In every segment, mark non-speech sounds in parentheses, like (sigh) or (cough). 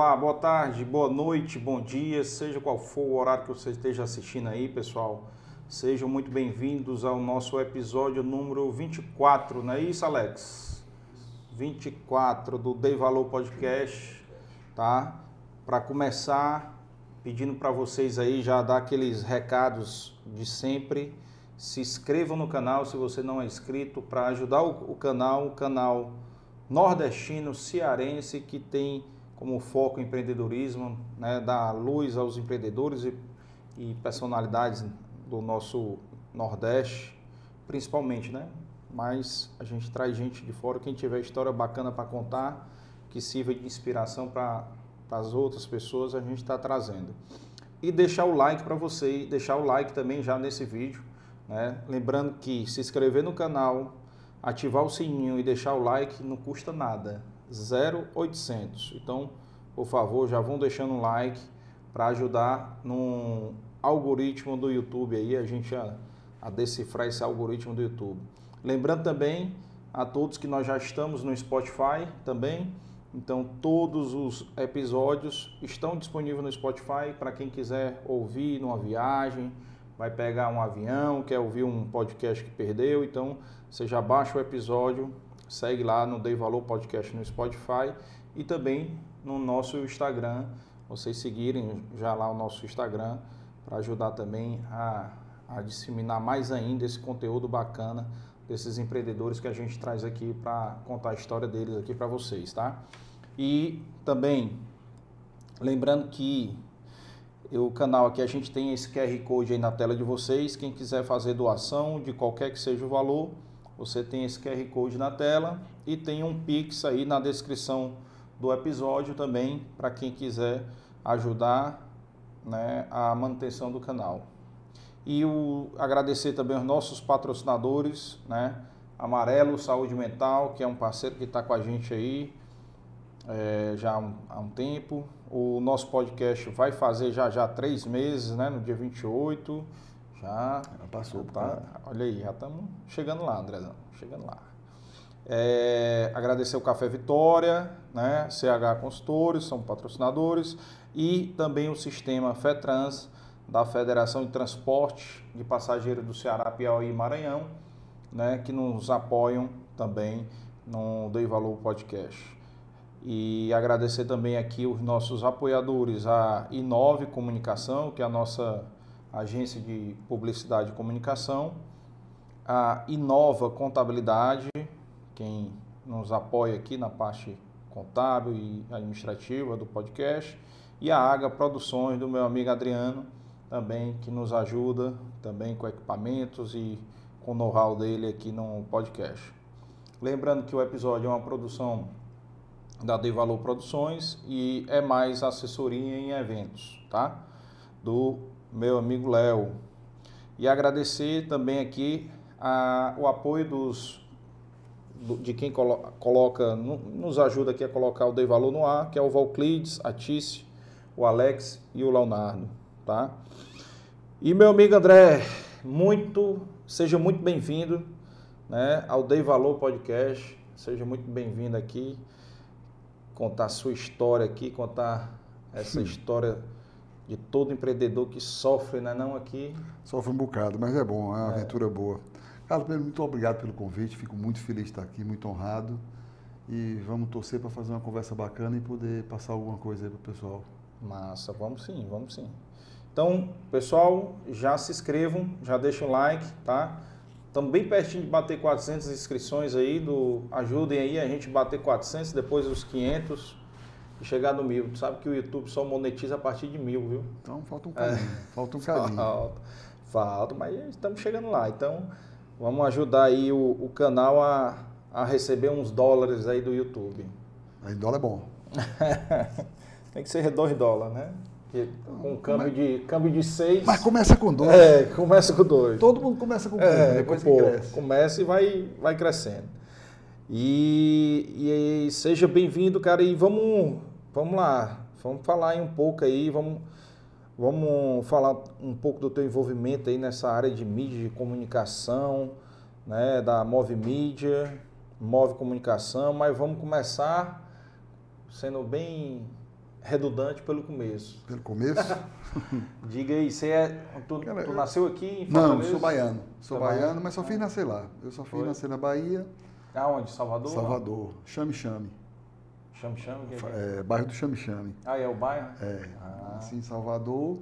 Olá, boa tarde, boa noite, bom dia, seja qual for o horário que você esteja assistindo aí, pessoal. Sejam muito bem-vindos ao nosso episódio número 24, não é isso, Alex? 24 do Dei Valor Podcast, tá? Para começar, pedindo para vocês aí já dar aqueles recados de sempre. Se inscrevam no canal se você não é inscrito para ajudar o, o canal, o canal nordestino cearense que tem como foco empreendedorismo, né, dar luz aos empreendedores e, e personalidades do nosso Nordeste, principalmente, né? Mas a gente traz gente de fora, quem tiver história bacana para contar, que sirva de inspiração para as outras pessoas, a gente está trazendo. E deixar o like para você, deixar o like também já nesse vídeo, né? Lembrando que se inscrever no canal, ativar o sininho e deixar o like não custa nada. 0800. Então, por favor, já vão deixando um like para ajudar no algoritmo do YouTube aí, a gente a, a decifrar esse algoritmo do YouTube. Lembrando também a todos que nós já estamos no Spotify também. Então, todos os episódios estão disponíveis no Spotify para quem quiser ouvir numa viagem, vai pegar um avião, quer ouvir um podcast que perdeu. Então, você já baixa o episódio, segue lá no Dei Valor Podcast no Spotify e também no nosso Instagram. Vocês seguirem já lá o nosso Instagram para ajudar também a, a disseminar mais ainda esse conteúdo bacana desses empreendedores que a gente traz aqui para contar a história deles aqui para vocês, tá? E também lembrando que o canal aqui a gente tem esse QR Code aí na tela de vocês. Quem quiser fazer doação de qualquer que seja o valor, você tem esse QR Code na tela e tem um Pix aí na descrição do episódio também para quem quiser ajudar né, a manutenção do canal. E o, agradecer também aos nossos patrocinadores, né? Amarelo Saúde Mental, que é um parceiro que está com a gente aí é, já há um, há um, tempo. O nosso podcast vai fazer já já três meses, né? No dia 28. Já, já passou, já tá? Olha aí, já estamos chegando lá, Andrezão, chegando lá. É, agradecer o Café Vitória, né, CH Consultores, são patrocinadores, e também o sistema FETRANS, da Federação de Transporte de Passageiros do Ceará, Piauí e Maranhão, né, que nos apoiam também no Dei Valor Podcast. E agradecer também aqui os nossos apoiadores, a Inove Comunicação, que é a nossa agência de publicidade e comunicação, a Inova Contabilidade, quem nos apoia aqui na parte contábil e administrativa do podcast, e a Aga Produções do meu amigo Adriano, também que nos ajuda também com equipamentos e com o know-how dele aqui no podcast. Lembrando que o episódio é uma produção da De Valor Produções e é mais assessoria em eventos, tá? Do meu amigo Léo. E agradecer também aqui a, o apoio dos, do, de quem colo, coloca, nos ajuda aqui a colocar o Dei Valor no ar, que é o Valclides, a Tício, o Alex e o Leonardo, tá? E meu amigo André, muito, seja muito bem-vindo, né, ao Dei Valor Podcast. Seja muito bem-vindo aqui, contar a sua história aqui, contar essa (laughs) história de todo empreendedor que sofre, né, não aqui? Sofre um bocado, mas é bom, é uma é. aventura boa. Carlos, muito obrigado pelo convite, fico muito feliz de estar aqui, muito honrado. E vamos torcer para fazer uma conversa bacana e poder passar alguma coisa aí para o pessoal. Massa, vamos sim, vamos sim. Então, pessoal, já se inscrevam, já deixem o like, tá? Estamos bem pertinho de bater 400 inscrições aí, do, ajudem aí a gente bater 400, depois os 500 e chegar no mil. Tu sabe que o YouTube só monetiza a partir de mil, viu? Então falta um caminho. É, falta um caminho. (laughs) Falta, falta, mas estamos chegando lá. Então vamos ajudar aí o, o canal a, a receber uns dólares aí do YouTube. Aí dólar é bom. (laughs) Tem que ser 2 dólares, né? Com câmbio mas, de, câmbio de 6. Mas começa com 2. É, começa com 2. Todo mundo começa com 2, é, depois com que cresce. Começa e vai, vai crescendo. E, e seja bem-vindo, cara, e vamos Vamos lá, vamos falar aí um pouco aí, vamos, vamos falar um pouco do teu envolvimento aí nessa área de mídia, de comunicação, né, da Move Mídia, Move Comunicação, mas vamos começar sendo bem redundante pelo começo. Pelo começo? (laughs) Diga aí, você é. Tu, Cara, tu eu- nasceu aqui em Não, Fortaleza? sou baiano. Sou Tá baiano? baiano, mas só fiz nascer lá. Eu só fiz Foi? nascer na Bahia, Aonde? Salvador? Salvador. Chame Chame. Chame, chame. que- é? É, bairro do Chame Chame. Ah, é o bairro? É, Ah. nasci em Salvador.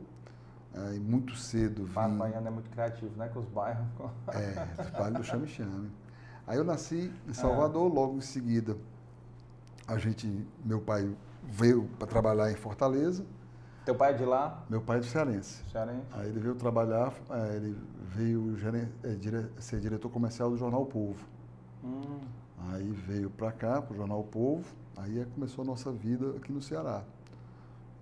Aí muito cedo O bairro vim. baiano é muito criativo, né? Com os bairros. (laughs) É, bairro do Chame Chame. Aí eu nasci Ah. em Salvador, logo em seguida a gente, meu pai veio para trabalhar em Fortaleza. Teu pai é de lá? Meu pai é do Cearense. Cearense? Aí ele veio trabalhar, eh, ele veio dire- ser diretor comercial do Jornal O Povo. Hum, Aí veio para cá, para o Jornal O Povo, aí é começou a nossa vida aqui no Ceará.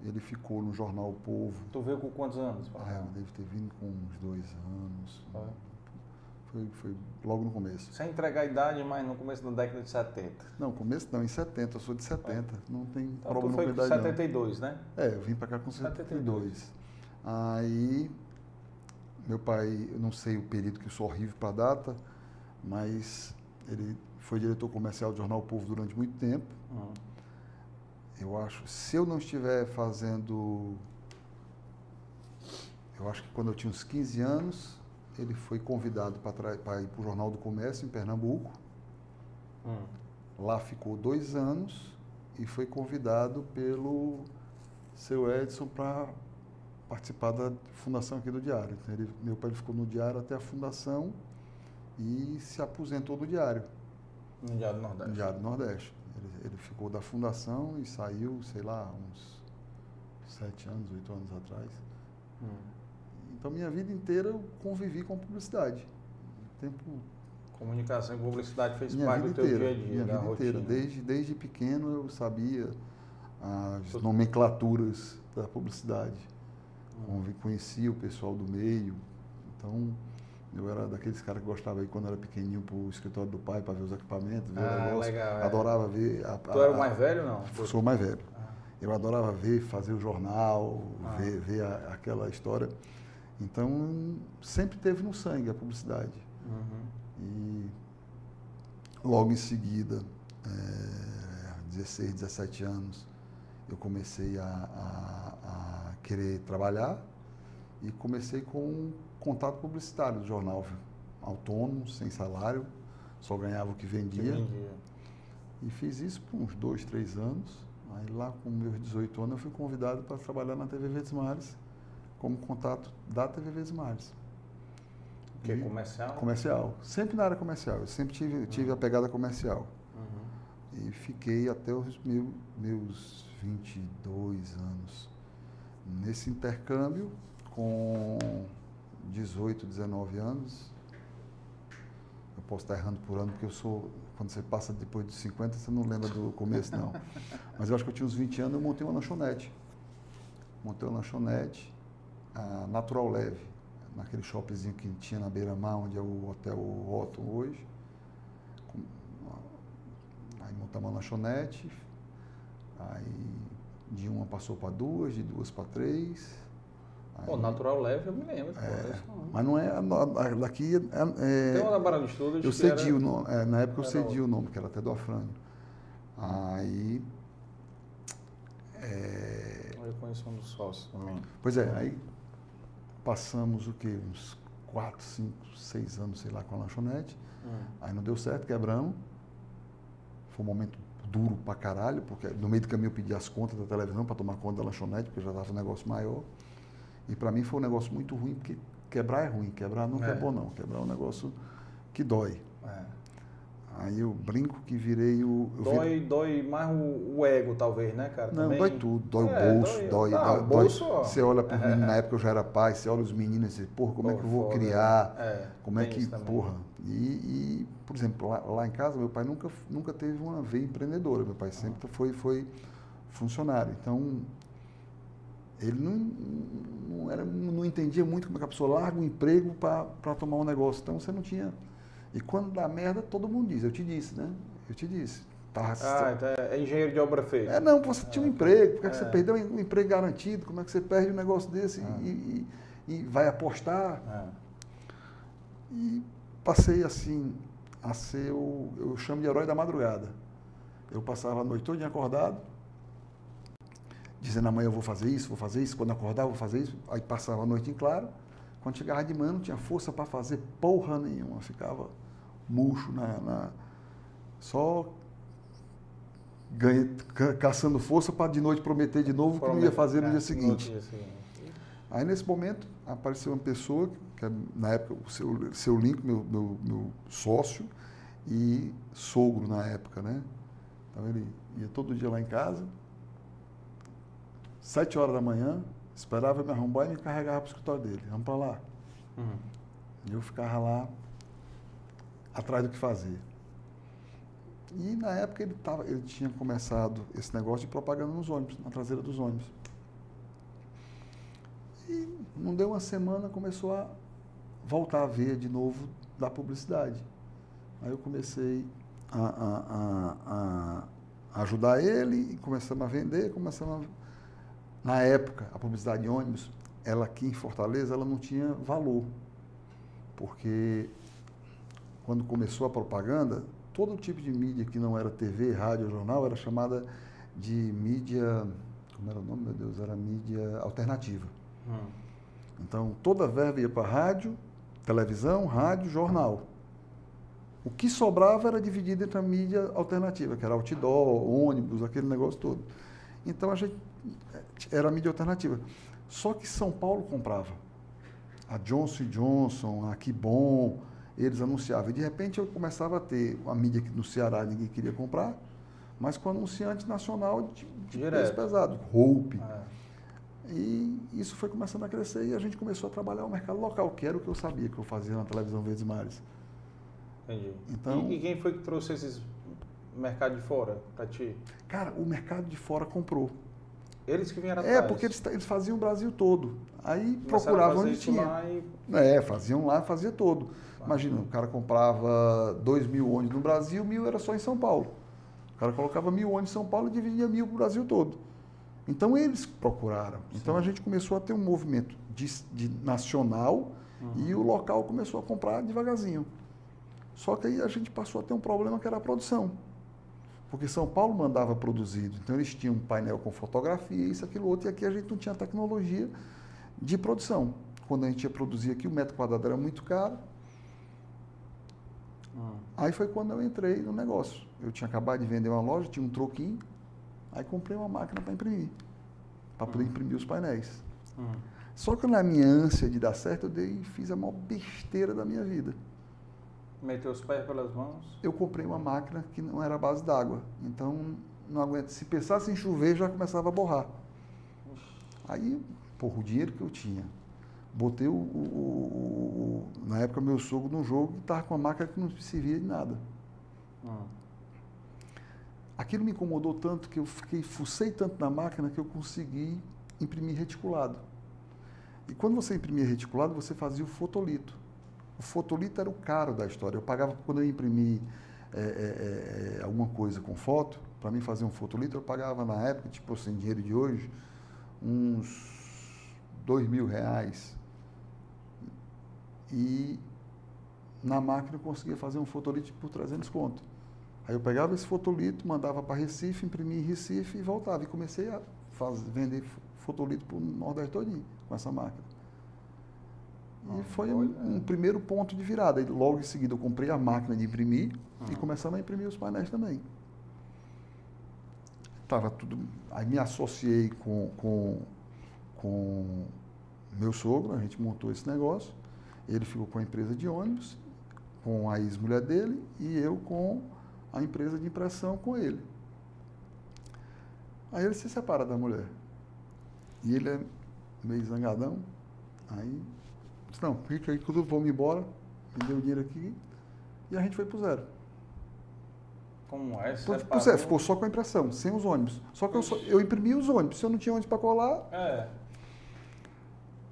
Ele ficou no Jornal O Povo, tu veio com quantos anos? pra ah, cá? deve ter vindo com uns dois anos. Foi. Foi, foi logo no começo. Sem entregar a idade, mas no começo da década de 70. Não, começo não, em 70, eu sou de 70, não tem Então, tu problema foi com a com idade não. 72, né? É, eu vim para cá com 72. 72. Aí, meu pai, eu não sei o período que eu sou horrível para data, mas ele foi diretor comercial do Jornal O Povo durante muito tempo. Eu acho, se eu não estiver fazendo. Eu acho que quando eu tinha uns 15 anos, ele foi convidado para ir para o Jornal do Comércio em Pernambuco. Hum. Lá ficou dois anos e foi convidado pelo seu Edson para participar da fundação aqui do Diário. Então, ele- meu pai ficou no Diário até a fundação e se aposentou do Diário, No Diário do no Nordeste. Diário do Nordeste. Ele, ele ficou da fundação e saiu, sei lá, uns sete anos, oito anos atrás. Hum. Então, minha vida inteira eu convivi com publicidade. Tempo Comunicação e publicidade fez minha parte do teu inteira, dia a dia, minha da vida rotina. inteira. Desde, desde pequeno eu sabia as Tu- nomenclaturas da publicidade. Hum. O pessoal do meio. Então, eu era daqueles caras que gostava aí quando era pequenininho pro escritório do pai para ver os equipamentos, ver Ah, o negócio. legal, é. Adorava ver. A, Tu era o mais velho não? Eu sou o mais velho. Ah. Eu adorava ver, fazer o jornal, Ah. ver, ver a- aquela história. Então, sempre teve no sangue a publicidade. Uhum. E logo em seguida, é, 16, 17 anos, eu comecei a, a- a querer trabalhar e comecei com contato publicitário do jornal, autônomo, sem salário, só ganhava o que Que vendia. vendia. E fiz isso por uns dois, três anos. Aí lá com meus 18 anos eu fui convidado para trabalhar na TV Verdes Mares, como contato da TV Verdes Mares. Que é comercial? Comercial. Sempre na área comercial. Eu sempre tive, tive a pegada comercial. Uhum. E fiquei até os meu, meus 22 anos nesse intercâmbio, com 18, 19 anos. Eu posso estar errando por ano, porque eu sou. Quando você passa depois dos 50, você não lembra do começo, não. (laughs) Mas eu acho que eu tinha uns 20 anos, eu montei uma lanchonete. Montei uma lanchonete, a Natural Leve, naquele shoppingzinho que tinha na beira-mar, onde é o Hotel Otton hoje. Aí montamos uma lanchonete, aí de uma passou para duas, de duas para três. Pô, natural leve, eu me lembro. pô, é, não. mas não é, a a- daqui é, é- Tem uma da de Estudos eu cedi era- o nome, é, na época eu cedi o nome, que era até do Afrânio. Aí, é, Eu conheço um dos sócios também. pois é, aí passamos o quê? Uns quatro, cinco, seis anos, sei lá, com a lanchonete. Hum. Aí não deu certo, quebramos. Foi um momento duro pra caralho, porque no meio do caminho eu pedi as contas da televisão para tomar conta da lanchonete, porque já estava um negócio maior. E para mim foi um negócio muito ruim, porque quebrar é ruim, quebrar nunca é, É. bom não, quebrar é um negócio que dói. É. Aí eu brinco que virei o. Dói, dói mais o, o ego, talvez, né, cara? Não, Também- dói tudo, dói É, o bolso, dói- dói. não, dói- o bolso, dói. Você olha pro menino, na época eu já era pai, você olha os meninos e diz, porra, como é que eu vou foda. criar? É, Como é que, porra, e, e, por exemplo, lá, lá em casa, meu pai nunca, nunca teve uma veia empreendedora, meu pai sempre foi, foi funcionário, então, ele não, não, era, não entendia muito como é que a pessoa larga o emprego para tomar um negócio, então você não tinha, e quando dá merda, todo mundo diz, eu te disse, né, eu te disse, tá, Ah, então é engenheiro de obra feita. é, não, você tinha um emprego, por que, é que você É. perdeu um emprego garantido, como é que você perde um negócio desse Ah. e, e- e vai apostar, É. e passei assim a ser o, eu chamo de herói da madrugada. Eu passava a noite toda acordado dizendo amanhã eu vou fazer isso, vou fazer isso, quando acordar eu vou fazer isso. Aí passava a noite em claro. Quando chegava de manhã não tinha força para fazer porra nenhuma, ficava murcho na, na só ganha, caçando força para de noite prometer de novo o que não ia fazer no dia seguinte. No dia seguinte. Aí nesse momento apareceu uma pessoa, que é, na época o seu, seu link, meu, meu, meu sócio e sogro na época, né? Então ele ia todo dia lá em casa, sete horas da manhã, esperava me arrumar e me carregava para o escritório dele. Vamos para lá. Uhum. E eu ficava lá atrás do que fazer. E na época ele, tava, ele tinha começado esse negócio de propaganda nos ônibus, na traseira dos ônibus. E não deu uma semana, começou a voltar a ver de novo da publicidade. Aí eu comecei a, a, a, a ajudar ele e começamos a vender, começamos a... Na época, a publicidade de ônibus, ela aqui em Fortaleza, ela não tinha valor. Porque quando começou a propaganda, todo tipo de mídia que não era TV, rádio, jornal, era chamada de mídia... Como era o nome, meu Deus? Era mídia alternativa. Hum. Então, toda verba ia para rádio, televisão, rádio, jornal. O que sobrava era dividido entre a mídia alternativa, que era outdoor, ônibus, aquele negócio todo. Então, a gente era a mídia alternativa. Só que São Paulo comprava. A Johnson Johnson, a Kibon, eles anunciavam. E de repente eu começava a ter a mídia que no Ceará ninguém queria comprar, mas com anunciante nacional de, de peso pesado, Hope. É. E isso foi começando a crescer e a gente começou a trabalhar o mercado local, que era o que eu sabia que eu fazia na televisão Verdes Mares. Entendi. Então, e, e quem foi que trouxe esses mercado de fora para ti? Cara, o mercado de fora comprou. Eles que vieram é, atrás? É, porque eles, eles faziam o Brasil todo. Aí procuravam onde tinha. E... É, faziam lá, fazia todo. Imagina, o cara comprava 2 mil ônibus no Brasil, mil era só em São Paulo. O cara colocava mil ônibus em São Paulo e dividia mil para o Brasil todo. Então eles procuraram. Sim. Então a gente começou a ter um movimento de, de nacional uhum. e o local começou a comprar devagarzinho. Só que aí a gente passou a ter um problema que era a produção. Porque São Paulo mandava produzido. Então eles tinham um painel com fotografia, isso, aquilo, outro, e aqui a gente não tinha tecnologia de produção. Quando a gente ia produzir aqui, o metro quadrado era muito caro. Uhum. Aí foi quando eu entrei no negócio. Eu tinha acabado de vender uma loja, tinha um troquinho, Aí comprei uma máquina para imprimir, para poder uhum. imprimir os painéis. Uhum. Só que na minha ânsia de dar certo, eu dei, fiz a maior besteira da minha vida. Meteu os pés pelas mãos? Eu comprei uma máquina que não era base d'água. Então, não aguento. Se pensasse em chover, já começava a borrar. Aí, porra, o dinheiro que eu tinha. Botei o, o, o, o na época, meu sogro no jogo e estava com uma máquina que não servia de nada. Uhum. Aquilo me incomodou tanto que eu fiquei, fucei tanto na máquina que eu consegui imprimir reticulado. E quando você imprimia reticulado, você fazia o fotolito. O fotolito era o caro da história. Eu pagava, quando eu imprimi é, é, é, alguma coisa com foto, para mim fazer um fotolito, eu pagava na época, tipo assim, dinheiro de hoje, uns dois mil reais. E na máquina eu conseguia fazer um fotolito por 300 conto. Aí eu pegava esse fotolito, mandava para Recife, imprimia em Recife e voltava. E comecei a fazer, vender fotolito para o Nordeste todinho com essa máquina. E foi um, um, primeiro ponto de virada. E logo em seguida eu comprei a máquina de imprimir e ah. começamos a imprimir os painéis também. Tava tudo. Aí me associei com, com, com meu sogro, a gente montou esse negócio. Ele ficou com a empresa de ônibus, com a ex-mulher dele, e eu com a empresa de impressão com ele. Aí ele se separa da mulher. E ele é meio zangadão. Aí, disse, não, fica aí vou me embora, me deu o dinheiro aqui, e a gente foi pro zero. Como é? Você pro, zero, ficou só com a impressão, sem os ônibus. Só que eu, só, eu imprimi os ônibus, se eu não tinha ônibus para colar. É.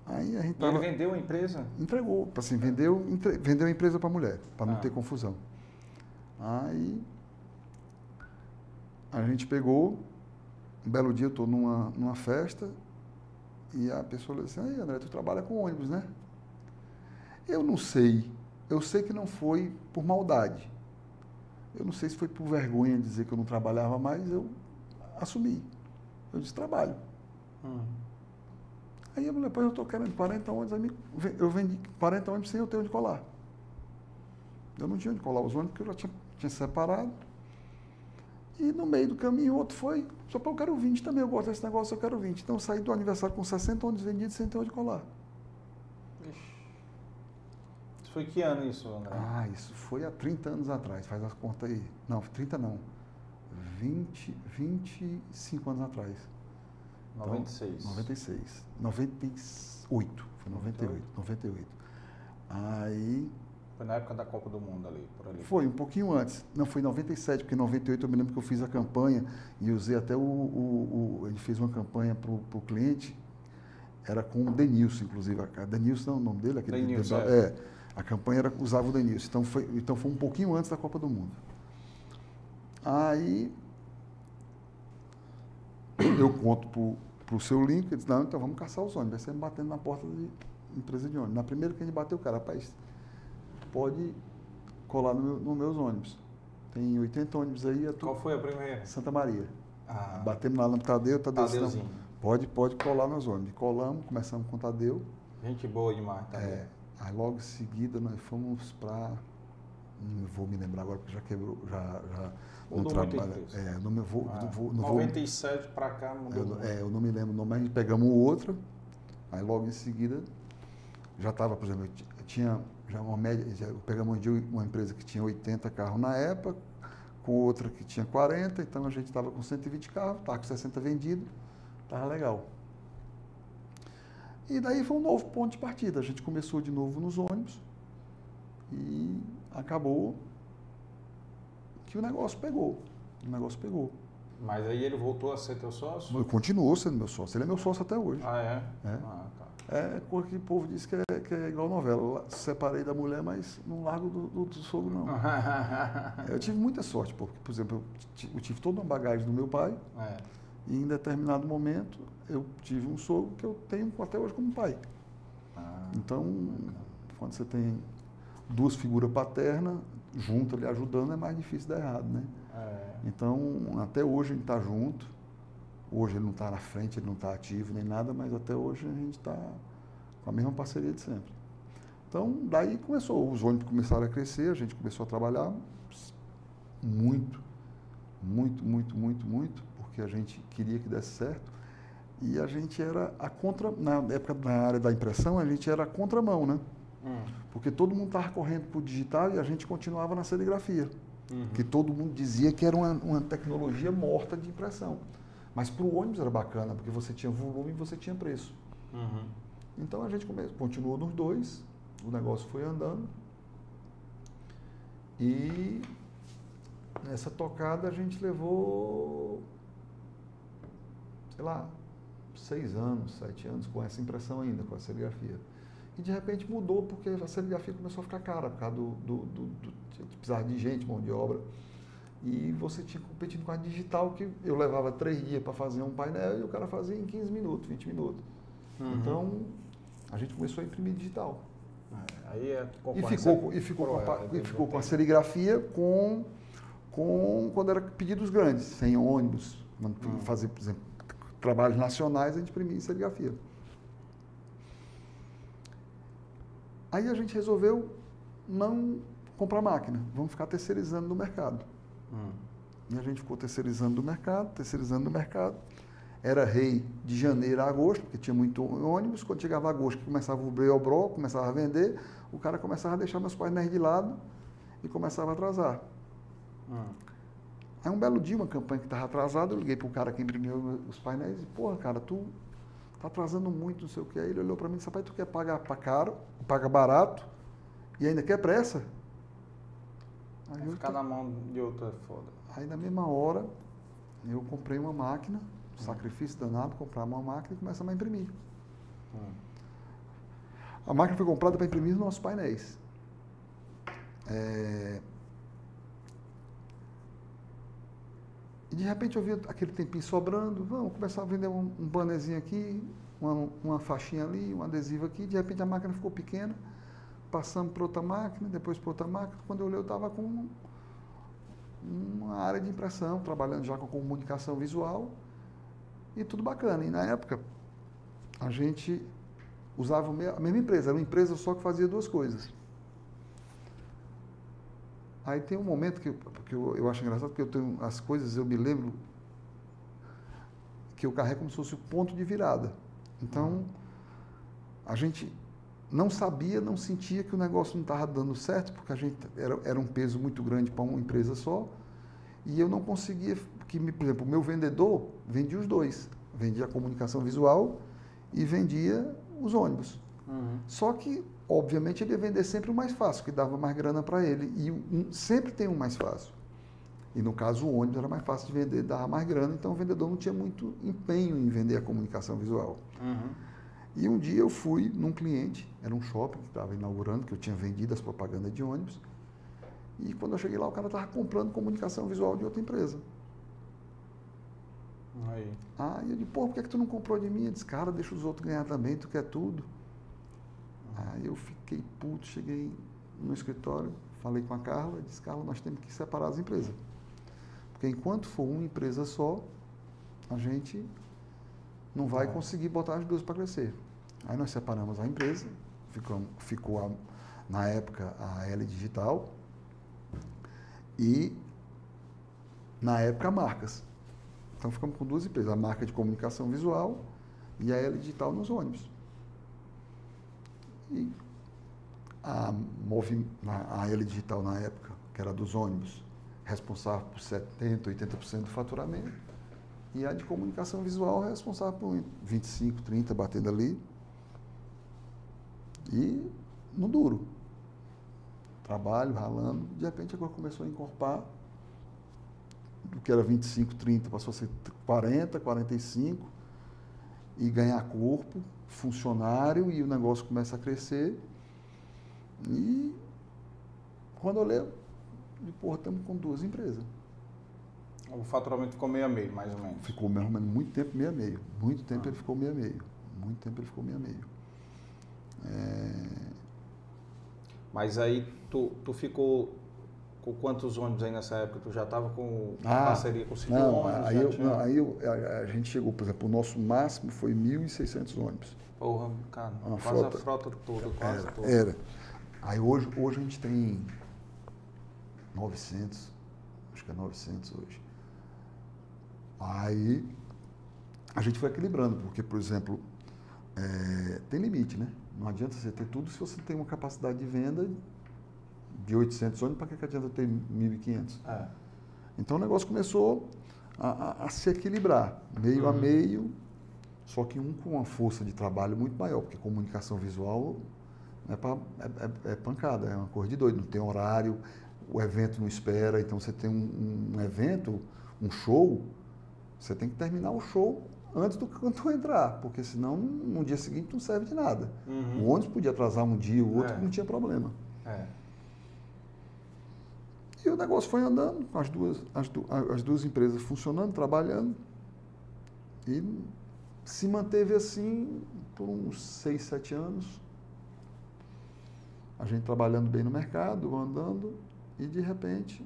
Aí a gente tava, ele vendeu a empresa? Entregou, assim, vendeu, entre, vendeu a empresa para a mulher, para não ah. ter confusão. Aí a gente pegou, um belo dia eu estou numa, numa festa e a pessoa disse assim, aí André, tu trabalha com ônibus, né? Eu não sei. Eu sei que não foi por maldade. Eu não sei se foi por vergonha de dizer que eu não trabalhava mais, eu assumi. Eu disse, trabalho. Hum. Aí depois eu estou querendo 40 ônibus, eu vendi 40 ônibus sem eu ter onde colar. Eu não tinha onde colar os ônibus porque eu já tinha, tinha separado. E no meio do caminho, outro foi, só para eu quero 20 também, eu gosto desse negócio, eu quero 20. Então eu saí do aniversário com 60 ônibus vendidos sem ter onde colar. Isso foi que ano isso, André? Ah, isso foi há 30 anos atrás, faz as contas aí. Não, 30 não. 20, 25 anos atrás. 96. Então, 96. 98. Foi 98. 98. Aí foi na época da Copa do Mundo ali, por ali. Foi, um pouquinho antes. Não, foi em 97, porque em 98 eu me lembro que eu fiz a campanha e usei até o. o, o ele fez uma campanha para o cliente, era com o Denilson, inclusive. A Denilson não é o nome dele? Aquele Denilson, é. é. A campanha era, usava o Denilson. Então foi, então foi um pouquinho antes da Copa do Mundo. Aí eu conto para o seu link, ele disse, não, então vamos caçar os ônibus. Vai ser batendo na porta de empresa de ônibus. Na primeira que a gente bateu, o cara, rapaz, pode colar nos no, no meus ônibus. Tem 80 ônibus aí. Qual foi a primeira? Santa Maria. Ah. Batemos lá no Tadeu, Tadeu Tadeuzinho. pode, pode colar nos ônibus. Colamos, começamos com o Tadeu. Gente boa demais, Tadeu. É, aí logo em seguida nós fomos para não vou me lembrar agora porque já quebrou, já, já não trabalha. É, não me vou, ah, vou, não 97 para cá mudou. Eu, é, eu não me lembro o nome, mas a gente pegamos outra, aí logo em seguida já estava, por exemplo, tinha já uma média, já pegamos uma empresa que tinha 80 carros na época, com outra que tinha 40, então a gente estava com 120 carros, estava com 60 vendidos, estava legal. E daí foi um novo ponto de partida. A gente começou de novo nos ônibus e acabou que o negócio pegou. O negócio pegou. Mas aí ele voltou a ser teu sócio? Ele continuou sendo meu sócio. Ele é meu sócio até hoje. Ah, é? É. Ah, tá. É coisa que o povo diz que é, que é igual novela. Separei da mulher, mas não largo do, do, do sogro, não. (laughs) eu tive muita sorte, porque, por exemplo, eu tive toda uma bagagem do meu pai. É. E em determinado momento eu tive um sogro que eu tenho até hoje como pai. Ah, então, quando você tem duas figuras paternas juntas ali ajudando, é mais difícil dar errado, né? É. Então, até hoje a gente está junto. Hoje ele não está na frente, ele não está ativo nem nada, mas até hoje a gente está com a mesma parceria de sempre. Então, daí começou, os ônibus começaram a crescer, a gente começou a trabalhar muito, muito, muito, muito, muito, porque a gente queria que desse certo. E a gente era a contra, na época na área da impressão, a gente era a contramão, né? Hum. Porque todo mundo estava correndo para o digital e a gente continuava na serigrafia. Uhum. Que todo mundo dizia que era uma, uma tecnologia morta de impressão. Mas para o ônibus era bacana, porque você tinha volume e você tinha preço. Uhum. Então a gente come... continuou nos dois, o negócio foi andando. E nessa tocada a gente levou, sei lá, seis anos, sete anos com essa impressão ainda, com a serigrafia. E de repente mudou porque a serigrafia começou a ficar cara por causa do, do, do, do de precisar de gente, mão de obra. E você tinha competindo com a digital, que eu levava três dias para fazer um painel e o cara fazia em 15 minutos, 20 minutos. Uhum. Então, a gente começou a imprimir digital. É, aí é e ficou, e ficou, com a, e ficou com a serigrafia com, com quando era pedidos grandes, sem ônibus, uhum. fazer, por exemplo, trabalhos nacionais, a gente imprimia em serigrafia. Aí a gente resolveu não comprar máquina, vamos ficar terceirizando no mercado. Hum. E a gente ficou terceirizando do mercado, terceirizando do mercado. Era rei de janeiro a agosto, porque tinha muito ônibus. Quando chegava agosto, começava o breobró, começava a vender, o cara começava a deixar meus painéis de lado e começava a atrasar. Hum. Aí um belo dia, uma campanha que estava atrasada, eu liguei para o cara que imprimiu os painéis e, porra, cara, tu tá atrasando muito, não sei o que. Aí ele olhou para mim e disse, rapaz, tu quer pagar para caro, paga barato e ainda quer pressa? Aí ficar tô... na mão de outra é foda. Aí na mesma hora, eu comprei uma máquina, hum. sacrifício danado, comprar uma máquina e começamos a imprimir. Hum. A máquina foi comprada para imprimir os nossos painéis. É... E de repente eu vi aquele tempinho sobrando, vamos começar a vender um, um bannerzinho aqui, uma, uma faixinha ali, um adesivo aqui, de repente a máquina ficou pequena, passamos para outra máquina, depois para outra máquina, quando eu olhei eu estava com uma área de impressão, trabalhando já com comunicação visual, E tudo bacana. E na época, a gente usava a mesma empresa, era uma empresa só que fazia duas coisas. Aí tem um momento que, que eu, eu acho engraçado, porque eu tenho as coisas, eu me lembro que eu carrego como se fosse o ponto de virada. Então, a gente não sabia, não sentia que o negócio não estava dando certo, porque a gente era, era um peso muito grande para uma empresa só, e eu não conseguia, que, por exemplo, o meu vendedor vendia os dois, vendia a comunicação visual e vendia os ônibus. Uhum. Só que, obviamente, ele ia vender sempre o mais fácil, que dava mais grana para ele. E um, sempre tem um mais fácil. E no caso, o ônibus era mais fácil de vender, dava mais grana, então o vendedor não tinha muito empenho em vender a comunicação visual. Uhum. E um dia eu fui num cliente, era um shopping que estava inaugurando, que eu tinha vendido as propagandas de ônibus. E quando eu cheguei lá, o cara estava comprando comunicação visual de outra empresa. Aí. Aí eu disse, pô, por que, é que tu não comprou de mim? Ele disse, cara, deixa os outros ganhar também, tu quer tudo. Aí eu fiquei puto, cheguei no escritório, falei com a Carla, disse, Carla, nós temos que separar as empresas. Porque enquanto for uma empresa só, a gente não vai conseguir botar as duas para crescer. Aí nós separamos a empresa, ficou, ficou a, na época a L Digital e na época marcas. Então ficamos com duas empresas, a marca de comunicação visual e a L Digital nos ônibus. E a, Movi, a L Digital na época, que era dos ônibus, responsável por 70%, 80% do faturamento, e a de comunicação visual responsável por 25%, 30% batendo ali. E no duro. Trabalho, ralando, de repente agora começou a encorpar do que era 25, 30, passou a ser 40, 45, e ganhar corpo, funcionário, e o negócio começa a crescer. E quando eu leio, porra, estamos com duas empresas. O faturamento ficou meio a meio, mais ou menos. Ficou mais ou menos muito tempo meio a meio. Muito tempo ah. ele ficou meio a meio. Muito tempo ele ficou meio a meio. É... Mas aí tu, tu ficou com quantos ônibus aí nessa época? Tu já estava com ah, parceria com o não, ônibus? Aí, eu, tinha... não, aí eu, a, a, gente chegou, por exemplo, o nosso máximo foi 1.600 ônibus. Porra, cara, Uma quase frota, a frota toda, quase era, toda. Era. Aí hoje, hoje a gente tem 900, acho que é 900 hoje. Aí a gente foi equilibrando, porque, por exemplo, é, tem limite, né? Não adianta você ter tudo se você tem uma capacidade de venda de 800 ônibus, para que, que adianta ter 1.500? É. Então o negócio começou a, a, a se equilibrar, meio uhum. a meio, só que um com uma força de trabalho muito maior, porque comunicação visual é, pra, é, é, é pancada, é uma coisa de doido, não tem horário, o evento não espera, então você tem um, um evento, um show, você tem que terminar o show antes do cantor (laughs) entrar, porque senão no dia seguinte não serve de nada. Uhum. O ônibus podia atrasar um dia, o outro é. não tinha problema. É. E o negócio foi andando, as duas, as, as duas empresas funcionando, trabalhando. E se manteve assim por uns seis, sete anos. A gente trabalhando bem no mercado, andando, e de repente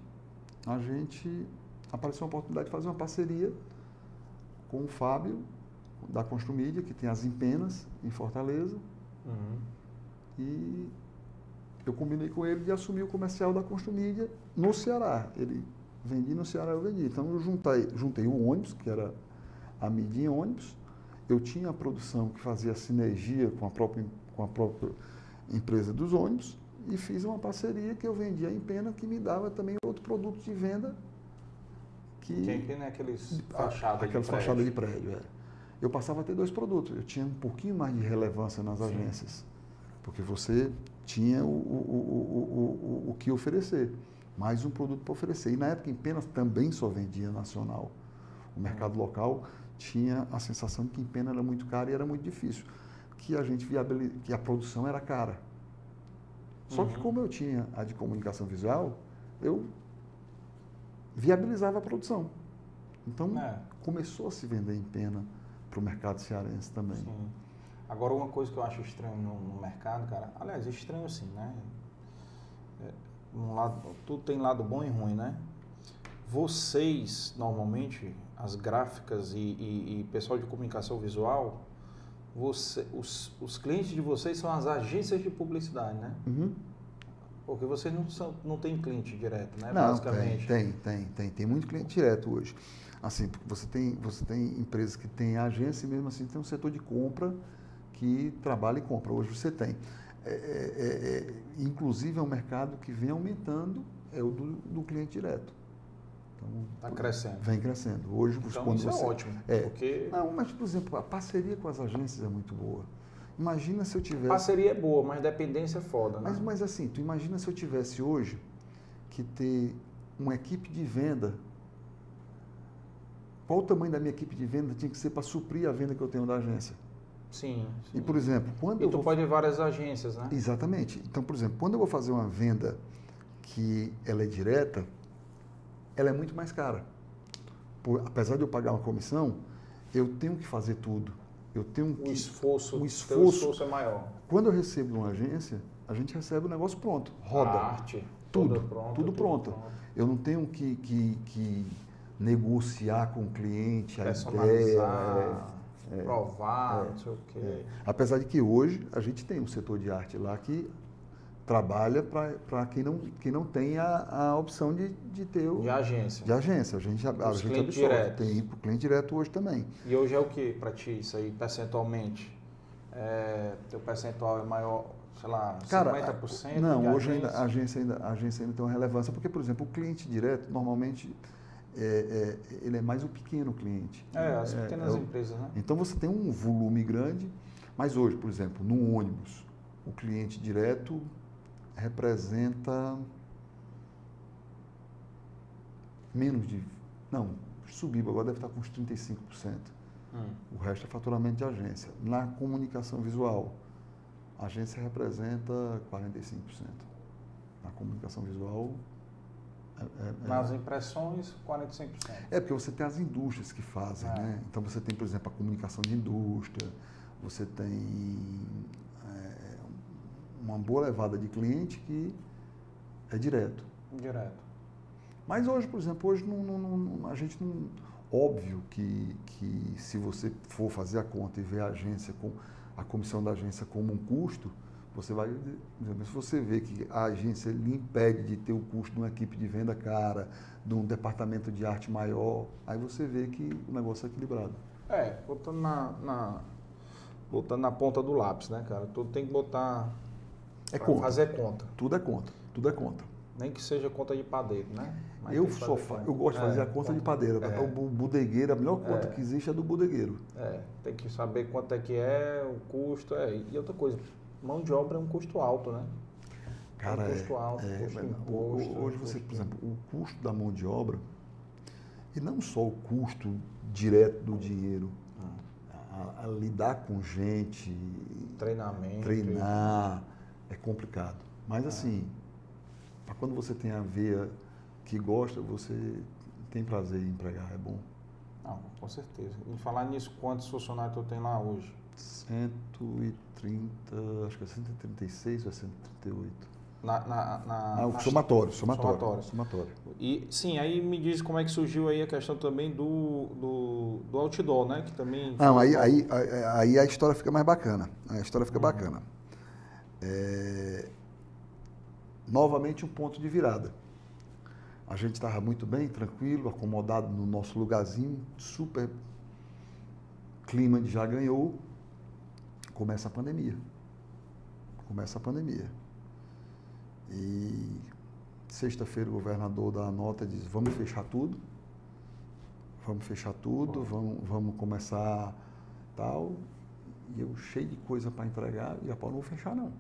a gente apareceu uma oportunidade de fazer uma parceria com o Fábio, da Construmídia, que tem as empenas em Fortaleza. Uhum. E eu combinei com ele de assumir o comercial da Construmídia no Ceará. Ele vendia no Ceará, eu vendi. Então eu juntei, juntei o ônibus, que era a mídia em ônibus. Eu tinha a produção que fazia sinergia com a própria, com a própria empresa dos ônibus e fiz uma parceria que eu vendia em pena que me dava também outro produto de venda que... Que empena é aqueles fachadas Aquelas de fachadas de prédio, é. Eu passava a ter dois produtos. Eu tinha um pouquinho mais de relevância nas Sim. agências. Porque você tinha o, o, o, o, o que oferecer. Mais um produto para oferecer. E na época, em Pena também só vendia nacional. O mercado hum. local tinha a sensação de que em Pena era muito caro e era muito difícil. Que a gente viabiliz... que a produção era cara. Só uhum. que como eu tinha a de comunicação visual, eu viabilizava a produção. Então, é. começou a se vender em pena para o mercado cearense também. Sim. Agora, uma coisa que eu acho estranho no, no mercado, cara, aliás, estranho assim, né? É, um lado, tudo tem lado bom e ruim, né? Vocês, normalmente, as gráficas e, e, e pessoal de comunicação visual, você, os, os clientes de vocês são as agências de publicidade, né? Uhum. Porque vocês não, são, não tem cliente direto, né? Não, Basicamente. tem, tem, tem, tem. Muito cliente direto hoje. Assim, porque você tem, você tem empresas que têm agência e mesmo assim tem um setor de compra que trabalha e compra. Hoje você tem. É, é, é, é inclusive é um mercado que vem aumentando, é o do, do cliente direto. Está crescendo. Vem crescendo. Hoje, então, quando isso você, é ótimo. É. Porque... Não, mas, por exemplo, a parceria com as agências é muito boa. Imagina se eu tivesse. Parceria é boa, mas dependência é foda, né? Mas, mas assim, tu imagina se eu tivesse hoje que ter uma equipe de venda. Qual o tamanho da minha equipe de venda tinha que ser para suprir a venda que eu tenho da agência? Sim, sim. E, por exemplo, quando e eu. tu vou... pode ir várias agências, né? Exatamente. Então, por exemplo, quando eu vou fazer uma venda que ela é direta, ela é muito mais cara. Por, apesar de eu pagar uma comissão, eu tenho que fazer tudo. Eu tenho que, o esforço, o esforço, esforço é maior. Quando eu recebo de uma agência, a gente recebe o negócio pronto, roda. A arte, tudo, pronto, tudo, pronto. pronto. Eu não tenho que, que, que negociar com o cliente a ideia. É, provar, é, não sei o quê. É. Apesar de que hoje a gente tem um setor de arte lá que trabalha para quem não, quem não tem a, a opção de, de ter o... De agência. De agência. A gente, a, a gente absorve. Tem para o cliente direto hoje também. E hoje é o que para ti isso aí, percentualmente? É, teu percentual é maior, sei lá, Cara, 50%? Não, hoje ainda, a, agência ainda, a agência ainda tem uma relevância, porque, por exemplo, o cliente direto, normalmente, é, é, ele é mais o pequeno cliente. É, as pequenas é, empresas, né? Então você tem um volume grande, mas hoje, por exemplo, no ônibus, o cliente direto representa menos de. Não, subiu, agora deve estar com uns 35%. Hum. O resto é faturamento de agência. Na comunicação visual, a agência representa 45%. Na comunicação visual. É, é, é Nas impressões, 45%. É, porque você tem as indústrias que fazem, é. né? Então você tem, por exemplo, a comunicação de indústria, você tem uma boa levada de cliente que é direto. Direto. Mas hoje, por exemplo, hoje não, não, não, a gente não. Óbvio que, que se você for fazer a conta e ver a agência com a comissão da agência como um custo, você vai. Se você vê que a agência lhe impede de ter o custo de uma equipe de venda cara, de um departamento de arte maior, aí você vê que o negócio é equilibrado. É, botando na, na, botando na ponta do lápis, né, cara? Tu tem que botar é conta. Fazer conta. Tudo é conta. Tudo é conta. Nem que seja conta de padeiro, né? Mas eu só fa... eu gosto de fazer é, a conta de padeiro. É. O bodegueiro, a melhor conta é. que existe é do bodegueiro. É, tem que saber quanto é que é, o custo. É. E outra coisa, mão de obra é um custo alto, né? Cara, é um custo alto, é, custo é, imposto, hoje você, por exemplo, o custo da mão de obra, e não só o custo direto do dinheiro, ah. a, a, lidar com gente, treinamento, treinar é complicado. Mas é. assim, quando você tem a veia que gosta, você tem prazer em empregar, é bom. Não, com certeza. E falar nisso, quantos funcionários tu tem lá hoje? 130, acho que é 136 ou é 138. Na, na, na, ah, na somatório, somatório, somatório. somatório. E sim, aí me diz como é que surgiu aí a questão também do, do, do outdoor, né? Que também. Não, aí, aí, aí a história fica mais bacana. A história fica uhum. bacana. É, novamente um ponto de virada. A gente estava muito bem, tranquilo, acomodado no nosso lugarzinho, super clima de já ganhou. Começa a pandemia. Começa a pandemia. E sexta-feira o governador dá a nota e diz, vamos fechar tudo. Vamos fechar tudo, vamos, vamos começar tal. E eu cheio de coisa para entregar, e a pau não vou fechar não.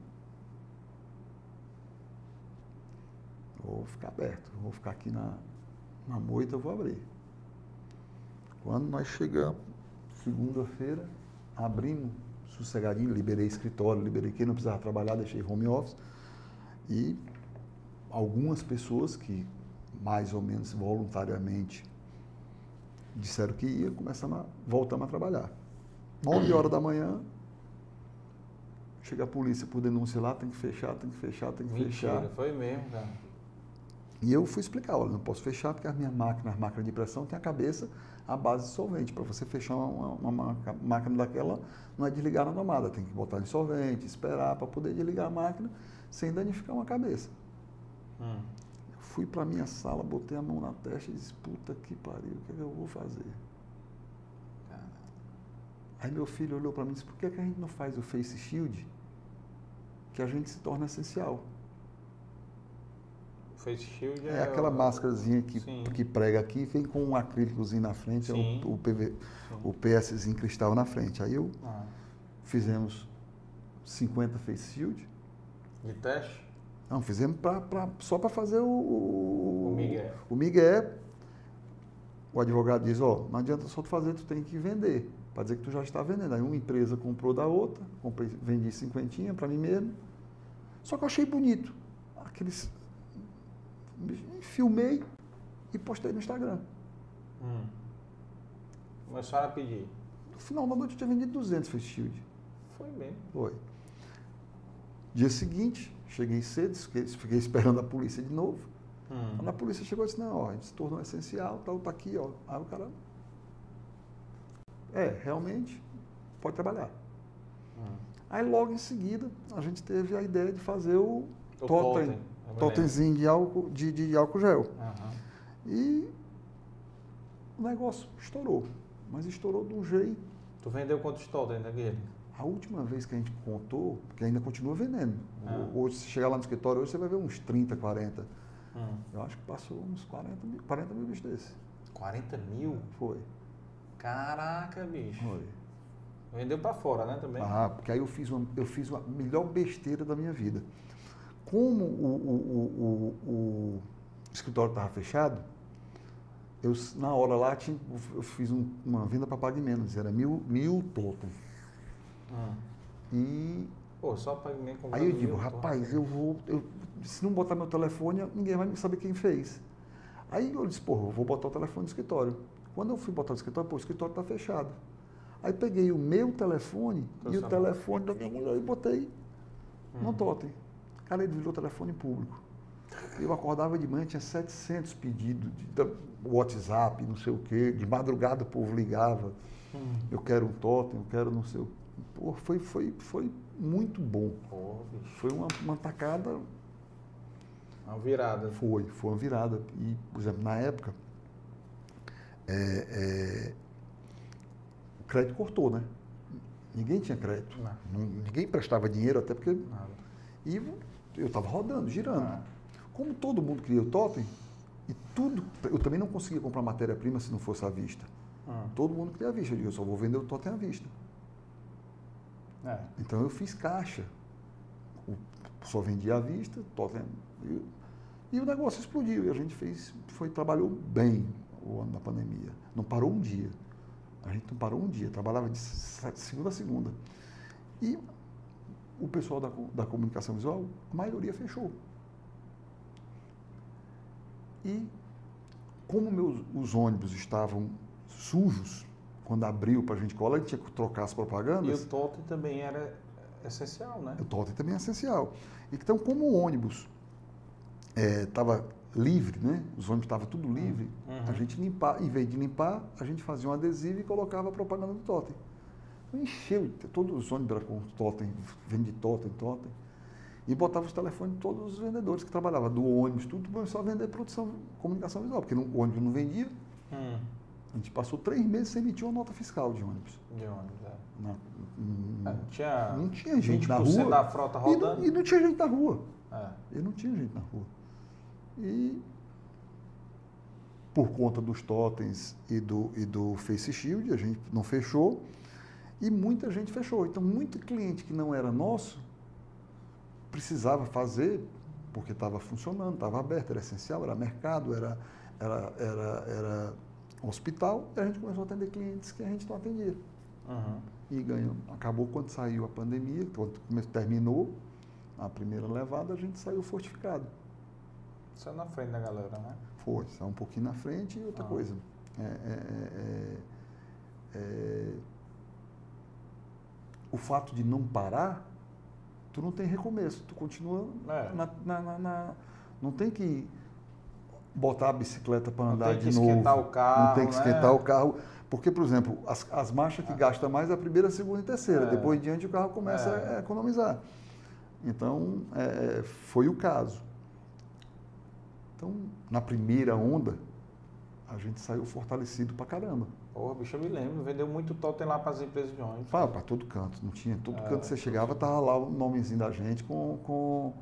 Vou ficar aberto, vou ficar aqui na, na moita, vou abrir. Quando nós chegamos, segunda-feira, abrimos sossegadinho, liberei escritório, liberei quem não precisava trabalhar, deixei home office. E algumas pessoas que mais ou menos voluntariamente disseram que ia, começamos a, voltamos a trabalhar. 9 horas da manhã, chega a polícia por denúncia lá, tem que fechar, tem que fechar, tem que Mentira, fechar. foi mesmo, cara. E eu fui explicar, olha, não posso fechar porque as minhas máquinas, as máquinas de pressão, tem a cabeça à base de solvente. Para você fechar uma, uma, uma, máquina daquela, não é desligar na tomada, tem que botar em solvente, esperar para poder desligar a máquina sem danificar uma cabeça. Hum. Fui para minha sala, botei a mão na testa e disse, puta que pariu, o que, é que eu vou fazer? Aí meu filho olhou para mim e disse, por que, que a gente não faz o face shield? Que a gente se torna essencial. Face shield é, é aquela o... máscarazinha que, que prega aqui, vem com um acrílicozinho na frente, é o, o, PV, o PSzinho cristal na frente. Aí eu ah. fizemos 50 face shield. De teste? Não, fizemos pra, pra só para fazer o, o, o Miguel. O Miguel. O advogado diz, ó, oh, não adianta só tu fazer, tu tem que vender. Para dizer que tu já está vendendo. Aí uma empresa comprou da outra, comprei, vendi cinquentinha para mim mesmo. Só que eu achei bonito. Aqueles filmei e postei no Instagram. Hum. Começaram a pedir? No final da noite eu tinha vendido 200 face shield. Foi mesmo? Foi. Dia seguinte, cheguei cedo, fiquei esperando a polícia de novo. Hum. Quando a polícia chegou, eu disse, não, ó, a gente se tornou essencial, tal, tá aqui, ó. Aí o cara, é, realmente, pode trabalhar. Hum. Aí logo em seguida, a gente teve a ideia de fazer o, o totem. totem totemzinho de álcool, de, de álcool gel. Uhum. E o negócio estourou. Mas estourou de um jeito. Tu vendeu quantos totem daquele? A última vez que a gente contou, porque ainda continua vendendo. Ah. Hoje, se chegar lá no escritório hoje, você vai ver uns 30, 40. Hum. Eu acho que passou uns 40 mil, 40 mil bichos desses. 40 mil? Foi. Caraca, bicho. Foi. Vendeu para fora, né, também? Ah, porque aí eu fiz uma, eu fiz uma melhor besteira da minha vida como o, o, o, o escritório estava fechado, eu, na hora lá tinha, eu fiz um, uma venda para pagar menos, era mil, mil totem. Ah. E. Pô, só pagamento Aí eu digo, rapaz, eu vou. Eu, se não botar meu telefone, ninguém vai saber quem fez. Aí eu disse, pô, eu vou botar o telefone no escritório. Quando eu fui botar no escritório, pô, o escritório está fechado. Aí peguei o meu telefone e o telefone da minha mulher e botei hum. no totem. Cara, ele virou telefone público. Eu acordava de manhã, tinha 700 pedidos de, de WhatsApp, não sei o quê. De madrugada o povo ligava. Hum. Eu quero um totem, eu quero não sei o Pô, foi, foi, foi muito bom. Foi uma, uma tacada. Uma virada. Foi, foi uma virada. E, por exemplo, na época, é, é, o crédito cortou, né? Ninguém tinha crédito. Não. Ninguém prestava dinheiro, até porque. Nada. E eu estava rodando, girando. Ah. Como todo mundo queria o totem, e tudo, eu também não conseguia comprar matéria-prima se não fosse à vista. Ah. Todo mundo queria à vista. Eu digo, eu só vou vender o totem à vista. É. Então eu fiz caixa. O, só vendia à vista, totem. E, e o negócio explodiu. E a gente fez, foi, trabalhou bem o ano da pandemia. Não parou um dia. A gente não parou um dia, trabalhava de segunda a segunda. E o pessoal da, da comunicação visual, a maioria fechou. E como meus, os ônibus estavam sujos, quando abriu para a gente colar, a gente tinha que trocar as propagandas. E o totem também era essencial, né? O totem também é essencial. Então, como o ônibus estava é, livre, né? Os ônibus estavam tudo livre, uhum. a gente limpar, em vez de limpar, a gente fazia um adesivo e colocava a propaganda do totem. Encheu, todos os ônibus com totem, vende totem, totem. E botava os telefones de todos os vendedores que trabalhavam, do ônibus, tudo, a vender produção, comunicação visual, porque o ônibus não vendia. Hum. A gente passou três meses sem emitir uma nota fiscal de ônibus. De ônibus, é. Não, não, é, tinha, não tinha gente na rua. da frota rodando. E não, e não tinha gente na rua. É. E não tinha gente na rua. E por conta dos totens e do, e do Face Shield, a gente não fechou. E muita gente fechou. Então, muito cliente que não era nosso precisava fazer porque estava funcionando, estava aberto, era essencial, era mercado, era, era, era, era hospital, e a gente começou a atender clientes que a gente não atendia. Uhum. E ganhou. Acabou quando saiu a pandemia, quando terminou a primeira levada, a gente saiu fortificado. Saiu na frente da galera, né? Foi, saiu um pouquinho na frente e outra uhum. coisa. É, é, é, é o fato de não parar, tu não tem recomeço, tu continua é. na, na, na, na, não tem que botar a bicicleta para Não andar tem que de novo. esquentar o carro, Não tem que né? esquentar o carro. Porque, por exemplo, as, as marchas que gastam mais é a primeira, a segunda e terceira. É. Depois em diante o carro começa É. a economizar. Então, é, foi o caso. Então, na primeira onda, a gente saiu fortalecido pra caramba. Porra, bicho, eu me lembro. Vendeu muito totem lá para as empresas de ônibus. Para todo canto, não tinha. Todo É, canto que você chegava, tava lá o nomezinho da gente com, com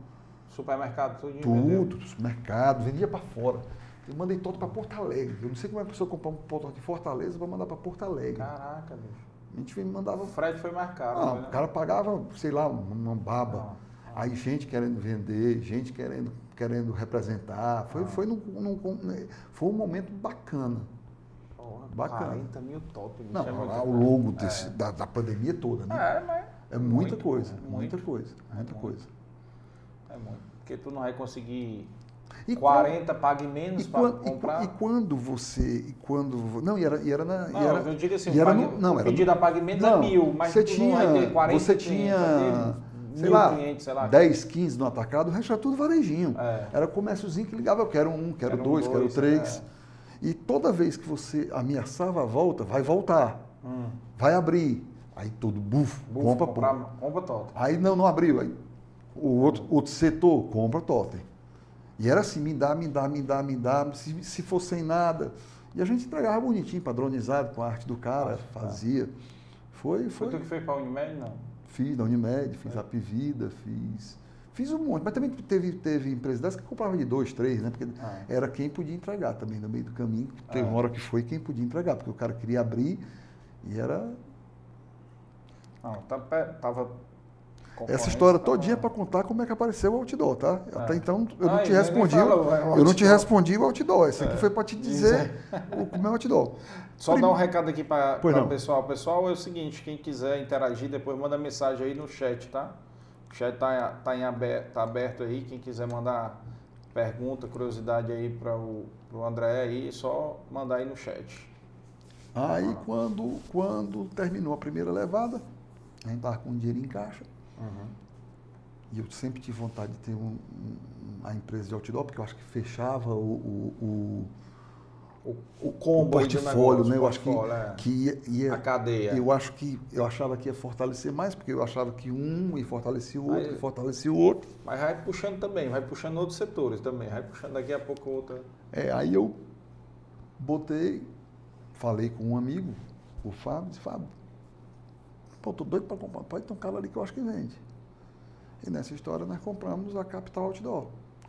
Supermercado, tudo. tudo, mercado, vendia para fora. Eu mandei todo para Porto Alegre. Eu não sei como é que a pessoa comprar um ponto de Fortaleza para mandar para Porto Alegre. Caraca, bicho. A gente mandava. O frete foi mais caro. Não, né? o cara pagava, sei lá, uma baba. Não, Aí gente querendo vender, gente querendo, querendo representar. Foi, Ah. foi, num, num- foi um momento bacana. Bacana. 40 mil totem. bicho, Não, é ao longo desse- da, da pandemia toda, né? É, mas. É muita muito, coisa, muito, muita coisa, É muita muito. coisa. É muito. Porque tu não vai conseguir. E 40, pague menos para quando, e comprar. e quando você. E quando, não, e era, e era na. Não, e era, eu digo assim, e era pague- no- não, era pedido a pagamento é não, mil, mas você tu tinha, não vai ter 40 você tinha, vai ter sei mil lá, clientes, sei lá. 10, 15 no atacado, o resto era tudo varejinho. É. Era comérciozinho que ligava, eu quero um, quero Quero um, dois, quero dois, três. é. E toda vez que você ameaçava a volta, vai voltar, Hum, vai abrir. Aí todo bufo, bufo, compra, comprar, pô. compra totem. Aí não, não abriu. Aí, o outro, outro setor, compra totem. E era assim, me dá, me dá, me dá, me dá, se, se for sem nada. E a gente entregava bonitinho, padronizado, com a arte do cara, tá. fazia. Foi, Foi foi. tu que fez para a Unimed? Não. Fiz da Unimed, fiz É. a Pivida, fiz. Fiz um monte, mas também teve, teve empresas dessas que comprava de dois, três, né? Porque Ah. era quem podia entregar também no meio do caminho. Teve Ah. uma hora que foi quem podia entregar, porque o cara queria abrir e era. Não, tá, tava. Essa história todinha para contar como é que apareceu o outdoor, tá? Até então eu não Ah, te respondi. falou, é, eu não te respondi o outdoor. Esse aqui foi para te dizer o, como é o outdoor. Só Prim- dar um recado aqui para o pessoal. Pessoal, é o seguinte, quem quiser interagir, depois manda mensagem aí no chat, tá? O chat tá, tá, em aberto, tá aberto aí. Quem quiser mandar pergunta, curiosidade aí para o André aí, é só mandar aí no chat. Aí quando, quando terminou a primeira levada, a gente estava com um dinheiro em caixa. E eu sempre tive vontade de ter um, um- uma empresa de outdoor, porque eu acho que fechava o, o, o- O, o o combo do portfólio, negócio, né? o Eu acho que, é. que ia, ia- a cadeia. eu acho que eu achava que ia fortalecer mais, porque eu achava que um ia fortalecer o outro, Aí- ia fortalecer o outro. Mas vai puxando também, vai puxando outros setores também, vai puxando daqui a pouco outra. É, aí eu botei, falei com um amigo, o Fábio, disse, Fábio, pô, tô doido para comprar, pode ter um cara ali que eu acho que vende. E nessa história nós compramos a Capital Outdoor.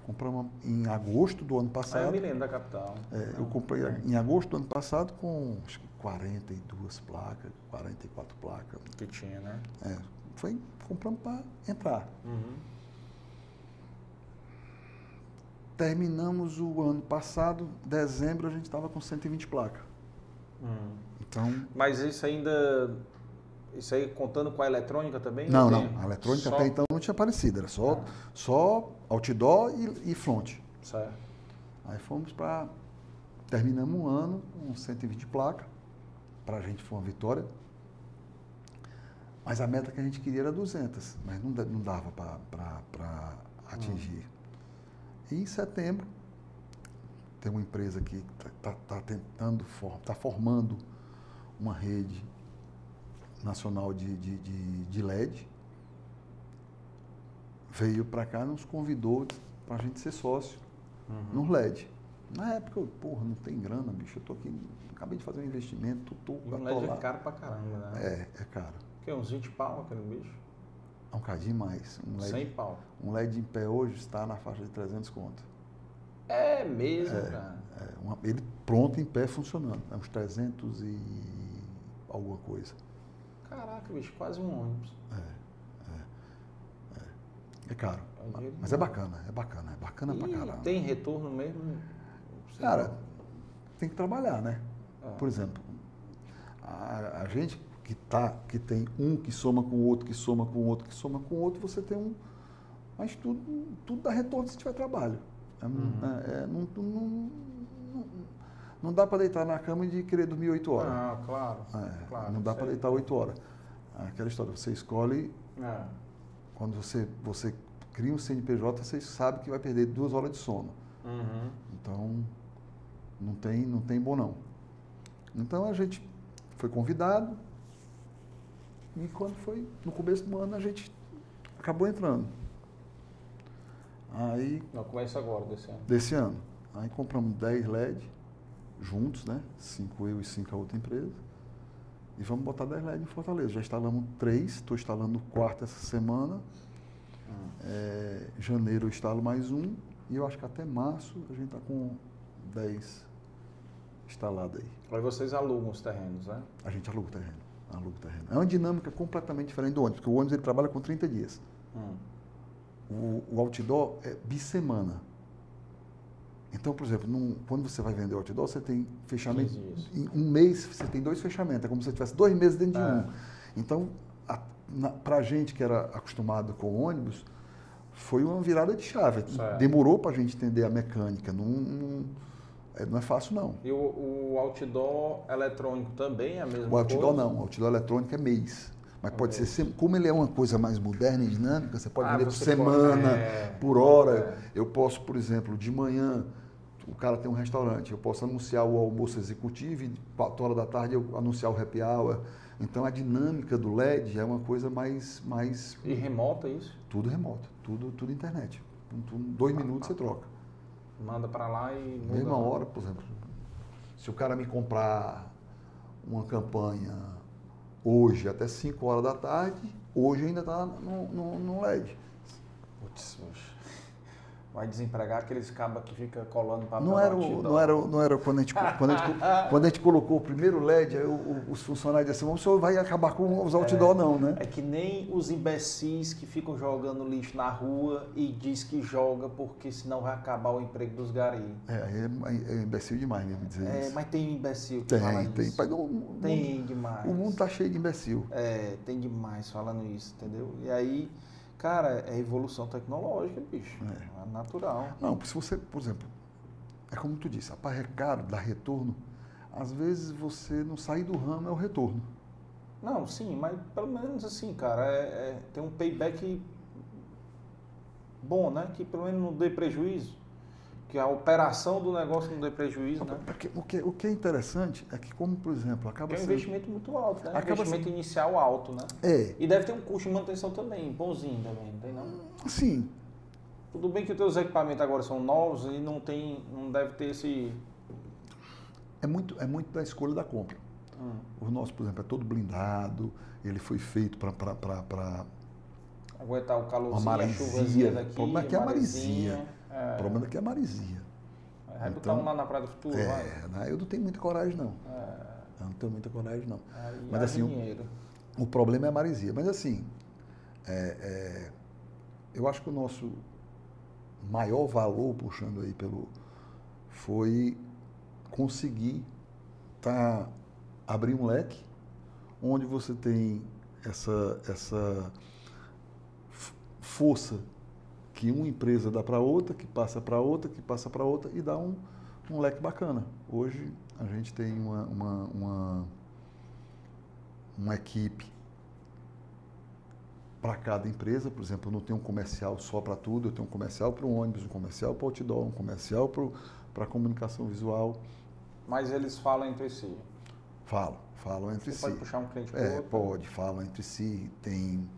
Compramos em agosto do ano Aí eu passado. me lembro da capital. É, eu comprei em agosto do ano passado com acho que 42 placas, 44 placas. Que tinha, né? É, foi, compramos para entrar. Uhum. Terminamos o ano passado, dezembro, a gente estava com 120 placas. Uhum. Então, Mas isso ainda. Isso aí contando com a eletrônica também? Não, não. tem A eletrônica só- até então não tinha aparecido. Era só, Ah. só outdoor e, e front. Certo. Aí fomos para. Terminamos um ano com 120 placas. Para a gente foi uma vitória. Mas a meta que a gente queria era 200. Mas não, não dava para atingir. E em setembro, tem uma empresa que está tentando, está formando uma rede nacional de, de, de, de LED. Veio para cá, nos convidou para a gente ser sócio Uhum. no LED. Na época, eu, porra, não tem grana, bicho. Eu tô aqui, acabei de fazer um investimento, tô, tô um LED é caro pra caramba, né? É, é caro. Que uns 20 pau aquele bicho? É um cadinho mais. Um LED, 100 pau. um LED em pé hoje está na faixa de 300 conto. É mesmo, cara. É, uma- ele pronto em pé funcionando. É uns 300 e alguma coisa. Caraca, bicho, quase um ônibus. É caro. É um dinheiro Mas é bacana, é bacana, é bacana pra E caramba. tem retorno mesmo? Cara, tem que trabalhar, né? Ah. Por exemplo, a, a gente que, tá, que tem um que soma com o outro, que soma com o outro, que soma com o outro, você tem um. Mas tudo, tudo dá retorno se tiver trabalho. É, Uhum. é, é, não, não, não, não dá para deitar na cama e querer dormir oito horas. Ah, claro. É, claro. não dá para deitar oito horas. Aquela história, você escolhe, É. quando você, você cria um CNPJ, você sabe que vai perder duas horas de sono. Uhum. Então, não tem, não tem bom não. Então a gente foi convidado e quando foi no começo do ano a gente acabou entrando. Aí. Não, começa agora, desse ano. Desse ano. Aí compramos 10 LED juntos, né? Cinco eu e cinco a outra empresa. E vamos botar 10 LED em Fortaleza. Já instalamos três, estou instalando o quarto essa semana. Hum. É, janeiro eu instalo mais um. E eu acho que até março a gente está com 10 instalados aí. Aí vocês alugam os terrenos, né? A gente aluga o terreno. Aluga o terreno. É uma dinâmica completamente diferente do ônibus, porque o ônibus ele trabalha com 30 dias. Hum. O, o outdoor é bissemana. Então, por exemplo, num, quando você vai vender outdoor, você tem fechamento. Em um mês você tem dois fechamentos. É como se você tivesse dois meses dentro é. de um. Então, para a gente que era acostumado com ônibus, foi uma virada de chave. Demorou para a gente entender a mecânica. Não, não, é, não, é fácil, não. E o, o, outdoor eletrônico também é a mesma coisa? O outdoor coisa? não. O outdoor eletrônico é mês. Mas pode ser, como ele é uma coisa mais moderna e dinâmica, você pode ah, vender por semana, pode, é, por hora. É. Eu posso, por exemplo, de manhã, o cara tem um restaurante, eu posso anunciar o almoço executivo e 4 horas da tarde eu anunciar o happy hour. Então a dinâmica do LED é uma coisa mais. mais e remota isso? Tudo remoto, tudo, tudo internet. Em dois ah, minutos ah, você troca. Manda para lá e. Muda Mesma hora, por exemplo. Se o cara me comprar uma campanha hoje até 5 horas da tarde, hoje ainda está no, no, no, LED. Vai desempregar aqueles cabos que fica colando para não era o, não era não era quando a gente (laughs) quando a gente, quando a gente colocou o primeiro LED aí os funcionários disseram o senhor vai acabar com os outdoor é, não né? É que nem os imbecis que ficam jogando lixo na rua e diz que joga porque senão vai acabar o emprego dos gari. É é, é imbecil demais mesmo dizer é, isso. mas tem imbecil que tem fala tem isso. Pai, não, tem demais. o mundo tá cheio de imbecil. É tem demais falando isso entendeu? E aí Cara, é evolução tecnológica, bicho. É. é natural. Não, se você, por exemplo, é como tu disse, para caro, dá retorno. Às vezes você não sair do ramo é o retorno. Não, sim, mas pelo menos assim, cara, é, é, tem um payback bom, né? Que pelo menos não dê prejuízo que a operação do negócio não dê prejuízo, né? Porque, o, que, o que é interessante é que, como por exemplo, acaba é um sendo... investimento muito alto, né? Acaba investimento sendo... inicial alto, né? É. E deve ter um custo de manutenção também, bonzinho também, não tem não? Sim. Tudo bem que os teus equipamentos agora são novos e não tem, não deve ter esse... É muito, é muito da escolha da compra. Hum. O nosso, por exemplo, é todo blindado, ele foi feito para... Aguentar o calorzinho, a chuvazinha daqui, o problema é que é a maresia é. O problema daqui é a maresia. Vai botar então, lá na Praia do Futuro, é, vai? Né, eu não tenho muita coragem, não. É. Eu não tenho muita coragem, não. Aí Mas assim, o, o, problema é a maresia. Mas assim, é, é, eu acho que o nosso maior valor, puxando aí pelo, foi conseguir tá, abrir um leque onde você tem essa, essa força que uma empresa dá para outra, que passa para outra, que passa para outra e dá um, um leque bacana. Hoje a gente tem uma, uma, uma, uma equipe para cada empresa, por exemplo, eu não tenho um comercial só para tudo, eu tenho um comercial para um ônibus, um comercial para o outdoor, um comercial para a comunicação visual. Mas eles falam entre si? Falam, falam entre Você si. pode puxar um cliente para É, pode, falam entre si, tem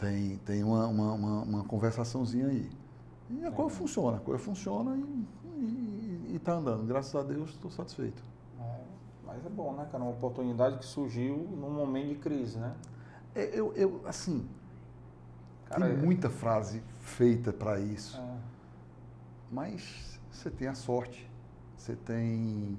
tem, tem uma, uma, uma, uma conversaçãozinha aí. E a coisa funciona, a coisa funciona e está andando. Graças a Deus estou satisfeito. É, mas é bom, né, cara? Uma oportunidade que surgiu num momento de crise, né? É, eu, eu, assim, cara, tem é muita frase feita para isso. É. Mas você tem a sorte, você tem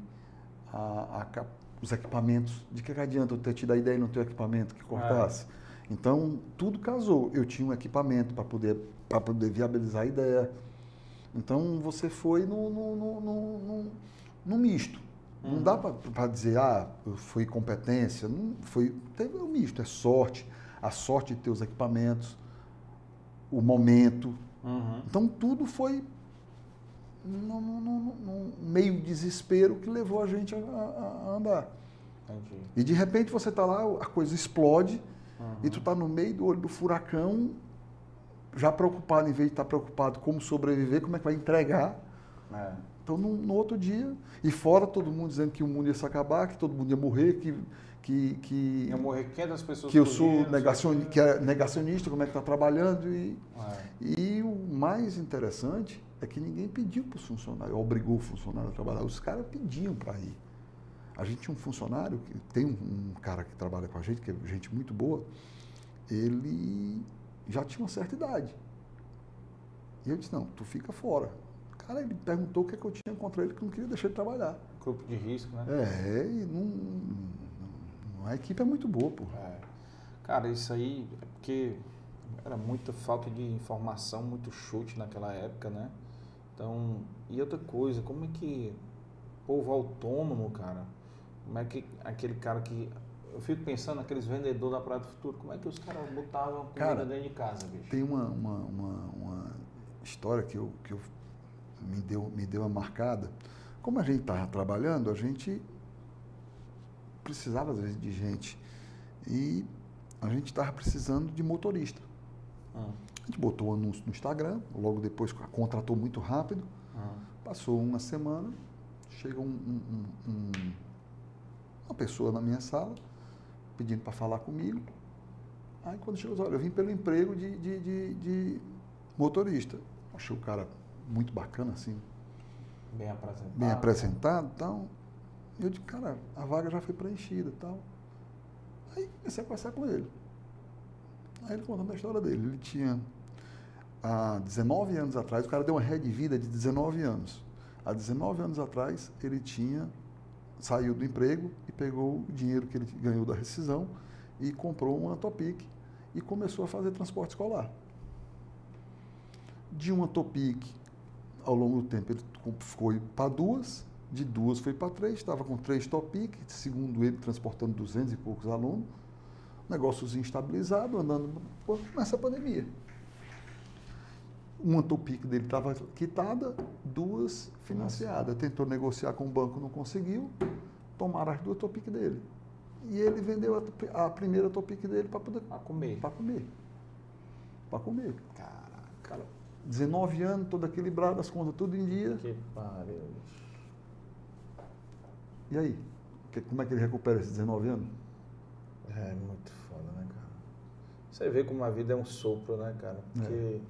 a, a, os equipamentos. De que, que adianta eu ter te dar ideia e não ter equipamento que cortasse? Então, tudo casou. Eu tinha um equipamento para poder, poder viabilizar a ideia. Então, você foi no, no, no, no, no misto. Uhum. Não dá para dizer, ah, foi competência. Não, foi, teve um misto. É sorte, a sorte de ter os equipamentos, o momento. Uhum. Então, tudo foi num, meio desespero que levou a gente a, a, a andar. Entendi. E de repente você está lá, a coisa explode Uhum. E tu tá no meio do olho do furacão, já preocupado, em vez de estar tá preocupado como sobreviver, como é que vai entregar, É. Então, no, no, outro dia, e fora todo mundo dizendo que o mundo ia se acabar, que todo mundo ia morrer, que. que, que ia morrer 500 pessoas Que eu sou negacion, que é negacionista, como é que está trabalhando. E, é. e o mais interessante é que ninguém pediu para os funcionários, obrigou o funcionário a trabalhar. Os caras pediam para ir. A gente tinha um funcionário, tem um, cara que trabalha com a gente, que é gente muito boa, ele já tinha uma certa idade. E eu disse, não, tu fica fora. Cara, ele perguntou o que, é que eu tinha contra ele, que eu não queria deixar ele trabalhar. Grupo de risco, né? É, e não, não, a equipe é muito boa, pô. É. Cara, isso aí é porque era muita falta de informação, muito chute naquela época, né? Então, e outra coisa, como é que povo autônomo, cara, como é que aquele cara que eu fico pensando naqueles vendedores da Praia do Futuro, como é que os caras botavam comida cara, dentro de casa, bicho? Tem uma, uma, uma, uma história que eu, que eu me deu, me deu uma marcada. Como a gente estava trabalhando, a gente precisava, às vezes, de gente. E a gente estava precisando de motorista. Ah. A gente botou o anúncio no Instagram, logo depois contratou muito rápido. Ah. Passou uma semana, chega um, um, um, uma pessoa na minha sala pedindo para falar comigo. Aí quando chegou, olha, eu vim pelo emprego de, de, de, de motorista. Achei o cara muito bacana, assim. Bem apresentado. Bem apresentado e tal. E eu disse, cara, a vaga já foi preenchida e tal. Aí comecei a conversar com ele. Aí ele contando a história dele. Ele tinha, há 19 anos atrás, o cara deu uma ré de vida de 19 anos. Há 19 anos atrás, ele tinha, saiu do emprego e pegou o dinheiro que ele ganhou da rescisão e comprou uma Topic e começou a fazer transporte escolar. De uma Topic ao longo do tempo ele foi para duas, de duas foi para três, estava com três Topic, segundo ele, transportando duzentos e poucos alunos, negócios instabilizado, andando nessa pandemia. Uma Topic dele estava quitada, duas financiadas. Tentou negociar com o banco, não conseguiu, tomaram as duas Topic dele. E ele vendeu a, a primeira Topic dele para poder... Para comer. Para comer. Para comer. Caraca. 19 anos, todo equilibrado, as contas tudo em dia. Que pariu. E aí? como é que ele recupera esses 19 anos? É muito foda, né, cara? Você vê como a vida é um sopro, né, cara? Porque é.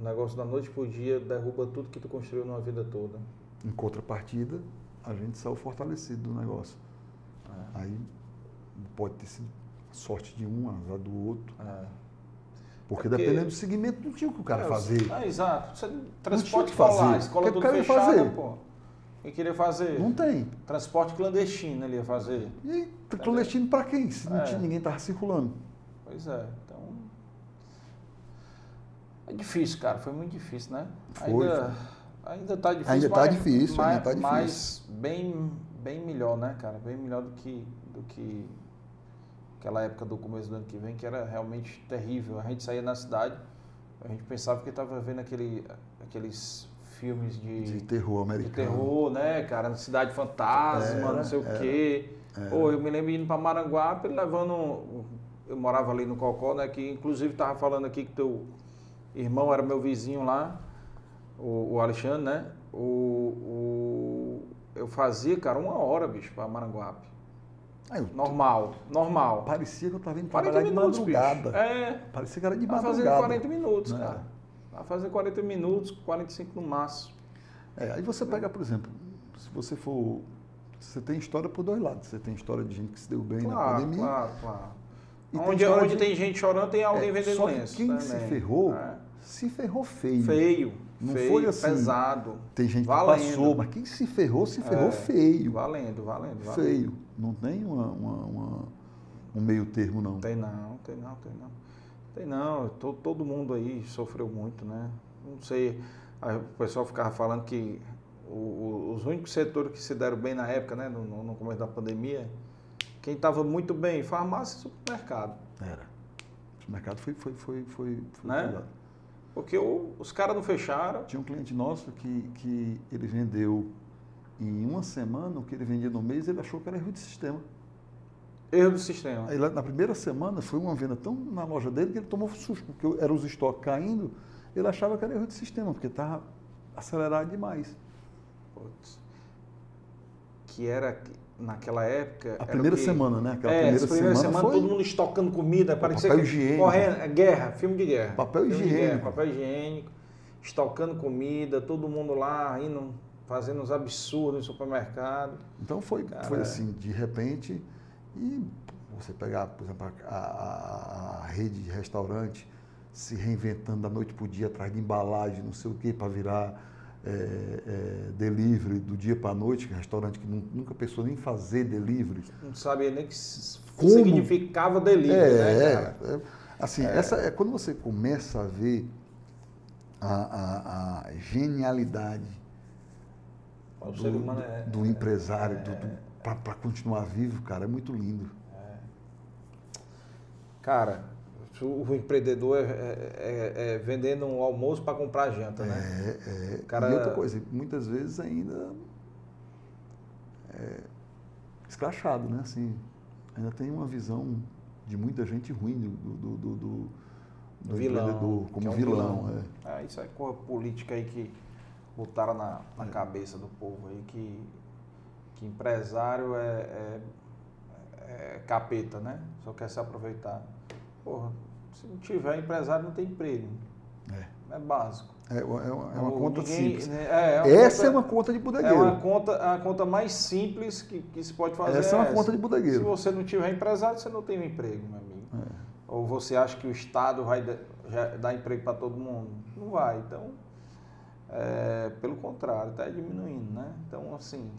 O negócio da noite pro dia derruba tudo que tu construiu numa vida toda. Em contrapartida, a gente saiu fortalecido do negócio. É. Aí pode ter sido sorte de um, azar do outro. É. Porque, é porque, dependendo do segmento, não tinha o que o cara é, fazer. É, exato. Você, transporte escolar, escola tudo fechada, fazer? pô. O que queria fazer? Não tem. Transporte clandestino ele ia fazer. E clandestino para quem? Se não é. tinha, ninguém estava circulando. Pois é. É difícil, cara. Foi muito difícil, né? Foi. Ainda, ainda tá difícil. Ainda está difícil, mas, ainda tá difícil. Mas bem, bem melhor, né, cara? Bem melhor do que, do que aquela época do começo do ano que vem, que era realmente terrível. A gente saía na cidade, a gente pensava que estava vendo aquele, aqueles filmes de, de terror americano. De terror, né, cara? Cidade Fantasma, era, não sei era, o quê. Era. Pô, eu me lembro indo para Maranguape, levando. Eu morava ali no Cocó, né? Que inclusive tava falando aqui que teu irmão era meu vizinho lá, o, o Alexandre, né? O, o, eu fazia, cara, uma hora, bicho, para Maranguape. Normal, normal. Parecia que eu estava indo trabalhar minutos, de madrugada. Bicho. É. Parecia que era de madrugada. Vai fazer 40 minutos, Não cara. Vai fazer 40 minutos, 45 no máximo. É, aí você pega, por exemplo, se você for... Você tem história por dois lados. Você tem história de gente que se deu bem claro, na pandemia. Claro, claro. E onde tem, onde de... tem gente chorando, tem alguém é, vendendo só lenço. quem né, se ferrou, é. se ferrou feio. Feio. Não feio, foi assim. Pesado. Tem gente valendo. que passou, mas quem se ferrou, se ferrou é, feio. Valendo, valendo, valendo. Feio. Não tem uma, uma, uma, um meio termo, não. Tem não, tem não, tem não. Tem não, todo, todo mundo aí sofreu muito, né? Não sei, o pessoal ficava falando que o, os únicos setores que se deram bem na época, né, no, no começo da pandemia, quem estava muito bem, farmácia e supermercado. Era. O supermercado foi, foi, foi, foi, foi né? Porque o, os caras não fecharam. Tinha um cliente nosso que, que ele vendeu em uma semana, o que ele vendia no mês, ele achou que era erro de sistema. Erro do sistema. Aí, na primeira semana foi uma venda tão na loja dele que ele tomou susto, porque eram os estoques caindo, ele achava que era erro de sistema, porque estava acelerado demais. Putz. Que era naquela época. A primeira que, semana, né? Aquela é, primeira, primeira semana, semana foi... todo mundo estocando comida, parecia papel que higiênico. correndo, é guerra, filme de guerra. Papel filme higiênico. Guerra, papel higiênico, estocando comida, todo mundo lá indo, fazendo uns absurdos no supermercado. Então foi, Cara, foi assim, de repente, e você pegar, por exemplo, a, a, a rede de restaurante se reinventando da noite para o dia, atrás de embalagem, não sei o quê, para virar é, é, delivery do dia para a noite, que é um restaurante que nu- nunca pensou nem em fazer delivery. Não sabia nem o que Como? significava delivery, né, É, cara? é, é. assim, essa é quando você começa a ver a, a- a genialidade do, é, do empresário, é- para continuar vivo, cara, é muito lindo. Cara, o, empreendedor é, é- é- é vendendo um almoço para comprar janta, né? É, é. cara- E outra coisa, muitas vezes ainda é escrachado, né? Assim, ainda tem uma visão de muita gente ruim do, do, do, do- do Vilão, como é um vilão. vilão. é. Ah, isso é com a política aí que botaram na, na É. cabeça do povo aí, que, que empresário é, é, é capeta, né? Só quer se aproveitar. Porra, se não tiver empresário, não tem emprego. É. É básico. É, uma- é uma, é uma Ou conta ninguém- simples. né, É, é uma Essa conta- é uma conta de É bodegueiro. uma conta, a conta mais simples que, que se pode fazer. Essa é uma essa. conta de Se bodegueiro. você não tiver empresário, você não tem um emprego, meu amigo. É. Ou você acha que o Estado vai dar emprego para todo mundo? Não vai. Então, é, pelo contrário, está diminuindo, né? Então, assim,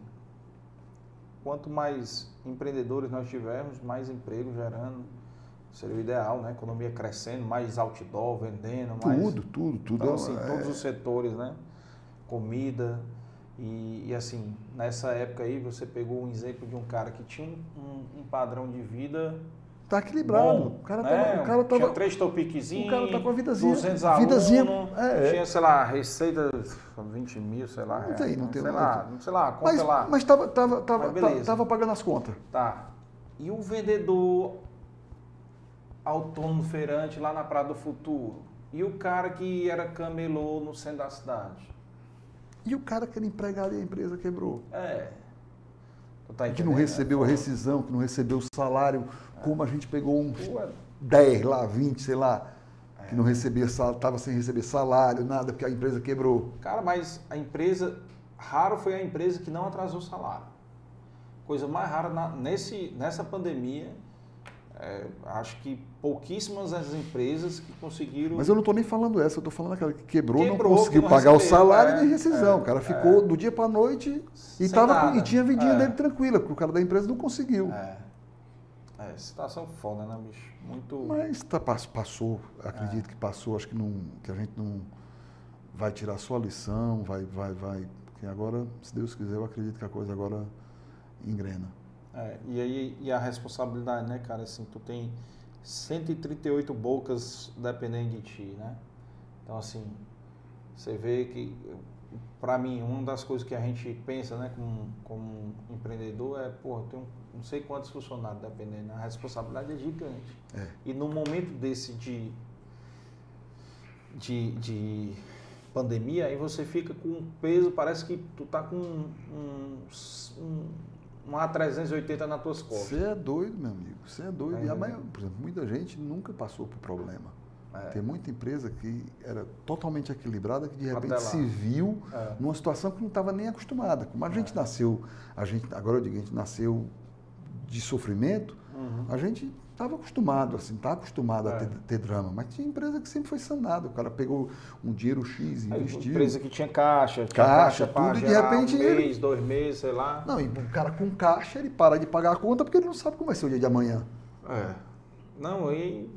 quanto mais empreendedores nós tivermos, mais emprego gerando, seria o ideal, né? Economia crescendo, mais outdoor, vendendo, mais... Tudo, tudo, tudo. Então, assim, é- todos os setores, né? Comida. E, e, assim, nessa época aí, você pegou um exemplo de um cara que tinha um, um- padrão de vida Tá equilibrado. bom, o cara né? tava. O cara tava tinha três topiquezinhos, o cara tá com a vidazinha- 200 alunos, vidazinha, é, é. tinha, sei lá, receita 20 mil, sei lá. Não tem, não é, tem, Sei não lá, tem. sei lá, conta mas, lá. mas tava, tava, tava, Mas tava pagando as contas. Tá. E o vendedor autônomo feirante lá na Praia do Futuro? E o cara que era camelô no centro da cidade? E o cara que era empregado e a empresa quebrou. É. Tá que não né? recebeu a rescisão, que não recebeu o salário, como a gente pegou uns Pô, é- 10 lá, 20, sei lá, que É. não recebia salário, estava sem receber salário, nada, porque a empresa quebrou. Cara, mas a empresa, raro foi a empresa que não atrasou salário. Coisa mais rara na- nesse, nessa pandemia, é, acho que pouquíssimas as empresas que conseguiram. Mas eu não estou nem falando essa, eu estou falando aquela que quebrou, Quebrou, não conseguiu não pagar o recebeu, salário é, nem rescisão. é, o cara ficou do dia para a noite e, tava, nada. e tinha a vidinha É. dele tranquila, porque o cara da empresa não conseguiu. É. É, situação foda, né, bicho? Muito. Mas tá, pass- passou, acredito É. que passou, acho que, não, que a gente não vai tirar só a lição, vai, vai, vai. Porque agora, se Deus quiser, eu acredito que a coisa agora engrena. É, e aí e a responsabilidade, né, cara? Assim, tu tem 138 bocas dependendo de ti, né? Então, assim, você vê que, para mim, uma das coisas que a gente pensa, né, como, como empreendedor é, pô, tem não sei quantos funcionários dependendo, a responsabilidade é gigante. É. E no momento desse de, de, de pandemia, aí você fica com um peso, parece que tu tá com um, um, um A380 nas tuas costas. Você é doido, meu amigo, você é doido. É, e a né? maior- por exemplo, muita gente nunca passou por problema. É. Tem muita empresa que era totalmente equilibrada, que de repente se viu É. numa situação que não estava nem acostumada. Como a gente nasceu, a gente, agora eu digo, a gente nasceu de sofrimento, Uhum. a gente estava acostumado, assim, está acostumado a É. ter, ter drama. Mas tinha empresa que sempre foi sanada. O cara pegou um dinheiro X, Aí, investiu. empresa que tinha0,aixa, tinha Caixa, caixa, para tudo, e de repente um ele- mês, dois meses, sei lá. Não, e o cara com caixa, ele para de pagar a conta porque ele não sabe como vai ser o dia de amanhã. É. Não, e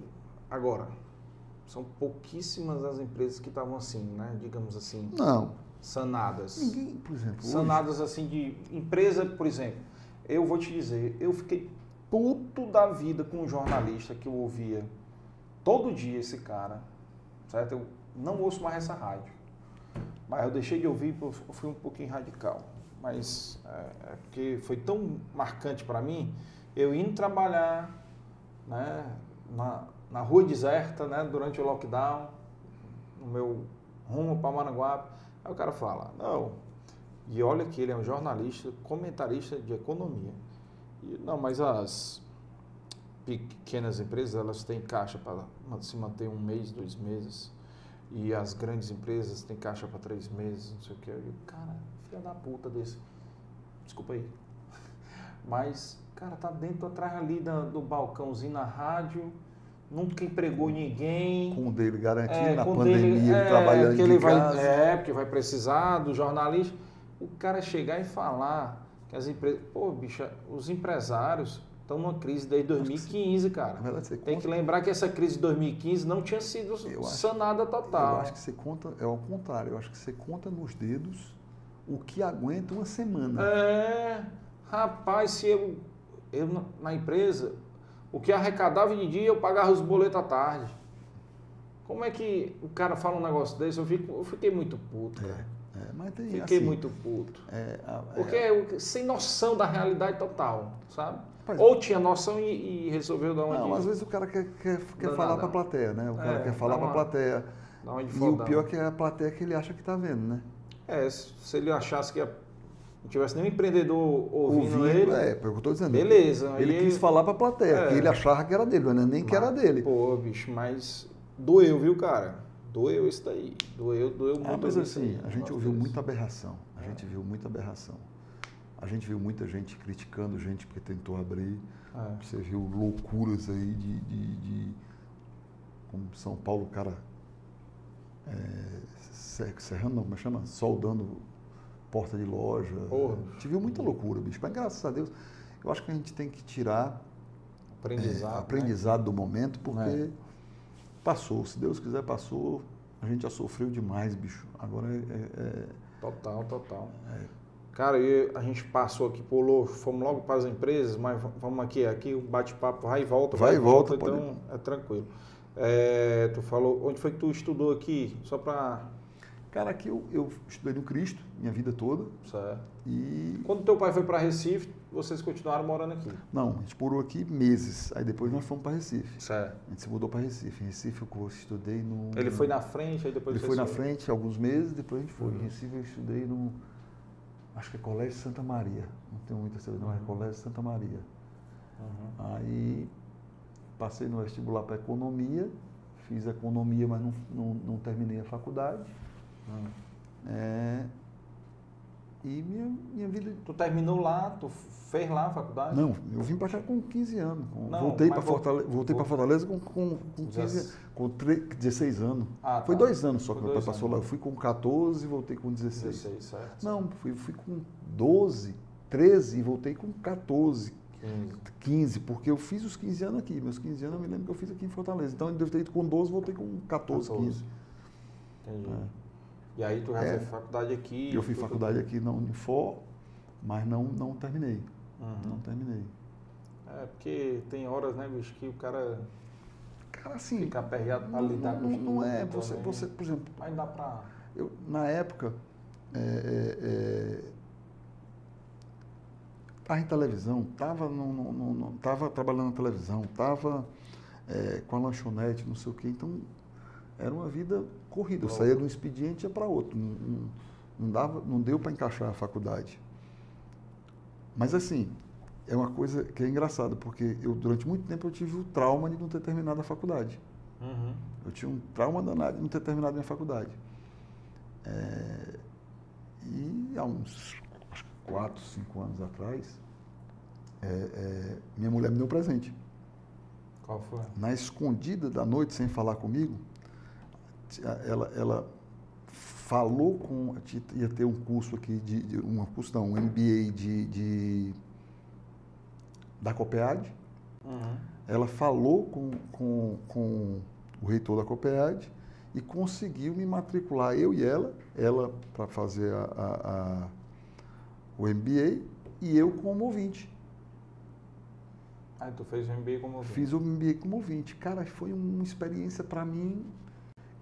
agora, são pouquíssimas as empresas que estavam assim, né? Digamos assim, Não. sanadas. Ninguém, por exemplo, hoje, Sanadas assim de empresa, por exemplo. Eu vou te dizer, eu fiquei puto da vida com um jornalista que eu ouvia todo dia esse cara, certo? Eu não ouço mais essa rádio. Mas eu deixei de ouvir eu fui um pouquinho radical. Mas é, é porque foi tão marcante para mim, eu indo trabalhar né, na, na rua deserta, né, durante o lockdown, no meu rumo para Maranguape. Aí o cara fala, não, E olha que ele é um jornalista, comentarista de economia. Não, mas as pequenas empresas, elas têm caixa para se manter um mês, dois meses. E as grandes empresas têm caixa para três meses, não sei o que. Eu, cara, filha da puta desse. Desculpa aí. (laughs) Mas, cara, tá dentro atrás ali da, do balcãozinho na rádio, nunca empregou ninguém. Com o dele garantido, é, na pandemia, dele, é, trabalhando que ele vai, casa. É, porque vai precisar do jornalista. O cara chegar e falar que as empresas... Pô, bicha, os empresários estão numa crise desde 2015, cara. Verdade, Tem que lembrar que essa crise de 2015 não tinha sido eu sanada acho, total. Eu acho que você conta, é ao contrário, eu acho que você conta nos dedos o que aguenta uma semana. É, rapaz, se eu, eu na empresa, o que arrecadava de dia eu pagava os boletos à tarde. Como é que o cara fala um negócio desse? Eu, fico, eu fiquei muito puto, cara. É, é, mas tem, Fiquei assim, muito puto. É, Porque é, sem noção da realidade total, sabe? Ou tinha noção e, e, resolveu dar uma Não, às vezes o cara quer, quer, quer não, falar para a plateia, né? O cara é, quer falar para a plateia. E o pior é que é a plateia que ele acha que está vendo, né? É, se ele achasse que não tivesse nenhum empreendedor ouvindo, ouvindo ele. É, é o que eu estou dizendo. Beleza. Ele quis falar para a plateia, é. que ele achava que era dele, mas nem mas, que era dele. Pô, bicho, mas doeu, viu, cara? Doeu isso daí. Doeu, doeu muito. Ah, mas assim, a gente ouviu muita aberração. A gente viu muita aberração. A gente viu muita gente criticando gente porque tentou abrir. É. Você viu loucuras aí de, de, de como São Paulo, o cara é, serrando, como é chama? Soldando porta de loja. Porra. A gente viu muita loucura, bicho. Mas graças a Deus, eu acho que a gente tem que tirar aprendizado, é, aprendizado né? do momento, porque é. Passou. Se Deus quiser, passou. A gente já sofreu demais, bicho. Agora é. é, é total, total. É. Cara, e a gente passou aqui, pulou, fomos logo para as empresas, mas vamos aqui, aqui o bate-papo vai e volta, vai, vai e volta, volta então é tranquilo. É, tu falou, onde foi que tu estudou aqui? Só para... Cara, aqui eu, eu, estudei no Cristo, minha vida toda. Certo. E... Quando teu pai foi para Recife, vocês continuaram morando aqui? Não, a gente morou aqui meses, aí depois nós fomos para Recife. Certo. A gente se mudou para Recife. Em Recife eu estudei no... Ele foi na frente, aí depois... Ele foi na frente alguns meses, depois a gente foi. Uhum. Em Recife eu estudei no acho que é Colégio Santa Maria, não tenho muita certeza, mas é Colégio Santa Maria. Uhum. Aí passei no vestibular para economia, fiz economia, mas não, não, não terminei a faculdade. Uhum. É, e minha, minha vida. Tu terminou lá, tu fez lá a faculdade? Não, eu vim para cá com 15 anos. Com, não, voltei para Fortaleza, voltei para Fortaleza com, com, com, 15, com 3, 16 anos. Ah, Foi tá. dois anos só que meu pai passou lá. Eu fui com 14 e voltei com 16. 16, certo. Não, fui, fui com 12, 13 e voltei com 14. 15. 15, porque eu fiz os 15 anos aqui. Meus 15 anos eu me lembro que eu fiz aqui em Fortaleza. Então eu devo ter ido com 12, voltei com 14, 14. 15. Entendi. É. E aí tu já é, fez faculdade aqui? Eu fiz faculdade aqui na Unifor, mas não, não terminei. Uhum. Não terminei. É, porque tem horas, né, bicho, que o cara. Cara, assim. Fica aperreado para lidar com Não, não é. Você, você, por exemplo. Mas dá para. Eu, na época. É, é, é, em televisão, estava no, no, no, tava trabalhando na televisão, estava é, com a lanchonete, não sei o quê. Então, era uma vida corrida. Eu saía de um expediente e ia para outro. Não, não, não, dava, não deu para encaixar a faculdade. Mas assim, é uma coisa que é engraçada, porque eu durante muito tempo eu tive o trauma de não ter terminado a faculdade. Uhum. Eu tinha um trauma danado de não ter terminado a minha faculdade. É, e há uns quatro, cinco anos atrás, é, é, minha mulher me deu um presente. Qual foi? Na escondida da noite, sem falar comigo, ela, ela falou com. ia ter um curso aqui, de, de um curso não, um MBA de, de da COPEAD. Uhum. Ela falou com, com, com o reitor da COPEAD e conseguiu me matricular, eu e ela, ela para fazer a, a, a, o MBA e eu como ouvinte. Ah, tu fez o MBA como ouvinte? Fiz o MBA como ouvinte. Cara, foi uma experiência para mim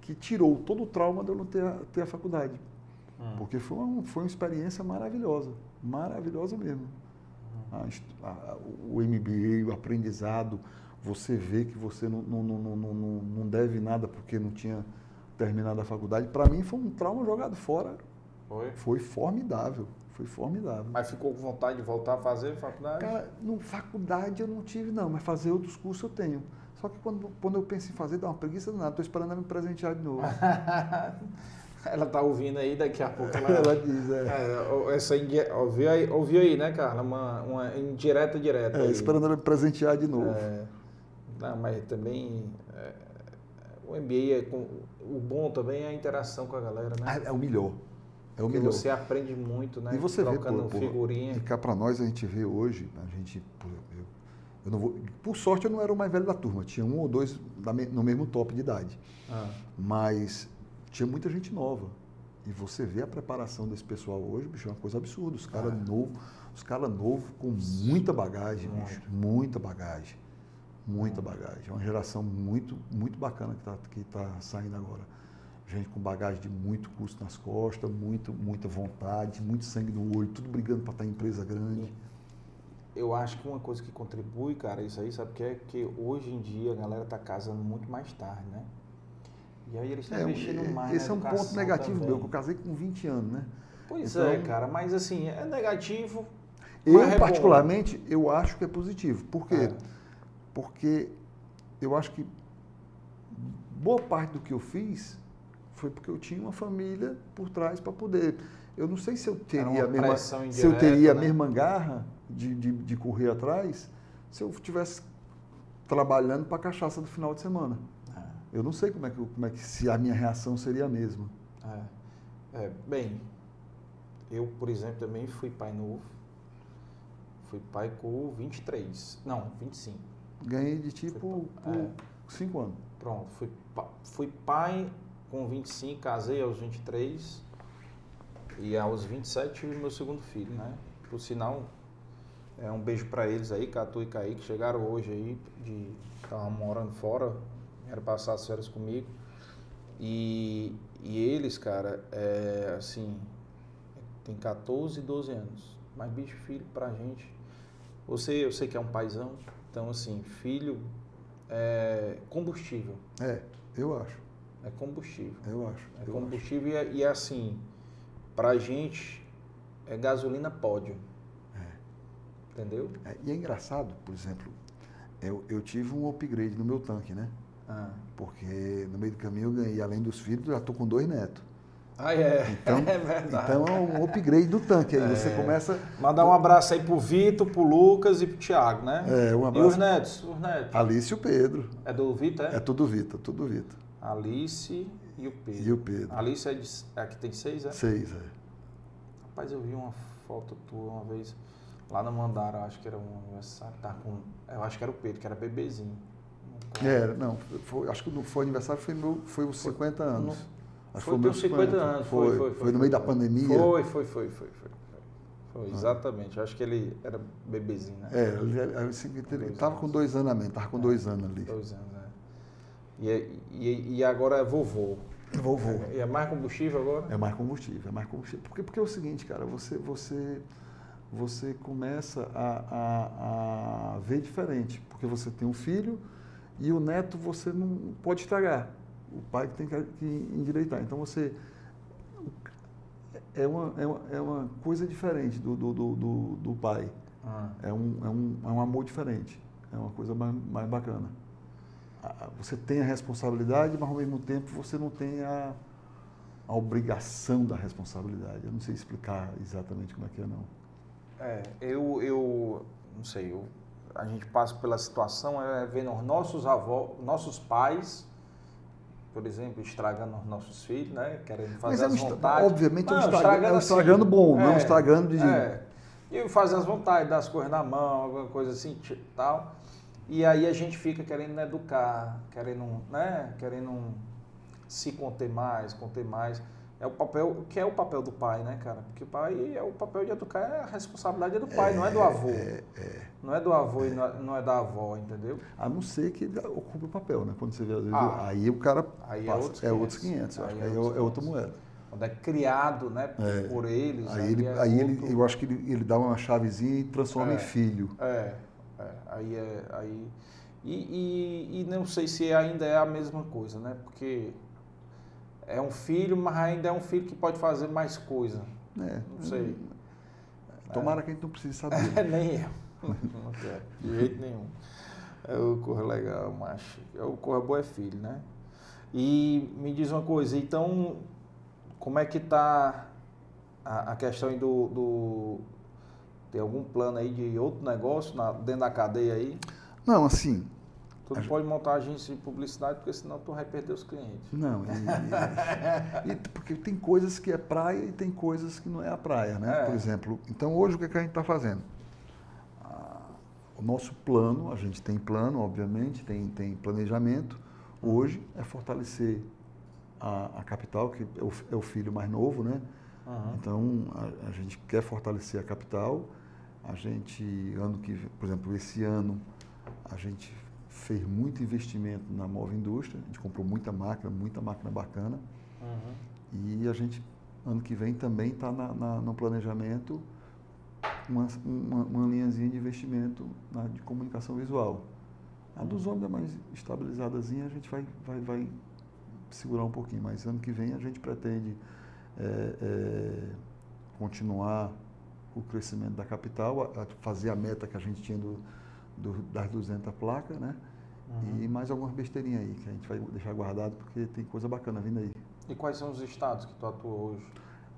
que tirou todo o trauma de eu não ter a, ter a faculdade. Hum. Porque foi uma, foi uma experiência maravilhosa, maravilhosa mesmo. Hum. A, a, o MBA, o aprendizado, você vê que você não, não, não, não, não deve nada porque não tinha terminado a faculdade. Para mim foi um trauma jogado fora Foi? Foi formidável. Foi formidável. Mas ficou com vontade de voltar a fazer faculdade? Cara, no faculdade eu não tive, não, mas fazer outros cursos eu tenho. Só que quando, quando eu penso em fazer, dá uma preguiça nada. Estou esperando ela me presentear de novo. (laughs) ela tá ouvindo aí, daqui a pouco ela. ela diz, é. é essa indi... ouviu, aí, ouviu aí, né, Carla? Uma, uma indireta direta. É, aí. esperando ela me presentear de novo. É, não, mas também. É, o MBA, é com, o bom também é a interação com a galera, né? É, é o melhor. É o Porque melhor. você aprende muito, né? E você vê, Trocando pô, pô, figurinha. E cá para nós a gente vê hoje, a gente, pô, eu, não vou, por sorte eu não era o mais velho da turma, tinha um ou dois da no mesmo top de idade, Ah, mas tinha muita gente nova. E você vê a preparação desse pessoal hoje, bicho, é uma coisa absurda. Os caras Ah. novos, os caras novos com muita bagagem, Muito. bicho, muita bagagem, muita bagagem. É uma geração muito, muito bacana que está que tá saindo agora. Gente com bagagem de muito custo nas costas, muito, muita vontade, muito sangue no olho, tudo brigando para estar em empresa grande. Eu acho que uma coisa que contribui, cara, isso aí, sabe o que é? Que hoje em dia a galera tá casando muito mais tarde, né? E aí eles estão É, investindo mais esse é um ponto negativo também. meu, que eu casei com 20 anos, né? Pois Então- é, cara, mas assim, é negativo. Eu, é bom. particularmente, eu acho que é positivo. Por quê? É. Porque eu acho que boa parte do que eu fiz foi porque eu tinha uma família por trás para poder. Eu não sei se eu teria a mesma, se eu teria né? a mesma garra de, de, de correr atrás se eu estivesse trabalhando para cachaça do final de semana. É, Eu não sei como é que, como é que se a minha reação seria a mesma. é. É, bem, eu, por exemplo, também fui pai novo. Fui pai com 23. Não, 25. Ganhei de tipo por é. cinco anos. Pronto, fui, fui pai com 25, casei aos 23 e aos 27 tive meu segundo filho, né? Por sinal, é um beijo pra eles aí, Catu e Kaique, chegaram hoje aí, de estavam morando fora, vieram passar as férias comigo. E, e eles, cara, é, assim, tem 14 e 12 anos. Mas bicho, filho pra gente. Você, eu sei que é um paizão, então assim, filho é combustível. É, eu acho. É combustível. Eu acho. É eu acho. combustível e é, e é assim, pra gente é gasolina pódio. Entendeu? É, e é engraçado, por exemplo, eu, eu tive um upgrade no meu tanque, né? Ah, Porque no meio do caminho eu ganhei, além dos filhos, já tô com dois netos. Ah, é. Então, (laughs) é verdade. então é um upgrade do tanque. Aí você começa. Mandar um abraço aí pro Vitor, pro Lucas e pro Thiago, né? É, um E abraço. os netos? Os netos. Alice e o Pedro. É do Vitor, é? É tudo Vitor, tudo Vitor. Alice e o Pedro. E o Pedro. Alice é, de, é que tem seis, é? Seis, é. Rapaz, eu vi uma foto tua uma vez lá no Mandara, acho que era um aniversário, tá com, eu acho que era o Pedro, que era bebezinho. É, não, foi, acho que não foi aniversário, foi, meu, foi os 50 anos. Acho Foi meus teus 50 anos, foi, foi, foi. no meio da pandemia. Foi, foi, foi, foi, foi. Foi, exatamente. Eu acho que ele era bebezinho, né? É, ele, ele, ele, ele tava com dois anos a menos, tava com dois anos ali. Dois anos, né? E, é- e, e agora é vovô. Vovô. E é mais combustível agora? É mais combustível, é mais combustível. Porque, porque é o seguinte, cara, você, você, você começa a, a, a ver diferente. Porque você tem um filho e o neto você não pode estragar. O pai que tem que, endireitar. Então você. É uma, é uma, é uma coisa diferente do, do, do, do, do pai. Ah, É um, é, um, é um amor diferente. É uma coisa mais, mais bacana. Você tem a responsabilidade, mas ao mesmo tempo você não tem a, a obrigação da responsabilidade. Eu não sei explicar exatamente como é que é, não. é, eu, eu não sei, eu, a gente passa pela situação, é vendo os nossos avós, nossos pais, por exemplo, estragando os nossos filhos, né? Querendo fazer é um as vontades. obviamente é um Não, estraga- é um assim, estragando bom, não é um estragando de- É, e fazer as vontades, dar as coisas na mão, alguma coisa assim, ti- tal. E aí a gente fica querendo educar, querendo, né? Querendo se conter mais, conter mais. É o papel, que é o papel do pai, né, cara? Porque o pai é o papel de educar, é a responsabilidade é do pai, não é do avô. Não é do avô e não é, não é da avó, entendeu? A não ser que ele ocupe o papel, né? Quando você vê, às vezes, Ah, aí o cara aí é passa. outros é outros 500. 500. eu acho Aí que é Aí é, outros é outra 500. moeda. Quando é criado, né, por, É. eles. Aí, ele, é aí ele, eu acho que ele, ele dá uma chavezinha e transforma É. em filho. É, é, aí é. Aí, e, e, e não sei se ainda é a mesma coisa, né? Porque é um filho, mas ainda é um filho que pode fazer mais coisa. É, Não sei. Tomara que a gente não precise saber. (laughs) Nem eu. Não quero, de jeito nenhum. É o Corra legal, macho. É o Corra boa é filho, né? E me diz uma coisa, então, como é que tá a, a questão do, do. Tem algum plano aí de outro negócio na, dentro da cadeia aí? Não, assim, Tu não pode montar agência de publicidade, porque senão tu vai perder os clientes. Não, e, (laughs) e- e porque tem coisas que é praia e tem coisas que não é a praia, né? É. Por exemplo, então hoje o que, é que a gente está fazendo? Ah, o nosso plano, a gente tem plano, obviamente, tem, tem planejamento. Hoje é fortalecer a, a capital, que é o, é o filho mais novo, né? Aham. Então a, a gente quer fortalecer a capital. A gente, ano que, por exemplo, esse ano, a gente fez muito investimento na nova indústria. A gente comprou muita máquina, muita máquina bacana. Uhum. E a gente, ano que vem, também está no planejamento uma, uma, uma linhazinha de investimento na, de comunicação visual. A dos homens é mais estabilizadazinha, a gente vai, vai, vai segurar um pouquinho, mas ano que vem a gente pretende é, é, continuar o crescimento da capital, a, a fazer a meta que a gente tinha do, do, das 200 placas, né? Uhum. E mais algumas besteirinhas aí que a gente vai deixar guardado porque tem coisa bacana vindo aí. E quais são os estados que tu atua hoje?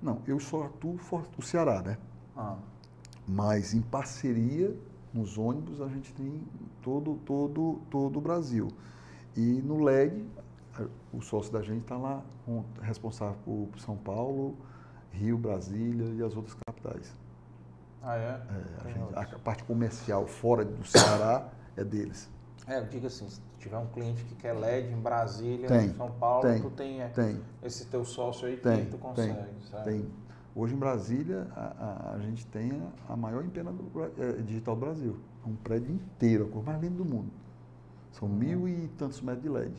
Não, eu só atuo fora do Ceará, né? Ah, Mas em parceria nos ônibus a gente tem todo todo todo o Brasil. E no LED a- o sócio da gente está lá responsável por São Paulo, Rio, Brasília e as outras capitais. Ah é? É, a, Tem gente- a parte comercial fora do Ceará é deles. É, eu digo assim, se tiver um cliente que quer LED em Brasília, Tem, em São Paulo, tem, tu tem é, Tem, esse teu sócio aí Tem, que tu consegue, certo? tem. Hoje em Brasília a, a- a gente tem a, maior empena do, é, digital do Brasil. É um prédio inteiro, a cor mais linda do mundo. São Uhum. mil e tantos metros de LED.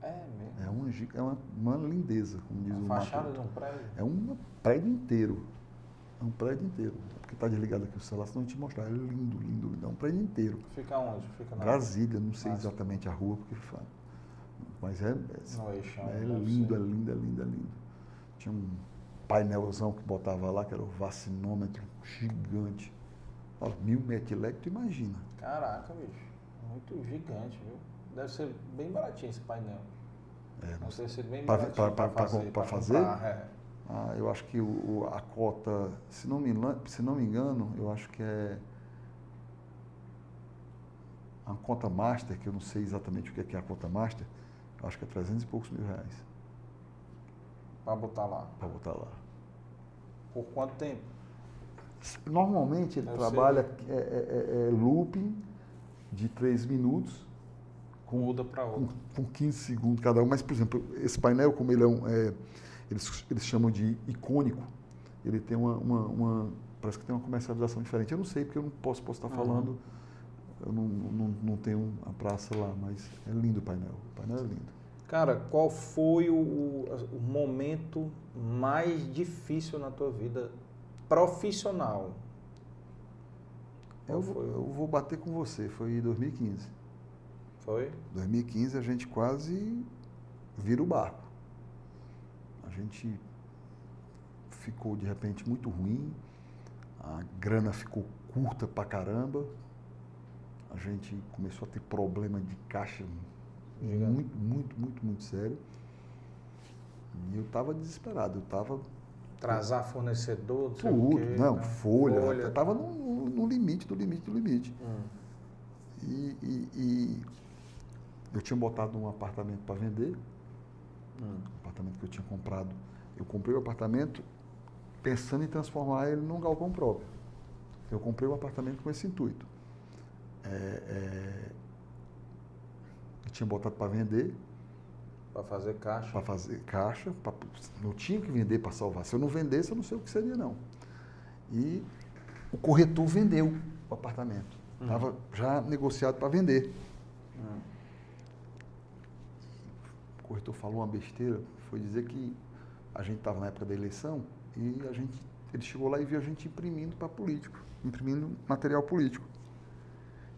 É mesmo. É uma, gi- é uma, uma lindeza, como diz A o fachada de Matheus. um prédio. É um prédio inteiro. É um prédio inteiro. Porque está desligado aqui o celular, senão a gente mostrar. É lindo, lindo, lindo. É um prédio inteiro. Fica onde? Fica na, Brasília, não sei Massa. exatamente a rua, porque fa- mas é, é, é deve lindo, é lindo, é lindo, é lindo. Tinha um painelzão que botava lá, que era o vacinômetro gigante. Mil LED, tu imagina. Caraca, bicho. Muito gigante, viu? Deve ser bem baratinho esse painel. É, não Deve ser bem Pra- baratinho pra fazer. pra comprar, é. Ah, eu acho que o, o- a cota, se não, me, se não me engano, eu acho que é a cota master, que eu não sei exatamente o que é, que é a cota master, eu acho que é 300 e poucos mil reais Pra botar lá. para botar lá. Por quanto tempo? Normalmente ele Eu trabalha é, é- é- é looping de 3 minutos com, Muda pra com, outro. com 15 segundos cada um. Mas, por exemplo, esse painel, como ele é um. Eles, eles chamam de icônico, ele tem uma, uma- uma- Parece que tem uma comercialização diferente. Eu não sei, porque eu não posso, posso estar Uhum. falando. Eu não, não, não tenho a praça lá, mas é lindo o painel. O painel é lindo. Cara, qual foi o, o- momento mais difícil na tua vida profissional? Eu, eu vou bater com você, foi em 2015. Foi? 2015 a gente quase vira o barco. A gente ficou de repente muito ruim, a grana ficou curta pra caramba, a gente começou a ter problema de caixa muito, muito, muito, muito sério. E eu estava desesperado, eu estava Trazer fornecedor, tudo, quê, não, né? folha, Folha. eu estava no, no limite, do limite, do limite. Hum. E, e- e eu tinha botado um apartamento para vender. Um apartamento que eu tinha comprado. Eu comprei o apartamento pensando em transformar ele num galpão próprio. Eu comprei o apartamento com esse intuito. É, é, eu tinha botado para vender, Pra fazer caixa. para fazer caixa, pra, não tinha que vender para salvar. Se eu não vendesse, eu não sei o que seria não. E o corretor vendeu o apartamento. Uhum. Estava já negociado para vender. Hum. O corretor falou uma besteira, foi dizer que a gente estava na época da eleição e a gente, ele chegou lá e viu a gente imprimindo para político, imprimindo material político.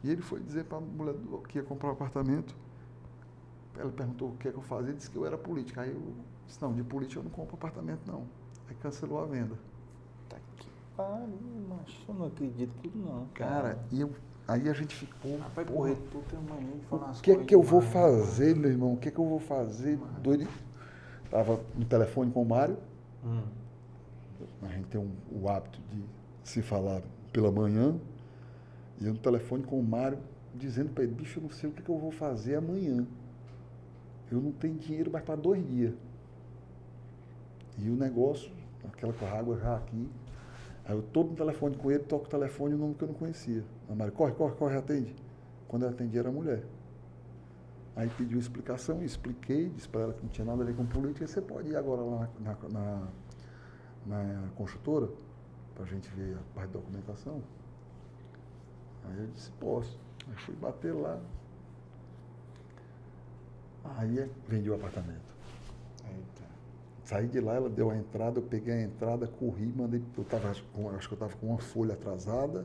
E ele foi dizer para a mulher do- que ia comprar o apartamento, ela perguntou o que é que eu fazia, disse que eu era político. Aí eu Disse, não, de política eu não compro apartamento não. Aí cancelou a venda. Tá que pariu, macho. Eu não acredito tudo não. Cara, e eu, aí a gente ficou. Correr falar O que é que eu vou fazer, meu irmão? O que é que eu vou fazer? Doido. Tava no telefone com o Mário. Hum. A gente tem um- o hábito de se falar pela manhã. E eu no telefone com o Mário, dizendo para ele, bicho, eu não sei o que, que eu vou fazer amanhã. Eu não tenho dinheiro mais para dois dias. E o negócio, aquela com a água já aqui. Aí eu todo no telefone com ele, toco o telefone o nome que eu não conhecia. A Mário, corre, corre, corre, atende. Quando eu atendi era mulher. Aí pediu explicação, expliquei, disse para ela que não tinha nada a ver com política, você pode ir agora lá na, na, na, construtora, para a gente ver a parte da documentação. Aí eu disse, posso. Aí fui bater lá. Aí vendi o apartamento. Saí de lá, ela deu a entrada, eu peguei a entrada, corri, mandei. Eu tava, acho que eu estava com uma folha atrasada,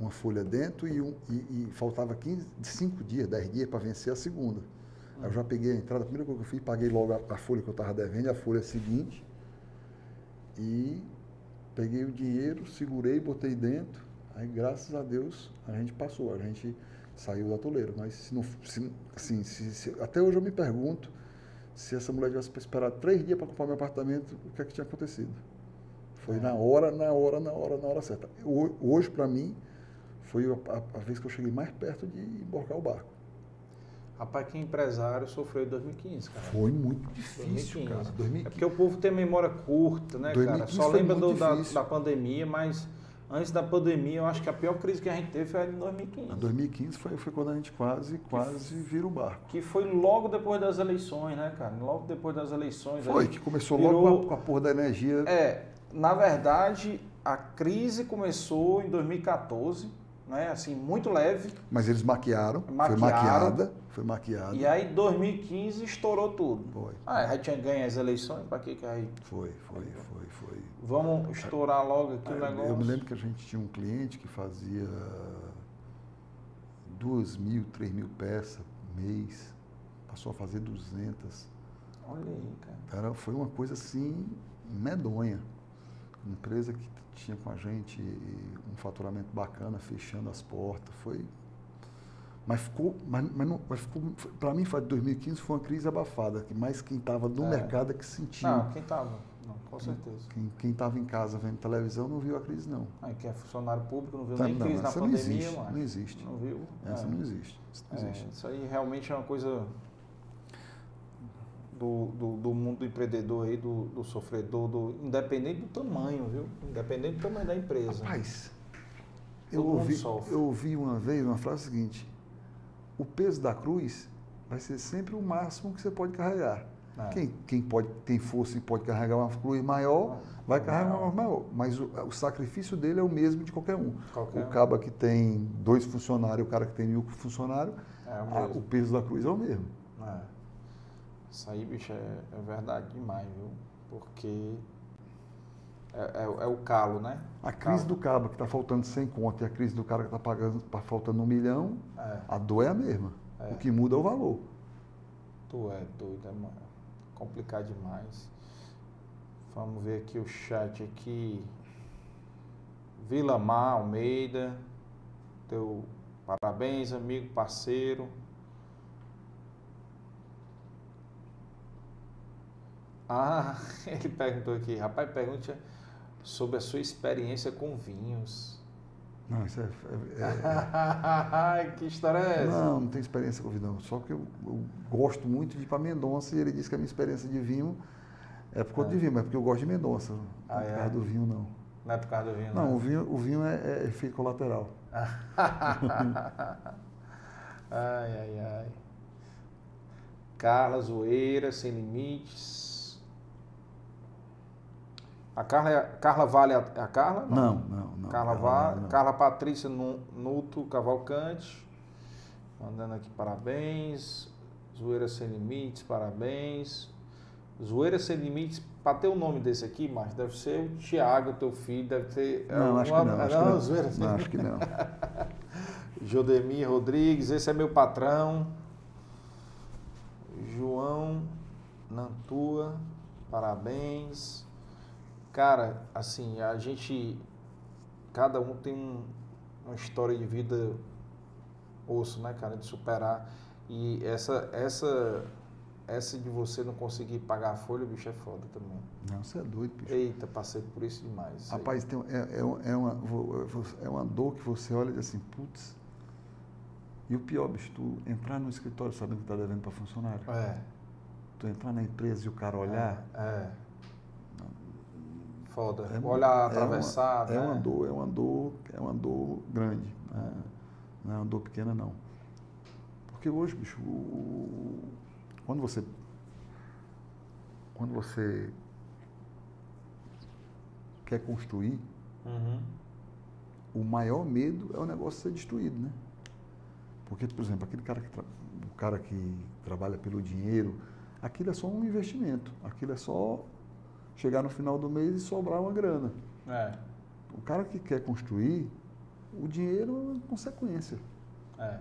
uma folha dentro e, um, e, e faltava 15, 5 dias, 10 dias para vencer a segunda. Aí eu já peguei a entrada, a primeira coisa que eu fiz, paguei logo a, a folha que eu estava devendo, a folha seguinte, e peguei o dinheiro, segurei, botei dentro, aí graças a Deus a gente passou, a gente saiu da toleira. Mas se não, se, assim, se- se- até hoje eu me pergunto se essa mulher tivesse esperado três dias para comprar meu apartamento, o que é que tinha acontecido? Foi É. na hora, na hora, na hora, na hora certa. Ho- Hoje, para mim, foi a, a- vez que eu cheguei mais perto de embarcar o barco. Rapaz, que empresário sofreu em 2015, cara. Foi muito difícil, 2015. cara. É 2015. porque o povo tem memória curta, né, cara? 2015 Só lembra do- da, da pandemia, mas antes da pandemia, eu acho que a pior crise que a gente teve foi em 2015. Em 2015 foi, foi quando a gente quase, quase vira o barco. Que foi logo depois das eleições, né, cara? Logo depois das eleições. Foi, que começou virou- logo com a, com a porra da energia. É, na verdade, a crise começou em 2014, né? Assim, muito leve. Mas eles maquiaram, foi Maquiaram. maquiada, foi maquiada. E aí, 2015, estourou tudo. Foi, Ah, já tinha ganho as eleições, pra que que aí? foi, foi, foi, foi. Vamos estourar logo aqui o Ah, negócio. Eu me lembro que a gente tinha um cliente que fazia duas mil, três mil peças mês, passou a fazer 200. Olha aí, cara. Era, foi uma coisa assim medonha. Uma empresa que tinha com a gente um faturamento bacana, fechando as portas, foi. Mas ficou, mas, mas não, mas ficou, para mim, foi 2015 foi uma crise abafada, que mais quem estava no É. mercado é que sentiu. Não, quem tava? Não, com certeza. Quem estava em casa vendo televisão não viu a crise, não. Aí quem é funcionário público não viu Tá, nem não, crise na essa não pandemia, existe, não existe. Não viu? Essa É. não existe. Isso não É, existe. isso aí realmente é uma coisa do, do, do mundo do empreendedor aí, do, do sofredor, do, independente do tamanho, viu? Independente do tamanho da empresa. Rapaz, Todo eu ouvi, sofre. eu ouvi uma vez uma frase seguinte: o peso da cruz vai ser sempre o máximo que você pode carregar. É. Quem, quem pode, tem força e pode carregar uma cruz maior, vai carregar uma maior. Mas o, o sacrifício dele é o mesmo de qualquer um. Qualquer o um. caba que tem dois funcionários, o cara que tem mil funcionários, É o a- o peso da cruz é o mesmo. É. Isso aí, bicho, é, é verdade demais, viu? Porque é, é- é o calo, né? A crise Calo. do caba que está faltando 100 conto e a crise do cara que está pagando, tá faltando um milhão, É, a dor é a mesma. É. O que muda é o valor. tu é doido, é mano. Complicado demais. Vamos ver aqui o chat aqui. Vila Mar Almeida, teu parabéns, amigo, parceiro. Ah, (laughs) ele perguntou aqui, rapaz, pergunta sobre a sua experiência com vinhos. Não, isso é- é- é, (laughs) que história é essa? Não, não tenho experiência com vinho, não. Só que eu, eu gosto muito de ir para Mendonça e ele disse que a minha experiência de vinho é por conta É. de vinho, mas é porque eu gosto de Mendonça. Não Ah, é por é? causa do vinho, não. Não é por causa do vinho, Não, o vinho, o vinho é, é efeito colateral. (laughs) ai, ai, ai. Carla Zoeira, Sem Limites. A Carla, é- Carla Vale é a, é a Carla? Não, não, não. Carla, Carla Va- não. Carla Patrícia Nu- Nuto Cavalcante. Mandando aqui parabéns. Zoeira Sem Limites, parabéns. Zoeira Sem Limites, para ter o nome desse aqui, mas deve ser o Tiago, teu filho, deve ter. Não, acho que alguma- não. Acho que não. Zoeira Sem Não, acho que não. (laughs) Jodemir Rodrigues, esse é meu patrão. João Nantua, parabéns. Cara, assim, a gente. Cada um tem um, uma história de vida osso, né, cara, de superar. E essa, essa, essa de você não conseguir pagar a folha, bicho, é foda também. Não, você é doido, bicho. Eita, passei por isso demais. isso. Rapaz, tem, é, é, é uma, é uma dor que você olha e diz assim, putz. E o pior, bicho, tu entrar no escritório sabendo que tá devendo para funcionário. É. Tu entrar na empresa e o cara olhar. É. Foda. É uma- Olhar é atravessado. Uma, é né? uma dor, é uma dor, é uma dor grande. né? Não é uma dor pequena, não. Porque hoje, bicho, o- quando você. Quando você quer construir, Uhum. o maior medo é o negócio ser destruído, né? Porque, por exemplo, aquele cara que, tra- o cara que trabalha pelo dinheiro, aquilo é só um investimento. Aquilo é só chegar no final do mês e sobrar uma grana. É. O cara que quer construir, o dinheiro é uma consequência. É.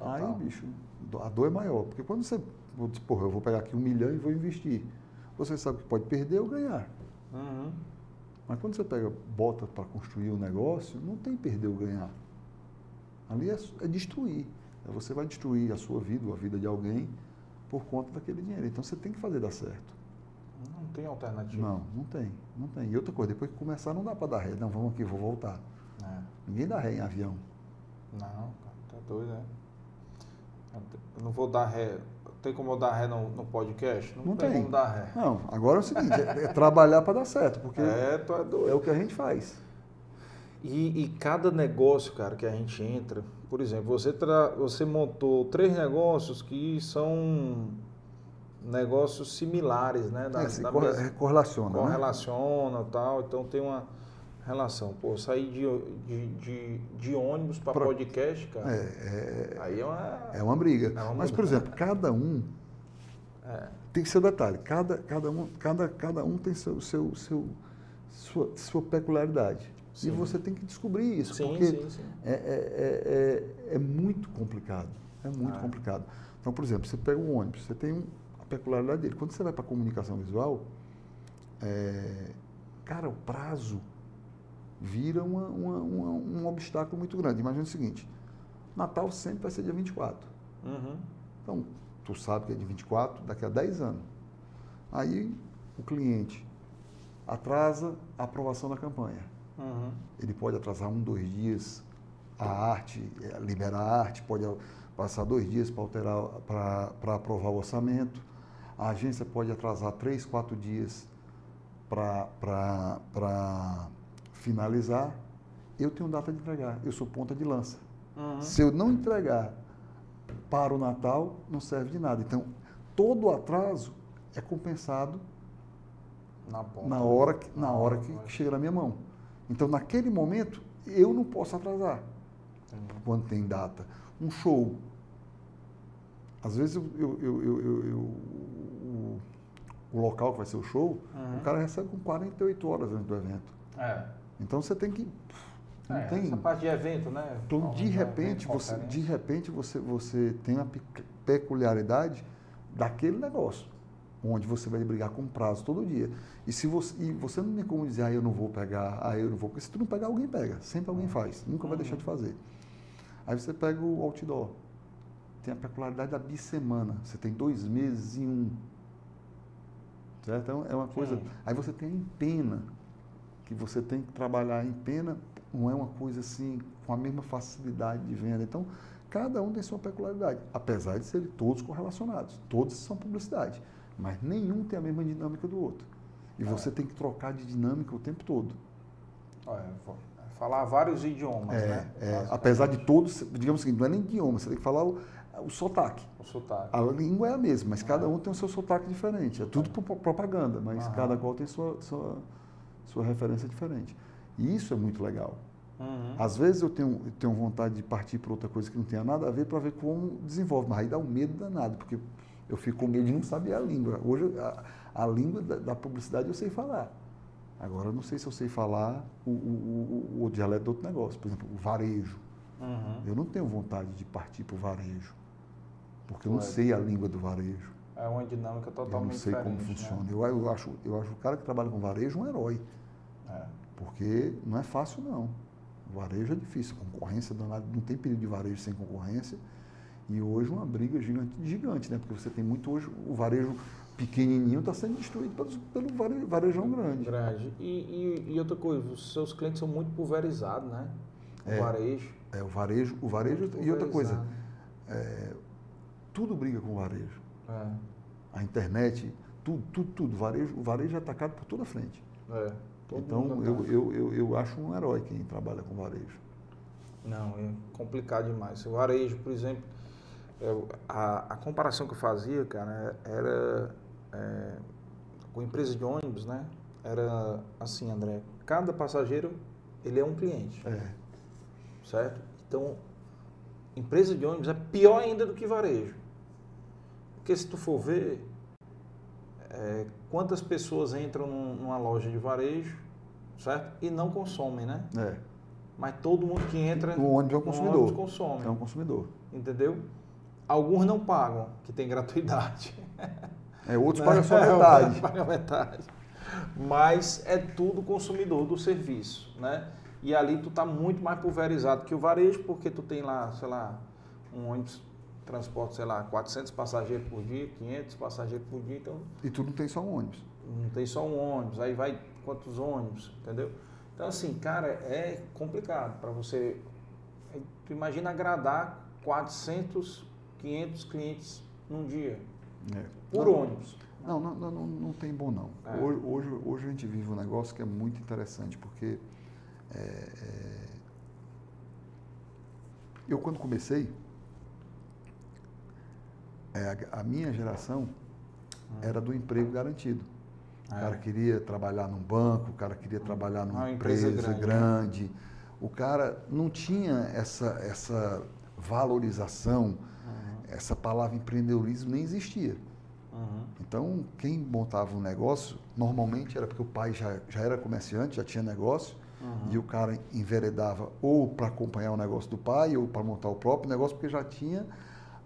Aí, Total. bicho, a dor é maior. Porque quando você, dizer, porra, eu vou pegar aqui um milhão e vou investir. Você sabe que pode perder ou ganhar. Uhum. Mas quando você pega, bota para construir um negócio, não tem perder ou ganhar. Ali é, é destruir. Você vai destruir a sua vida ou a vida de alguém por conta daquele dinheiro. Então você tem que fazer dar certo. Não tem alternativa. Não, não tem. Não tem. E outra coisa, depois que começar, não dá para dar ré. Não, vamos aqui, vou voltar. É. Ninguém dá ré em avião. Não, tá doido, né? Eu não vou dar ré. Tem como eu dar ré no, no podcast? Não, Não tem, tem. como dar ré. Não, agora é o seguinte, é, é trabalhar para dar certo, porque é, É, tu é doido. o que a gente faz. E, e cada negócio, cara, que a gente entra, por exemplo, você, tra- você montou três negócios que são negócios similares, né? Da, É, se da corre- é, correlaciona, né? correlaciona e tal, então tem uma relação. Pô, sair de, de, de, de ônibus para Pro- podcast, cara, É, é, aí é uma... é uma briga. É uma Mas, por briga. exemplo, cada um É, tem seu detalhe. Cada, cada, um, cada, cada um tem seu, seu, seu, sua, sua peculiaridade. Sim. E você tem que descobrir isso, sim, porque sim, sim. É, é, é, é, é muito complicado. É muito Ah. complicado. Então, por exemplo, você pega um ônibus, você tem um- peculiaridade dele. Quando você vai para a comunicação visual, é, cara, o prazo vira uma, uma- uma- um obstáculo muito grande. Imagina o seguinte: Natal sempre vai ser dia 24. Uhum. Então, tu sabe que é de 24 daqui a 10 anos. Aí, o cliente atrasa a aprovação da campanha. Uhum. Ele pode atrasar um, dois dias a arte, eh, liberar a arte, pode passar dois dias para alterar, para aprovar o orçamento. A agência pode atrasar três, quatro dias para finalizar. Eu tenho data de entregar, eu sou ponta de lança. Uhum. Se eu não entregar para o Natal, não serve de nada. Então, todo atraso é compensado Na ponta. na hora que, na hora que chega na minha mão. Então, naquele momento, eu não posso atrasar Entendi. quando tem data. Um show. Às vezes, eu, eu- eu- eu- o local que vai ser o show, Uhum. o cara recebe com 48 horas antes do evento. É. Então, você tem que... Não É, tem... Essa parte de evento, né? Então, de repente, você, de repente você, você tem uma pe- peculiaridade daquele negócio, onde você vai brigar com prazo todo dia. E se você, e você não tem como dizer, ah, eu não vou pegar, ah, eu não vou, porque se tu não pegar, alguém pega. Sempre alguém faz, nunca vai Uhum. deixar de fazer. Aí você pega o outdoor, tem a peculiaridade da bissemana, você tem dois meses em um. Certo? Então, é uma coisa. Sim. Aí você tem a empena, que você tem que trabalhar em pena, não é uma coisa assim com a mesma facilidade de venda. Então, cada um tem sua peculiaridade, apesar de serem todos correlacionados, todos são publicidade, mas nenhum tem a mesma dinâmica do outro. E É. você tem que trocar de dinâmica o tempo todo. Olha, falar vários idiomas, É, né? é, apesar de todos, digamos assim, não é nem idioma, você tem que falar o, sotaque. O sotaque. A língua é a mesma, mas cada um tem o seu sotaque diferente. É tudo É. pro- propaganda, mas cada qual tem sua, sua, sua referência diferente. E isso é muito legal. Uhum. Às vezes eu tenho, eu tenho vontade de partir para outra coisa que não tenha nada a ver para ver como desenvolve, mas aí dá um medo danado, porque eu fico com medo de não saber a língua. Hoje a, a língua da, da publicidade eu sei falar. Agora eu não sei se eu sei falar o, o, o, o dialeto do outro negócio. Por exemplo, o varejo. Uhum. Eu não tenho vontade de partir para o varejo, porque eu não Claro. sei a língua do varejo. É. É uma dinâmica totalmente Eu não sei diferente. como né? funciona. Eu, eu, acho, eu acho o cara que trabalha com varejo um herói. É. Porque não é fácil, não. O varejo é difícil. Concorrência danada. Não tem período de varejo sem concorrência. E hoje uma briga gigante, gigante né? Porque você tem muito hoje, o varejo pequenininho está sendo destruído pelo, pelo vare- varejão grande. Grande. E, e, e outra coisa, os seus clientes são muito pulverizados, né? O É. varejo. É, o varejo, o varejo muito e outra coisa, pulverizado. Tudo briga com o varejo. É. A internet, tudo, tudo, tudo. O varejo, o varejo é atacado por toda a frente. É. Então, mundo eu, eu, eu, eu acho um herói quem trabalha com varejo. Não, é complicado demais. O varejo, por exemplo, eu- a, a comparação que eu fazia, cara, era é, com empresa de ônibus, né? Era assim, André, cada passageiro, ele é um cliente, É, certo? Então, empresa de ônibus é pior ainda do que varejo. Porque se tu for ver, é, quantas pessoas entram num- numa loja de varejo, certo? E não consomem, né? é. Mas todo mundo que entra O ônibus é um no consumidor. ônibus consome. É um consumidor. Entendeu? Alguns não pagam, que tem gratuidade. É, outros pagam só É, metade. (laughs) Paga metade. Mas é tudo consumidor do serviço, né? E ali tu tá muito mais pulverizado que o varejo, porque tu tem lá, sei lá, um ônibus transporta, sei lá, 400 passageiros por dia, 500 passageiros por dia, então E tu não tem só um ônibus. não tem só um ônibus, aí vai quantos ônibus, entendeu? Então, assim, cara, é complicado para você. é, Tu imagina agradar 400, 500 clientes num dia, É. por não, ônibus. Não, não, não, não, não tem bom não. É. Hoje, hoje, hoje a gente vive um negócio que é muito interessante, porque é, é, eu quando comecei, é, a, minha geração era do emprego garantido. O É. cara queria trabalhar num banco, o cara queria trabalhar numa Uma empresa, empresa grande, grande. O cara não tinha essa, essa valorização, essa palavra empreendedorismo nem existia. uhum, Então, quem montava um negócio, normalmente era porque o pai já, já era comerciante, já tinha negócio, uhum. e o cara enveredava ou para acompanhar o negócio do pai, ou para montar o próprio negócio, porque já tinha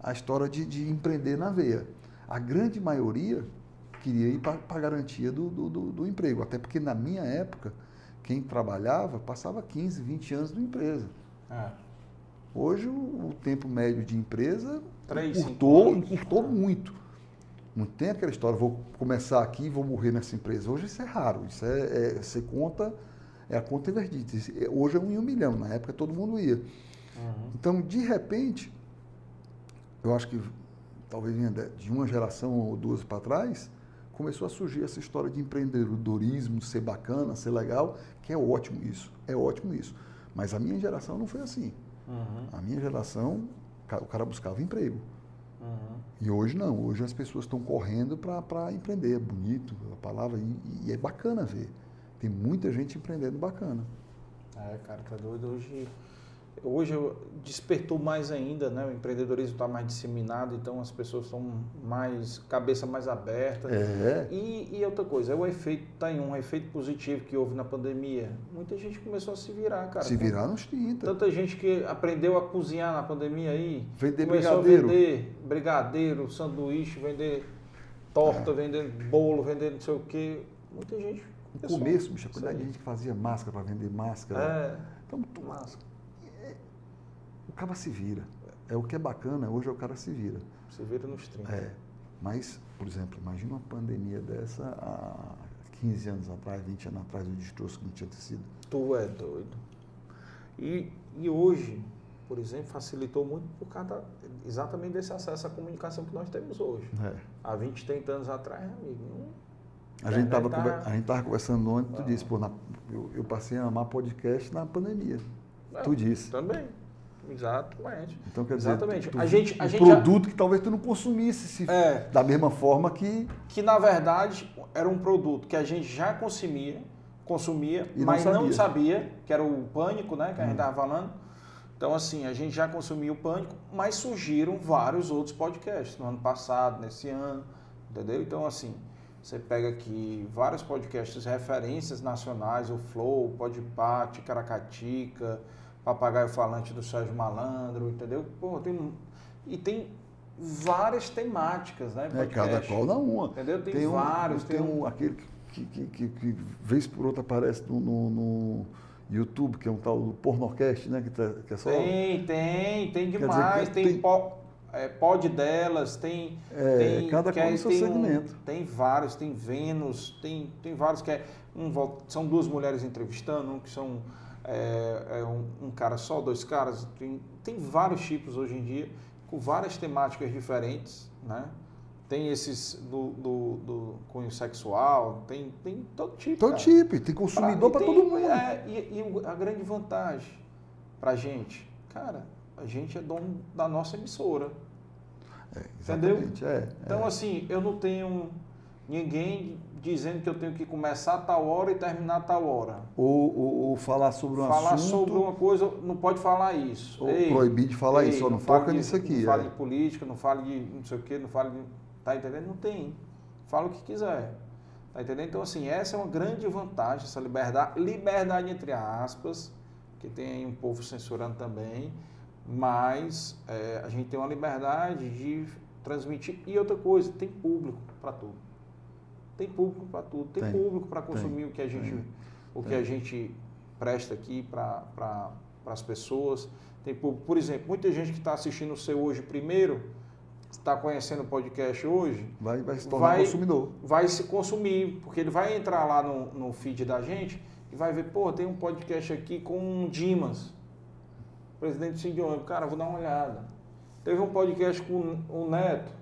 a história de, de empreender na veia. A grande maioria queria ir para a garantia do, do, do- emprego, até porque na minha época, quem trabalhava passava 15, 20 anos na empresa. É. Hoje, o, tempo médio de empresa Três, encurtou, encurtou muito. Não tem aquela história, vou começar aqui e vou morrer nessa empresa. Hoje isso é raro. Isso é, é você conta, é a conta invertida. É- Hoje é um em um milhão. Na época todo mundo ia. Uhum. Então, de repente, eu acho que talvez venha de uma geração ou duas para trás, começou a surgir essa história de empreendedorismo, ser bacana, ser legal, que é ótimo isso, é ótimo isso. Mas a minha geração não foi assim. Uhum. A minha geração, o cara buscava emprego. Uhum. E hoje não, hoje as pessoas estão correndo para empreender, é bonito a palavra, e, e é bacana ver. Tem muita gente empreendendo bacana. É, cara, tá doido. Hoje, hoje despertou mais ainda, né? O empreendedorismo está mais disseminado, então as pessoas estão mais, cabeça mais aberta. É, E, e outra coisa, é o efeito, tá em um efeito positivo que houve na pandemia. Muita gente começou a se virar, cara. se virar nos 30. Tanta gente que aprendeu a cozinhar na pandemia aí. Vender começou brigadeiro. a vender brigadeiro, sanduíche, vender torta, vender bolo, vender não sei o quê. Muita gente. No começou. começo, bicho, a quantidade de gente que fazia máscara para vender máscara. É, Então, o cara se vira. É o que é bacana, hoje é o cara se vira. Você vira nos 30. É. Mas, por exemplo, imagina uma pandemia dessa há 15 anos atrás, 20 anos atrás, o destroço que não tinha tecido. Tu é doido. E, e hoje, por exemplo, facilitou muito por causa exatamente desse acesso à comunicação que nós temos hoje. É. Há 20, 30 anos atrás, amigo, não- A gente estava tá- a gente tava conversando ontem, tu disse, pô, na- eu, eu passei a amar podcast na pandemia. É, Tu disse. Também. Exatamente. Então, quer dizer, Exatamente. tu- a gente, a um gente já- produto que talvez tu não consumisse se- É. da mesma forma que que na verdade era um produto que a gente já consumia, consumia, E não mas não sabia. Hum. sabia, que era o pânico, né, que a gente estava falando. Então, assim, a gente já consumia o pânico, mas surgiram vários outros podcasts no ano passado, nesse ano, entendeu? Então, assim, você pega aqui vários podcasts, referências nacionais, o Flow, o Podpah, Ticaracatica, Papagaio Falante do Sérgio Malandro, entendeu? Pô, tem, e tem várias temáticas, né? É, cada qual dá uma. Entendeu? Tem, tem vários. Um, tem, um, um, aquele que, que, que, que, vez por outra aparece no, no, no, YouTube, que é um tal do Pornocast, né? Que, tá, que é só... Tem, tem, tem demais. Dizer, tem, tem... Po, é, pod delas, tem. É, tem cada qual no seu segmento. Um, tem vários, tem Vênus, tem, tem vários que é. Um, são duas mulheres entrevistando, um que são é, é um, um, cara só, dois caras. Tem, tem vários tipos hoje em dia, com várias temáticas diferentes, né? Tem esses do, do, do cunho sexual, tem, tem todo tipo. Todo cara. tipo, tem consumidor para todo mundo. É, e, e, a grande vantagem para gente, cara, a gente é dono da nossa emissora. É, entendeu? É, então, é. assim, eu não tenho ninguém dizendo que eu tenho que começar a tal hora e terminar a tal hora. Ou, ou, ou falar sobre um falar assunto. Falar sobre uma coisa, não pode falar isso. Ou ei, proibir de falar ei, isso, só não, não foca de, nisso aqui. Não é. fale de política, não fale de não sei o quê, não fale de. Tá entendendo? Não tem. Fala o que quiser. Tá entendendo? Então, assim, essa é uma grande vantagem, essa liberdade, liberdade entre aspas, que tem aí um povo censurando também, mas é, a gente tem uma liberdade de transmitir. E outra coisa, tem público para tudo. Tem público para tudo, tem, tem, público para consumir tem, o que a gente, tem, o que a gente presta aqui para pra, as pessoas. Tem público, por exemplo, muita gente que está assistindo o seu hoje primeiro, está conhecendo o podcast hoje, vai, vai se tornar vai, consumidor. Vai se consumir, porque ele vai entrar lá no, no feed da gente e vai ver, pô, tem um podcast aqui com o Dimas, presidente do Sindiônio. Cara, vou dar uma olhada. Teve um podcast com o Neto,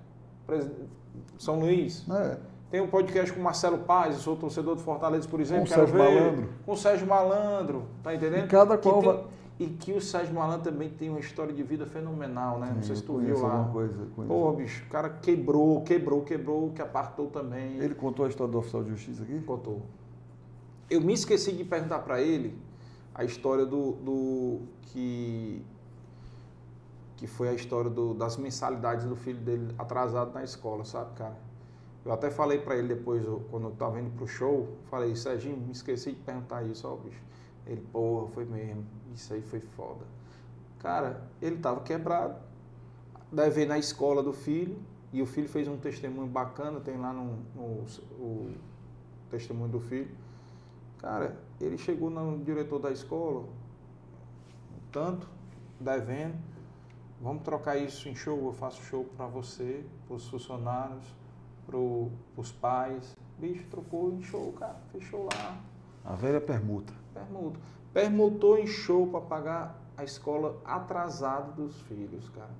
São Luís. É. Tem um podcast com o Marcelo Paz, eu sou torcedor do Fortaleza, por exemplo. Com o Sérgio ver. Malandro. Com o Sérgio Malandro, tá entendendo? E cada qual tem, E que o Sérgio Malandro também tem uma história de vida fenomenal, né? Sim, Não sei se tu viu lá. Coisa, Pô, bicho, o cara quebrou, quebrou, quebrou, que apartou também. Ele contou a história do oficial de justiça aqui? Contou. Eu me esqueci de perguntar para ele a história do, do que que foi a história do, das mensalidades do filho dele atrasado na escola, sabe, cara? Eu até falei para ele depois, quando eu tava indo pro show, falei, Serginho, me esqueci de perguntar isso, ó, bicho. Ele, porra, foi mesmo, isso aí foi foda. Cara, ele tava quebrado, deve na escola do filho, e o filho fez um testemunho bacana, tem lá no, no o testemunho do filho. Cara, ele chegou no diretor da escola, tanto, devendo, vamos trocar isso em show, eu faço show para você, para os funcionários, para os pais. Bicho, trocou show, cara. Fechou lá. A velha permuta. Permuta. Permutou show para pagar a escola atrasada dos filhos, cara.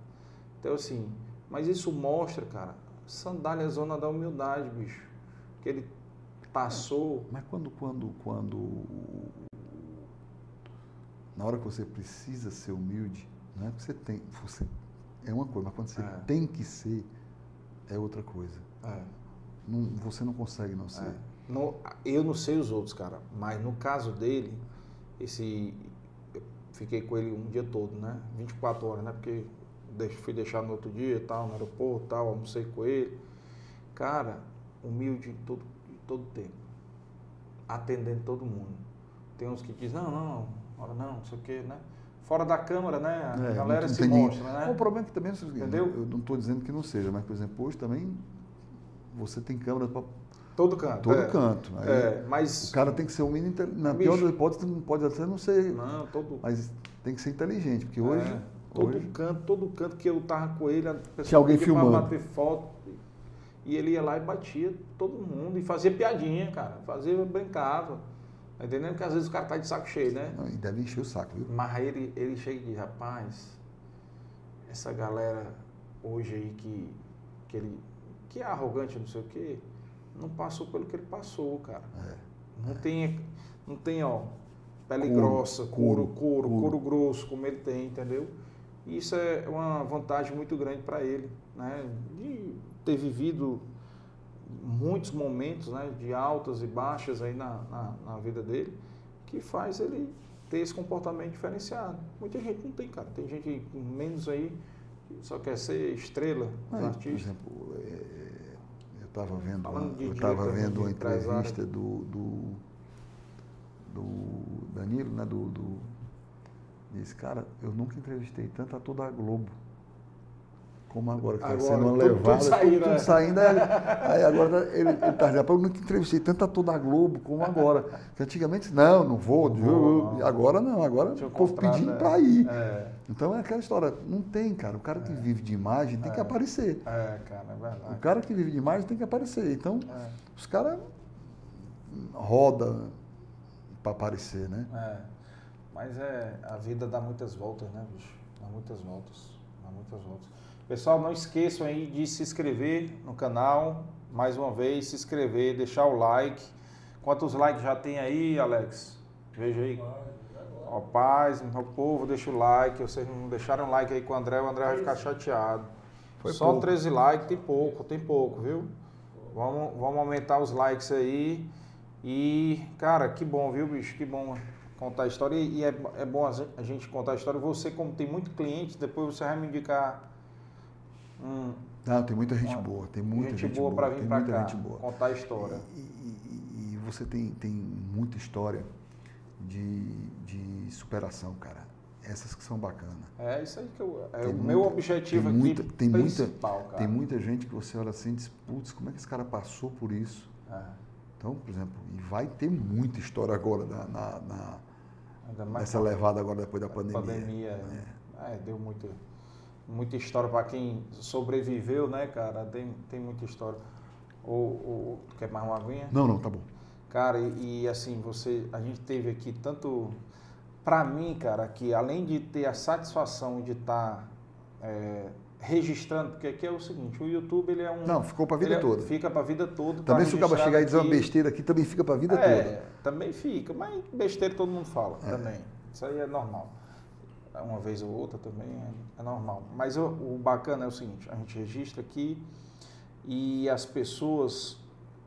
Então, assim, mas isso mostra, cara, sandália zona da humildade, bicho. Que ele passou. Mas quando, quando, quando. Na hora que você precisa ser humilde, não é que você tem. Você, é uma coisa, mas quando você é. tem que ser, é outra coisa. É. Não, você não consegue não ser. É. Eu não sei os outros, cara, mas no caso dele, esse. Eu fiquei com ele um dia todo, né? 24 horas, né? Porque fui deixar no outro dia tal, no aeroporto tal, almocei com ele. Cara, humilde em todo, em todo tempo. Atendendo todo mundo. Tem uns que dizem, não, não, não, não, não sei o quê, né? Fora da câmara, né? A é, galera se mostra, né? O problema é que também, Entendeu? eu não estou dizendo que não seja, mas, por exemplo, hoje também você tem câmera para todo canto. Todo é. canto. Aí é, mas o cara tem que ser um mínimo na Bicho, pior das hipóteses não pode até não ser. Não, todo. Mas tem que ser inteligente, porque hoje é, todo hoje, canto, todo canto que eu tava com ele, a pessoa alguém filmando, bater foto e ele ia lá e batia todo mundo e fazia piadinha, cara, fazia brincava. Tá entendendo? Porque às vezes o cara tá de saco cheio, né? Não, e deve encher o saco, viu? Mas aí ele, ele chega e diz, rapaz, essa galera hoje aí que, que ele que é arrogante, não sei o quê, não passou pelo que ele passou, cara. É, não, é. Tem, não tem, ó, pele couro, grossa, couro, couro, couro, couro grosso, como ele tem, entendeu? E isso é uma vantagem muito grande para ele, né? De ter vivido muitos momentos né, de altas e baixas aí na, na, na, vida dele, que faz ele ter esse comportamento diferenciado. Muita gente não tem, cara. Tem gente menos aí que só quer ser estrela, Aí, artista. Por exemplo, é, estava vendo, uma, eu estava vendo uma entrevista do, do, do, Danilo, né? Do, do, disse, cara, eu nunca entrevistei tanto a toda a Globo como agora, que está sendo uma tudo- saindo, tudo né? saindo. Aí, aí agora ele está dizendo, "Pô, eu nunca entrevistei tanto ator da Globo como agora. Que antigamente, não, não vou. Não vou, não. Agora não, agora o povo pedindo é. para ir. É, Então é aquela história, não tem, cara. O cara que vive de imagem tem que É. aparecer. é, cara, é O verdade. cara que vive de imagem tem que aparecer. Então, É, os caras rodam para aparecer, né? é. Mas é, a vida dá muitas voltas, né, bicho? Dá muitas voltas. Dá muitas voltas. Pessoal, não esqueçam aí de se inscrever no canal. Mais uma vez, se inscrever, deixar o like. Quantos likes já tem aí, Alex? Veja aí. Ó, paz, meu povo, deixa o like. Vocês não deixaram like aí com o André, o André vai ficar chateado. Foi Só pouco. 13 likes, tem pouco, tem pouco, viu? Vamos, vamos aumentar os likes aí. E, cara, que bom, viu, bicho? Que bom contar a história. E é, é bom a gen- a gente contar a história. Você, como tem muito cliente, depois você vai me indicar Não, tem muita gente Uma- boa, tem muita gente, gente, boa para vir tem para muita cá gente boa. contar a história. E, e- e você tem, tem muita história de, de superação, cara. Essas que são bacanas. É isso aí que eu, é Tem o muita- meu objetivo tem aqui muita- tem muita- principal, cara. Tem muita gente que você olha assim e diz, putz, como é que esse cara passou por isso? É, Então, por exemplo, e vai ter muita história agora na, na- na- nessa levada agora depois da pandemia. pandemia. é, deu muito, muita história para quem sobreviveu, né, cara? Tem, tem muita história. Ou, ou- quer mais uma aguinha? Não, não, tá bom. Cara, e, e, assim, você, a gente teve aqui tanto, pra mim, cara, que além de ter a satisfação de estar registrando, porque aqui é o seguinte, o YouTube ele é um, Não, ficou pra vida ele é- toda. Fica pra vida toda. tá Também se o cara chegar e dizer uma besteira aqui, também fica pra vida é, toda. também fica, mas besteira todo mundo fala também. Isso aí é normal. Uma vez ou outra também é, é normal. Mas o, o bacana é o seguinte, a gente registra aqui e as pessoas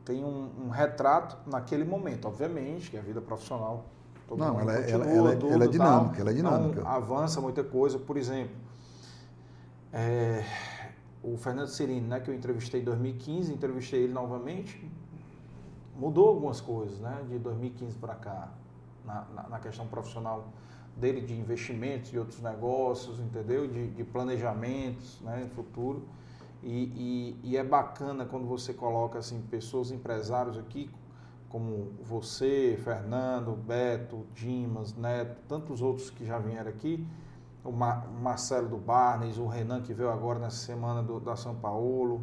têm um, um retrato naquele momento. Obviamente que a vida profissional todo Não, mundo ela é- continua, ela- ela é- tudo ela é tal. dinâmica, ela é dinâmica. avança muita coisa. Por exemplo, é, o Fernando Cirino, né, que eu entrevistei em 2015, entrevistei ele novamente, mudou algumas coisas, né, de 2015 para cá, na, na, na questão profissional dele de investimentos e outros negócios, entendeu? De, de planejamentos, né, no futuro. E, e, e é bacana quando você coloca assim pessoas empresários aqui como você, Fernando, Beto, Dimas, Neto, tantos outros que já vieram aqui, o, Ma- o Marcelo do Barnes, o Renan que veio agora nessa semana do, da São Paulo,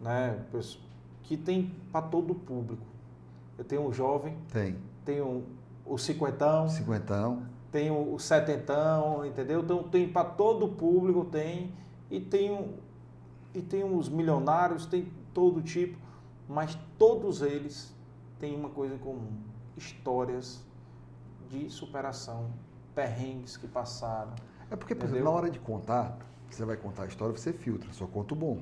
né, que tem para todo o público. Eu tenho o jovem, Tem. tenho o cinquentão, Cinquentão. Tem o o setentão, entendeu? Então tem para todo o público, tem. E tem, o- e tem os milionários, tem todo tipo, mas todos eles têm uma coisa em comum: histórias de superação, perrengues que passaram. É porque, por exemplo, na hora de contar, você vai contar a história, você filtra, só conta o bom.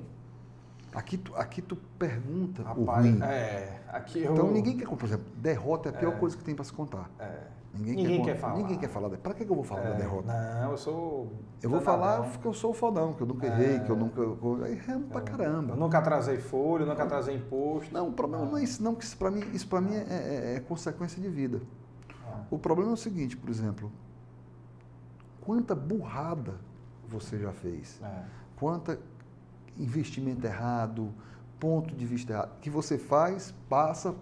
Aqui tu, aqui tu pergunta o Rapaz, ruim. é, aqui eu. Então ninguém quer, por exemplo, derrota é a pior É. coisa que tem para se contar. é, Ninguém, Ninguém quer, quer falar. Ninguém quer falar. Para que, que eu vou falar da é, derrota? Não, eu sou. Eu vou falar porque eu sou o fodão, que eu nunca errei, que eu nunca. eu- Aí ramo pra caramba. Eu nunca atrasei folha, nunca atrasei imposto. Não, o problema não é isso, não, que isso para mim, isso pra mim é, é- é consequência de vida. O problema é o seguinte, por exemplo, quanta burrada você já fez? é. Quanta investimento errado, ponto de vista errado, que você faz, passa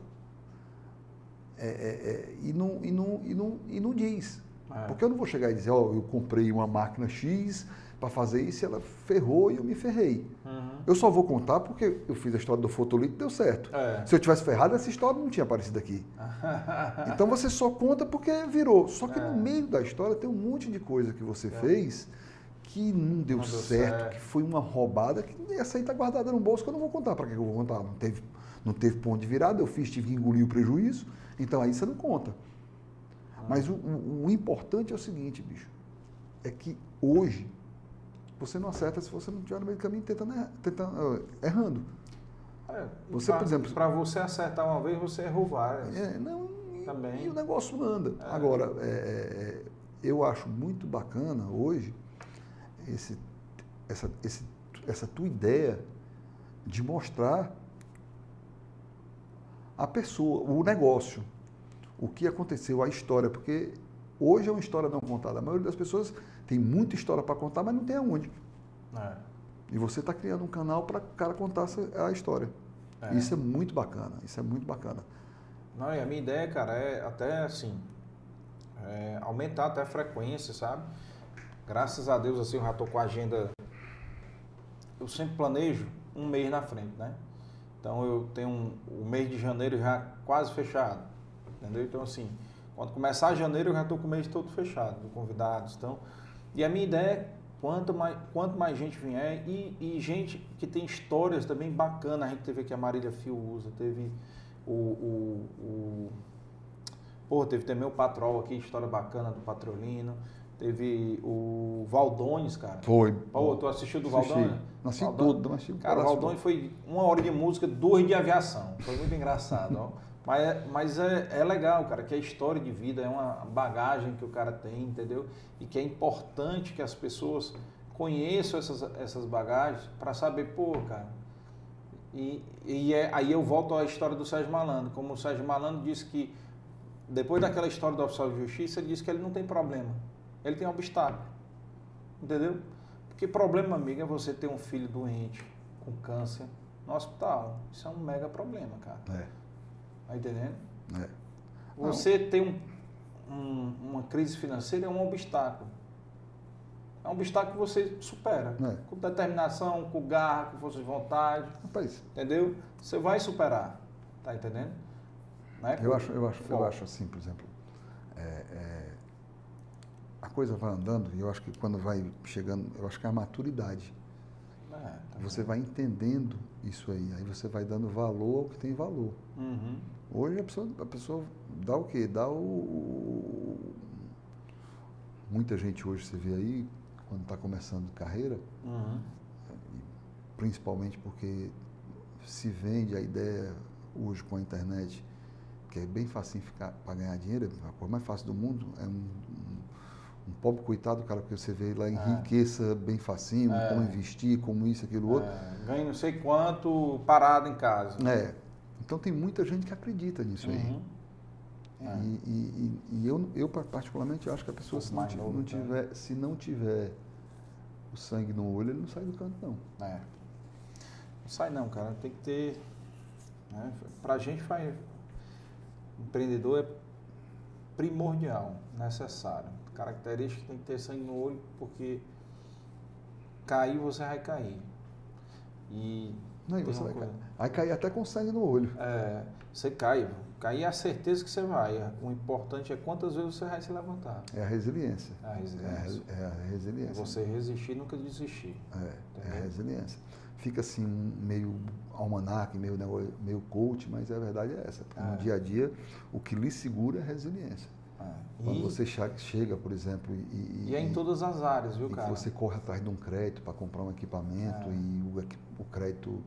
é, é, é, e, não, e, não, e, não, e não diz. É. Porque eu não vou chegar e dizer, ó, eu comprei uma máquina X para fazer isso e ela ferrou e eu me ferrei. Uhum. Eu só vou contar porque eu fiz a história do fotolito e deu certo. É. Se eu tivesse ferrado, essa história não tinha aparecido aqui. (laughs) Então você só conta porque virou. Só que É. no meio da história tem um monte de coisa que você fez que não deu, Não deu certo, certo. que foi uma roubada, que essa aí está guardada no bolso que eu não vou contar. Para que eu vou contar? Não teve, não teve ponto de virada, eu fiz, tive que engolir o prejuízo, então aí você não conta. Mas o, o- o importante é o seguinte, bicho, é que hoje você não acerta se você não estiver no meio do caminho tentando, erra- tentando, errando. É, Você, pra- por exemplo- Para você acertar uma vez, você errou várias. É, não, e, Também. e o negócio anda. É. Agora, é, é, eu acho muito bacana hoje esse, essa, esse, essa tua ideia de mostrar a pessoa, o negócio, o que aconteceu, a história, porque hoje é uma história não contada. A maioria das pessoas tem muita história para contar, mas não tem aonde. É. E você está criando um canal para o cara contar a história. É. Isso é muito bacana, isso é muito bacana. Não, e a minha ideia, cara, é até assim, é aumentar até a frequência, sabe? Graças a Deus, assim, eu já estou com a agenda. Eu sempre planejo um mês na frente, né? Então eu tenho um, o mês de janeiro já quase fechado, entendeu? Então, assim, quando começar janeiro, eu já estou com o mês todo fechado, de convidados. Então, e a minha ideia é quanto mais, quanto mais gente vier e, e gente que tem histórias também bacanas. A gente teve aqui a Marília Fio usa, teve o, o, o Pô, teve também o Patrol aqui, história bacana do Patrolino. Teve o Valdones, cara. Foi. Pô, tu assistiu do Valdones? Não assisti tudo, mas Cara, o Valdones foi uma hora de música, duas de aviação. Foi muito engraçado, ó. Mas, é, mas é, é legal, cara, que a história de vida é uma bagagem que o cara tem, entendeu? E que é importante que as pessoas conheçam essas, essas bagagens para saber, pô, cara. E, e é, aí eu volto à história do Sérgio Malandro. Como o Sérgio Malandro disse que, depois daquela história do oficial de justiça, ele disse que ele não tem problema. Ele tem um obstáculo. Entendeu? Porque problema, amigo, é você ter um filho doente, com câncer, no hospital. Isso é um mega problema, cara. É. Tá entendendo? É. Você tem um, um, uma crise financeira é um obstáculo. É um obstáculo que você supera. É. Com determinação, com garra, com força de vontade. Rapaz. Entendeu? Você vai superar. Tá entendendo? É? Eu, acho, eu, acho, eu acho assim, por exemplo, coisa vai andando e eu acho que quando vai chegando, eu acho que é a maturidade. É, tá você vai entendendo isso aí, aí você vai dando valor ao que tem valor. Uhum. Hoje a pessoa, a pessoa dá o quê? Dá o. Muita gente hoje você vê aí, quando está começando carreira, uhum. principalmente porque se vende a ideia hoje com a internet, que é bem fácil para ganhar dinheiro, a coisa mais fácil do mundo, é um, um, pobre coitado, cara, porque você vê lá enriqueça é. bem facinho, é. como investir, como isso, aquilo outro. É. Ganha não sei quanto parado em casa. É. Então tem muita gente que acredita nisso uhum. aí. É. E, e, e, eu, eu particularmente acho que a pessoa se não, novo, não tiver, se não tiver o sangue no olho, ele não sai do canto não. É. Não sai não, cara. Tem que ter. Né? Pra gente faz. Empreendedor é primordial, necessário. Característica tem que ter sangue no olho, porque cair você vai cair. E não, você vai cair. Vai cair até com sangue no olho. É, você cai. Cair é a certeza que você vai. O importante é quantas vezes você vai se levantar. É a resiliência. É a resiliência. É, é a resiliência. É você resistir nunca desistir. É, é a resiliência. Fica assim meio almanac, meio, meio coach, mas a verdade é essa. É. No dia a dia, o que lhe segura é a resiliência. É. Quando e, você chega, por exemplo, e, e é em todas as áreas, viu, cara? você corre atrás de um crédito para comprar um equipamento é. e o, o, crédito,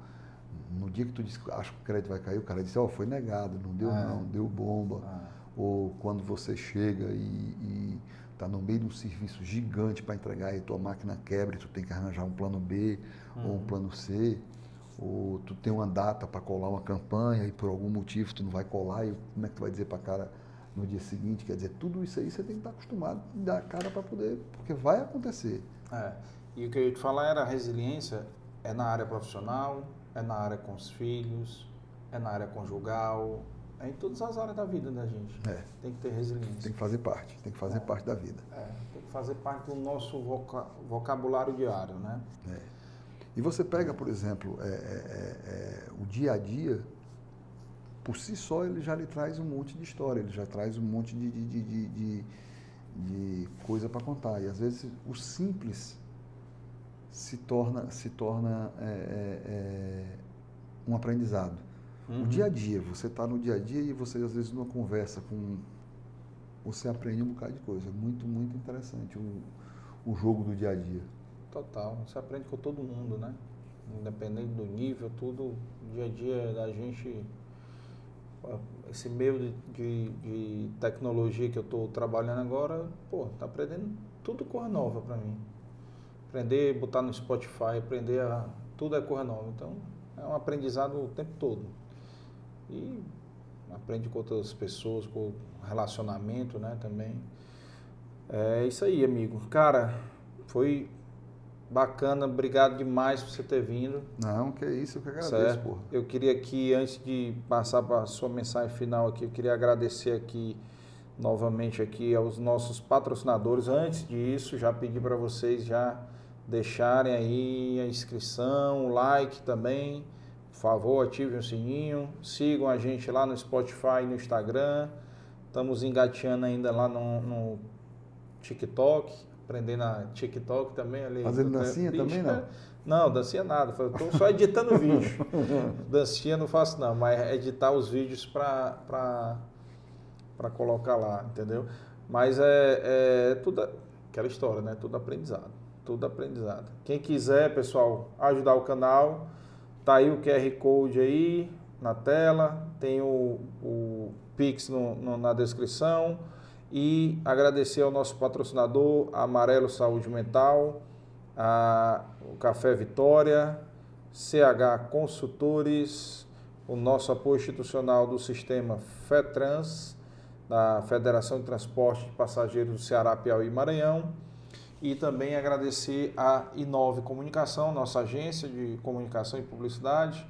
no dia que tu diz acha que o crédito vai cair, o cara diz, ó, oh, foi negado, não deu é. não, deu bomba. É. Ou quando você chega e está no meio de um serviço gigante para entregar e tua máquina quebra e tu tem que arranjar um plano B uhum. ou um uhum. plano C, ou tu tem uma data para colar uma campanha e por algum motivo tu não vai colar e como é que tu vai dizer para cara no dia seguinte. Quer dizer, tudo isso aí você tem que estar acostumado a dar a cara para poder, porque vai acontecer. É. E o que eu ia te falar era a resiliência é na área profissional, é na área com os filhos, é na área conjugal, é em todas as áreas da vida da gente. É. Tem que ter resiliência. Tem que fazer parte, tem que fazer é. parte da vida. É. Tem que fazer parte do nosso vocabulário diário, né? É. E você pega, por exemplo, é, é, o dia a dia por si só ele já lhe traz um monte de história, ele já traz um monte de, de, de, de, de coisa para contar. E às vezes o simples se torna, se torna é, é, é um aprendizado. Uhum. O dia a dia, você está no dia a dia e você às vezes numa conversa com. Você aprende um bocado de coisa. Muito, muito interessante o, o jogo do dia a dia. Total. Você aprende com todo mundo, né? Independente do nível, tudo, dia a dia da gente esse meio de, de, de tecnologia que eu estou trabalhando agora, pô, tá aprendendo tudo coisa nova para mim. Aprender, botar no Spotify, aprender a. Tudo é coisa nova. Então, é um aprendizado o tempo todo. E aprende com outras pessoas, com relacionamento, né, também. É isso aí, amigo. Cara, foi Bacana, obrigado demais por você ter vindo. Não, que isso, eu que agradeço, certo? porra. Eu queria aqui, antes de passar para a sua mensagem final aqui, eu queria agradecer aqui novamente aqui aos nossos patrocinadores. Antes disso, já pedi para vocês já deixarem aí a inscrição, o like também. Por favor, ativem o sininho, sigam a gente lá no Spotify e no Instagram. Estamos engateando ainda lá no, no TikTok, aprendendo a TikTok também ali. Fazendo dancinha Bicho, também, não? é- Não, dancinha nada. Estou só editando vídeo. (laughs) dancinha não faço não, mas editar os vídeos para para colocar lá, entendeu? Mas é, é tudo aquela história, né? Tudo aprendizado, tudo aprendizado. Quem quiser, pessoal, ajudar o canal, tá aí o QR Code aí na tela, tem o, o Pix no- no- na descrição e agradecer ao nosso patrocinador, Amarelo Saúde Mental, a, o Café Vitória, CH Consultores, o nosso apoio institucional do sistema FETRANS, da Federação de Transporte de Passageiros do Ceará, Piauí e Maranhão. E também agradecer a Inove Comunicação, nossa agência de comunicação e publicidade,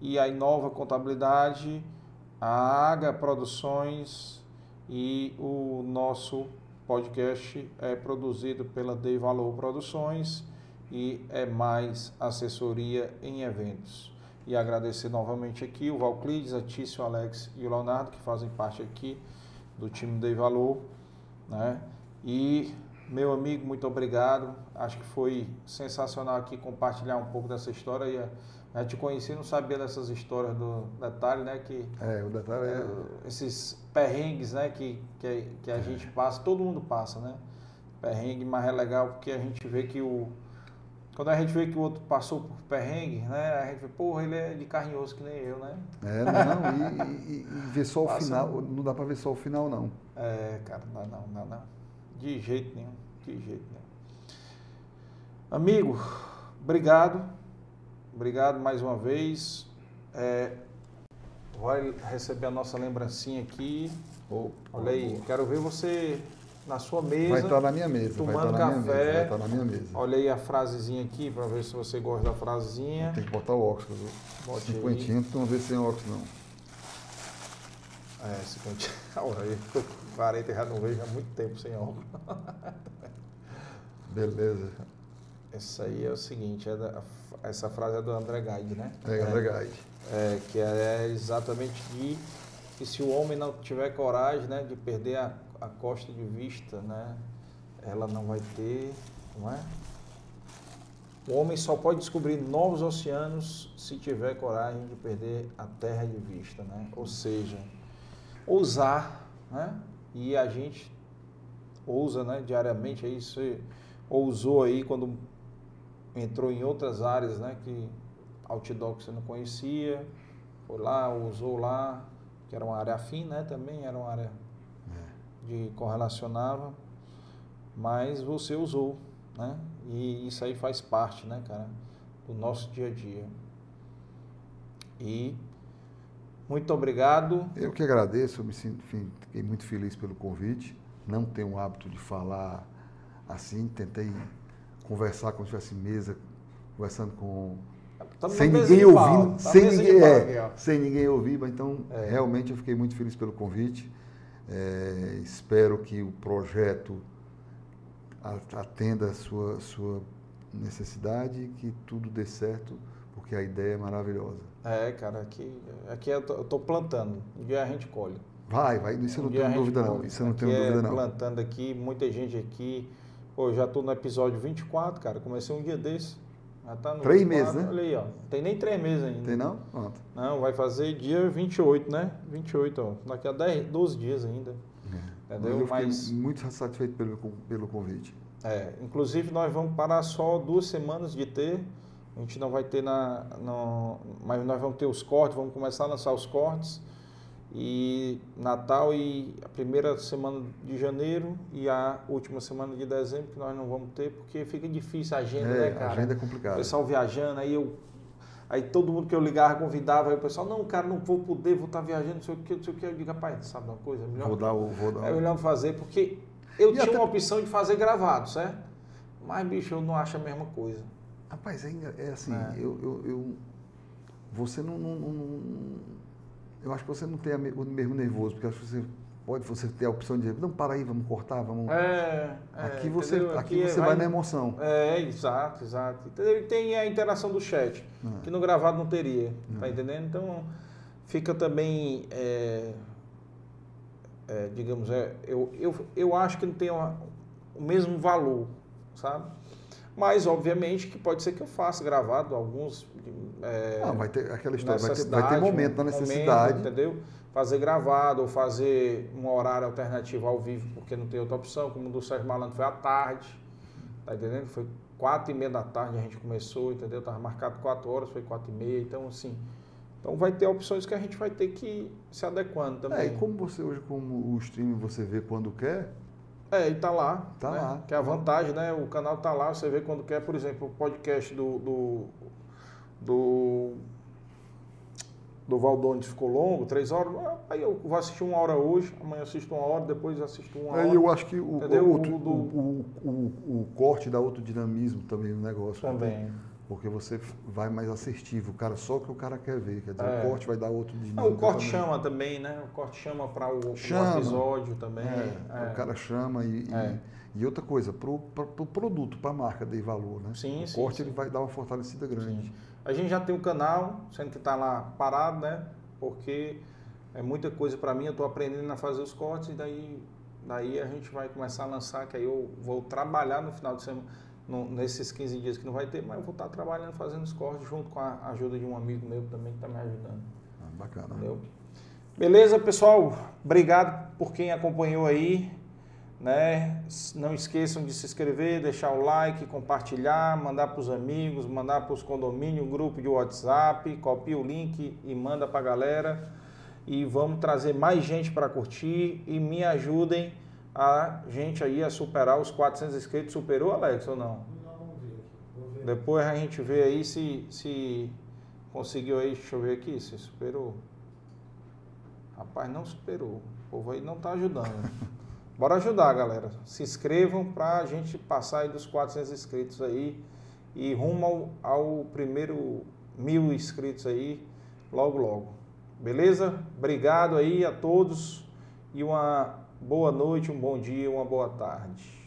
e a Inova Contabilidade, a Aga Produções e o nosso podcast é produzido pela Dei Valor Produções e é mais assessoria em eventos. E agradecer novamente aqui o Valclides, a Tício, o Alex e o Leonardo, que fazem parte aqui do time Dei Valor. Né? E, meu amigo, muito obrigado. Acho que foi sensacional aqui compartilhar um pouco dessa história. E, eu te conheci, não sabia dessas histórias do detalhe, né? Que É, o detalhe é. é, esses perrengues, né, que, que, que a gente passa, todo mundo passa, né? Perrengue, mas é legal porque a gente vê que o. Quando a gente vê que o outro passou por perrengue, né? A gente vê, porra, ele é de carne osso que nem eu, né? É, não, e, e- e ver só o Passa final, muito. não dá pra ver só o final, não. É, cara, não, não, não, não. De jeito nenhum, de jeito nenhum. Amigo, obrigado. Obrigado mais uma vez. É, vai receber a nossa lembrancinha aqui. Olha aí, quero ver você na sua mesa. Vai estar na minha mesa, vai tomando estar na minha café. mesa, vai estar na minha mesa. Olha aí a frasezinha aqui para ver se você gosta da frasezinha. Tem que botar o óculos. Bote aí. Cinquentinho, tu não vê sem óculos, não. É, 50. (laughs) Olha aí, 40 já não vejo há muito tempo sem óculos. (laughs) Beleza. Essa aí é o seguinte, é da- essa frase é do André Guide, né? É, André Guide. É, que é exatamente de que se o homem não tiver coragem né, de perder a, a costa de vista, né, ela não vai ter, não é? O homem só pode descobrir novos oceanos se tiver coragem de perder a terra de vista, né? Ou seja, ousar, né? E a gente ousa, né, diariamente aí você ousou aí quando entrou em outras áreas, né, que outdoor que você não conhecia, foi lá, usou lá, que era uma área afim, né, também era uma área de correlacionável, mas você usou, né, e isso aí faz parte, né, cara, do nosso dia a dia. E muito obrigado. Eu que agradeço, eu me sinto, enfim, fiquei muito feliz pelo convite. Não tenho o hábito de falar assim, tentei conversar como se tivesse mesa, conversando com. Tamo sem ninguém ouvindo, tá sem ninguém, é, sem ninguém ouvir, mas então É. realmente eu fiquei muito feliz pelo convite. É, espero que o projeto atenda a sua, sua necessidade e que tudo dê certo, porque a ideia é maravilhosa. É, cara, aqui, aqui eu tô plantando. Um dia a gente colhe. Vai, vai, isso eu Um não tenho dúvida não, isso eu não Aqui tenho é dúvida não. plantando aqui, muita gente aqui. Pô, eu já tô no episódio 24, cara. Comecei um dia desse. Já tá no Três 24, meses, né? Olha aí, ó. Tem nem três meses ainda. Tem não? Pronto. Não, vai fazer dia 28, né? 28, ó. Daqui a 10, 12 dias ainda. Entendeu? eu fiquei Mas, muito satisfeito pelo, pelo convite. é, inclusive nós vamos parar só duas semanas de ter. A gente não vai ter na. No, mas nós vamos ter os cortes, vamos começar a lançar os cortes. E Natal e a primeira semana de janeiro e a última semana de dezembro que nós não vamos ter, porque fica difícil a agenda, né, É, cara? a agenda é O complicada. pessoal viajando, aí eu. Aí todo mundo que eu ligava convidava, aí o pessoal, não, cara, não vou poder, vou estar viajando, não sei o que, não sei o que. Eu digo, rapaz, sabe uma coisa? É melhor Vou dar o. Vou dar é o... melhor fazer, porque eu E tinha até- uma opção de fazer gravado, certo? Mas, bicho, eu não acho a mesma coisa. Rapaz, é, é assim, É. Eu, eu, eu- Você não- não- não- Eu acho que você não tem o mesmo nervoso, porque acho que você pode você ter a opção de dizer, não, para aí, vamos cortar, vamos. É, é, aqui você, entendeu? aqui é- você vai na emoção. É, exato, exato. Entendeu? E tem a interação do chat, É. que no gravado não teria, tá É. entendendo? Então, fica também, digamos, é, eu, eu, eu acho que não tem uma- o mesmo valor, sabe? Mas, obviamente, que pode ser que eu faça gravado alguns... é, Não, vai ter aquela história, vai ter, vai ter momento na um necessidade. momento, entendeu? Fazer gravado ou fazer um horário alternativo ao vivo, porque não tem outra opção, como o do Sérgio Malandro foi à tarde, tá entendendo? Foi quatro e meia da tarde a gente começou, entendeu? Tava marcado quatro horas, foi quatro e meia, então assim... Então vai ter opções que a gente vai ter que se adequando É, também. e como você hoje, como o streaming você vê quando quer, É, e tá lá. Tá né? lá. Que é a vantagem, né? O canal tá lá, você vê quando quer, por exemplo, o podcast do. do, do do Valdones ficou longo, três horas. Aí eu vou assistir uma hora hoje, amanhã assisto uma hora, depois assisto uma hora. Aí eu acho que o, Entendeu? o, O do- o, o, o- o corte dá outro dinamismo também no negócio. Também. Porque você f- vai mais assertivo, o cara só o que o cara quer ver. Quer dizer, É. o corte vai dar outro. Ah, o corte também. chama também, né? O corte chama para o, Chama. episódio também. É, é. O cara chama e, e- É. e outra coisa, pro, pro, pro produto, para a marca dei valor, né? Sim, o sim, corte sim. ele vai dar uma fortalecida grande. Sim. A gente já tem um canal, sendo que está lá parado, né? Porque é muita coisa para mim, eu estou aprendendo a fazer os cortes e daí, daí a gente vai começar a lançar, que aí eu vou trabalhar no final de semana, no- nesses 15 dias que não vai ter, mas eu vou estar trabalhando fazendo os cortes junto com a ajuda de um amigo meu também que está me ajudando. Ah, bacana. Entendeu? Beleza, pessoal? Obrigado por quem acompanhou aí. Né? Não esqueçam de se inscrever, deixar o like, compartilhar, mandar para os amigos, mandar para os condomínios, grupo de WhatsApp, copia o link e manda para a galera. E vamos trazer mais gente para curtir e me ajudem a gente aí a superar os 400 inscritos. Superou, Alex, ou não? Não, vamos ver aqui. Vou ver. Depois a gente vê aí se, se conseguiu aí, deixa eu ver aqui, se superou. Rapaz, não superou. O povo aí não tá ajudando. (laughs) Bora ajudar, galera. Se inscrevam pra gente passar aí dos 400 inscritos aí e rumo ao, ao primeiro mil inscritos aí logo, logo. Beleza? Obrigado aí a todos e uma boa noite, um bom dia, uma boa tarde.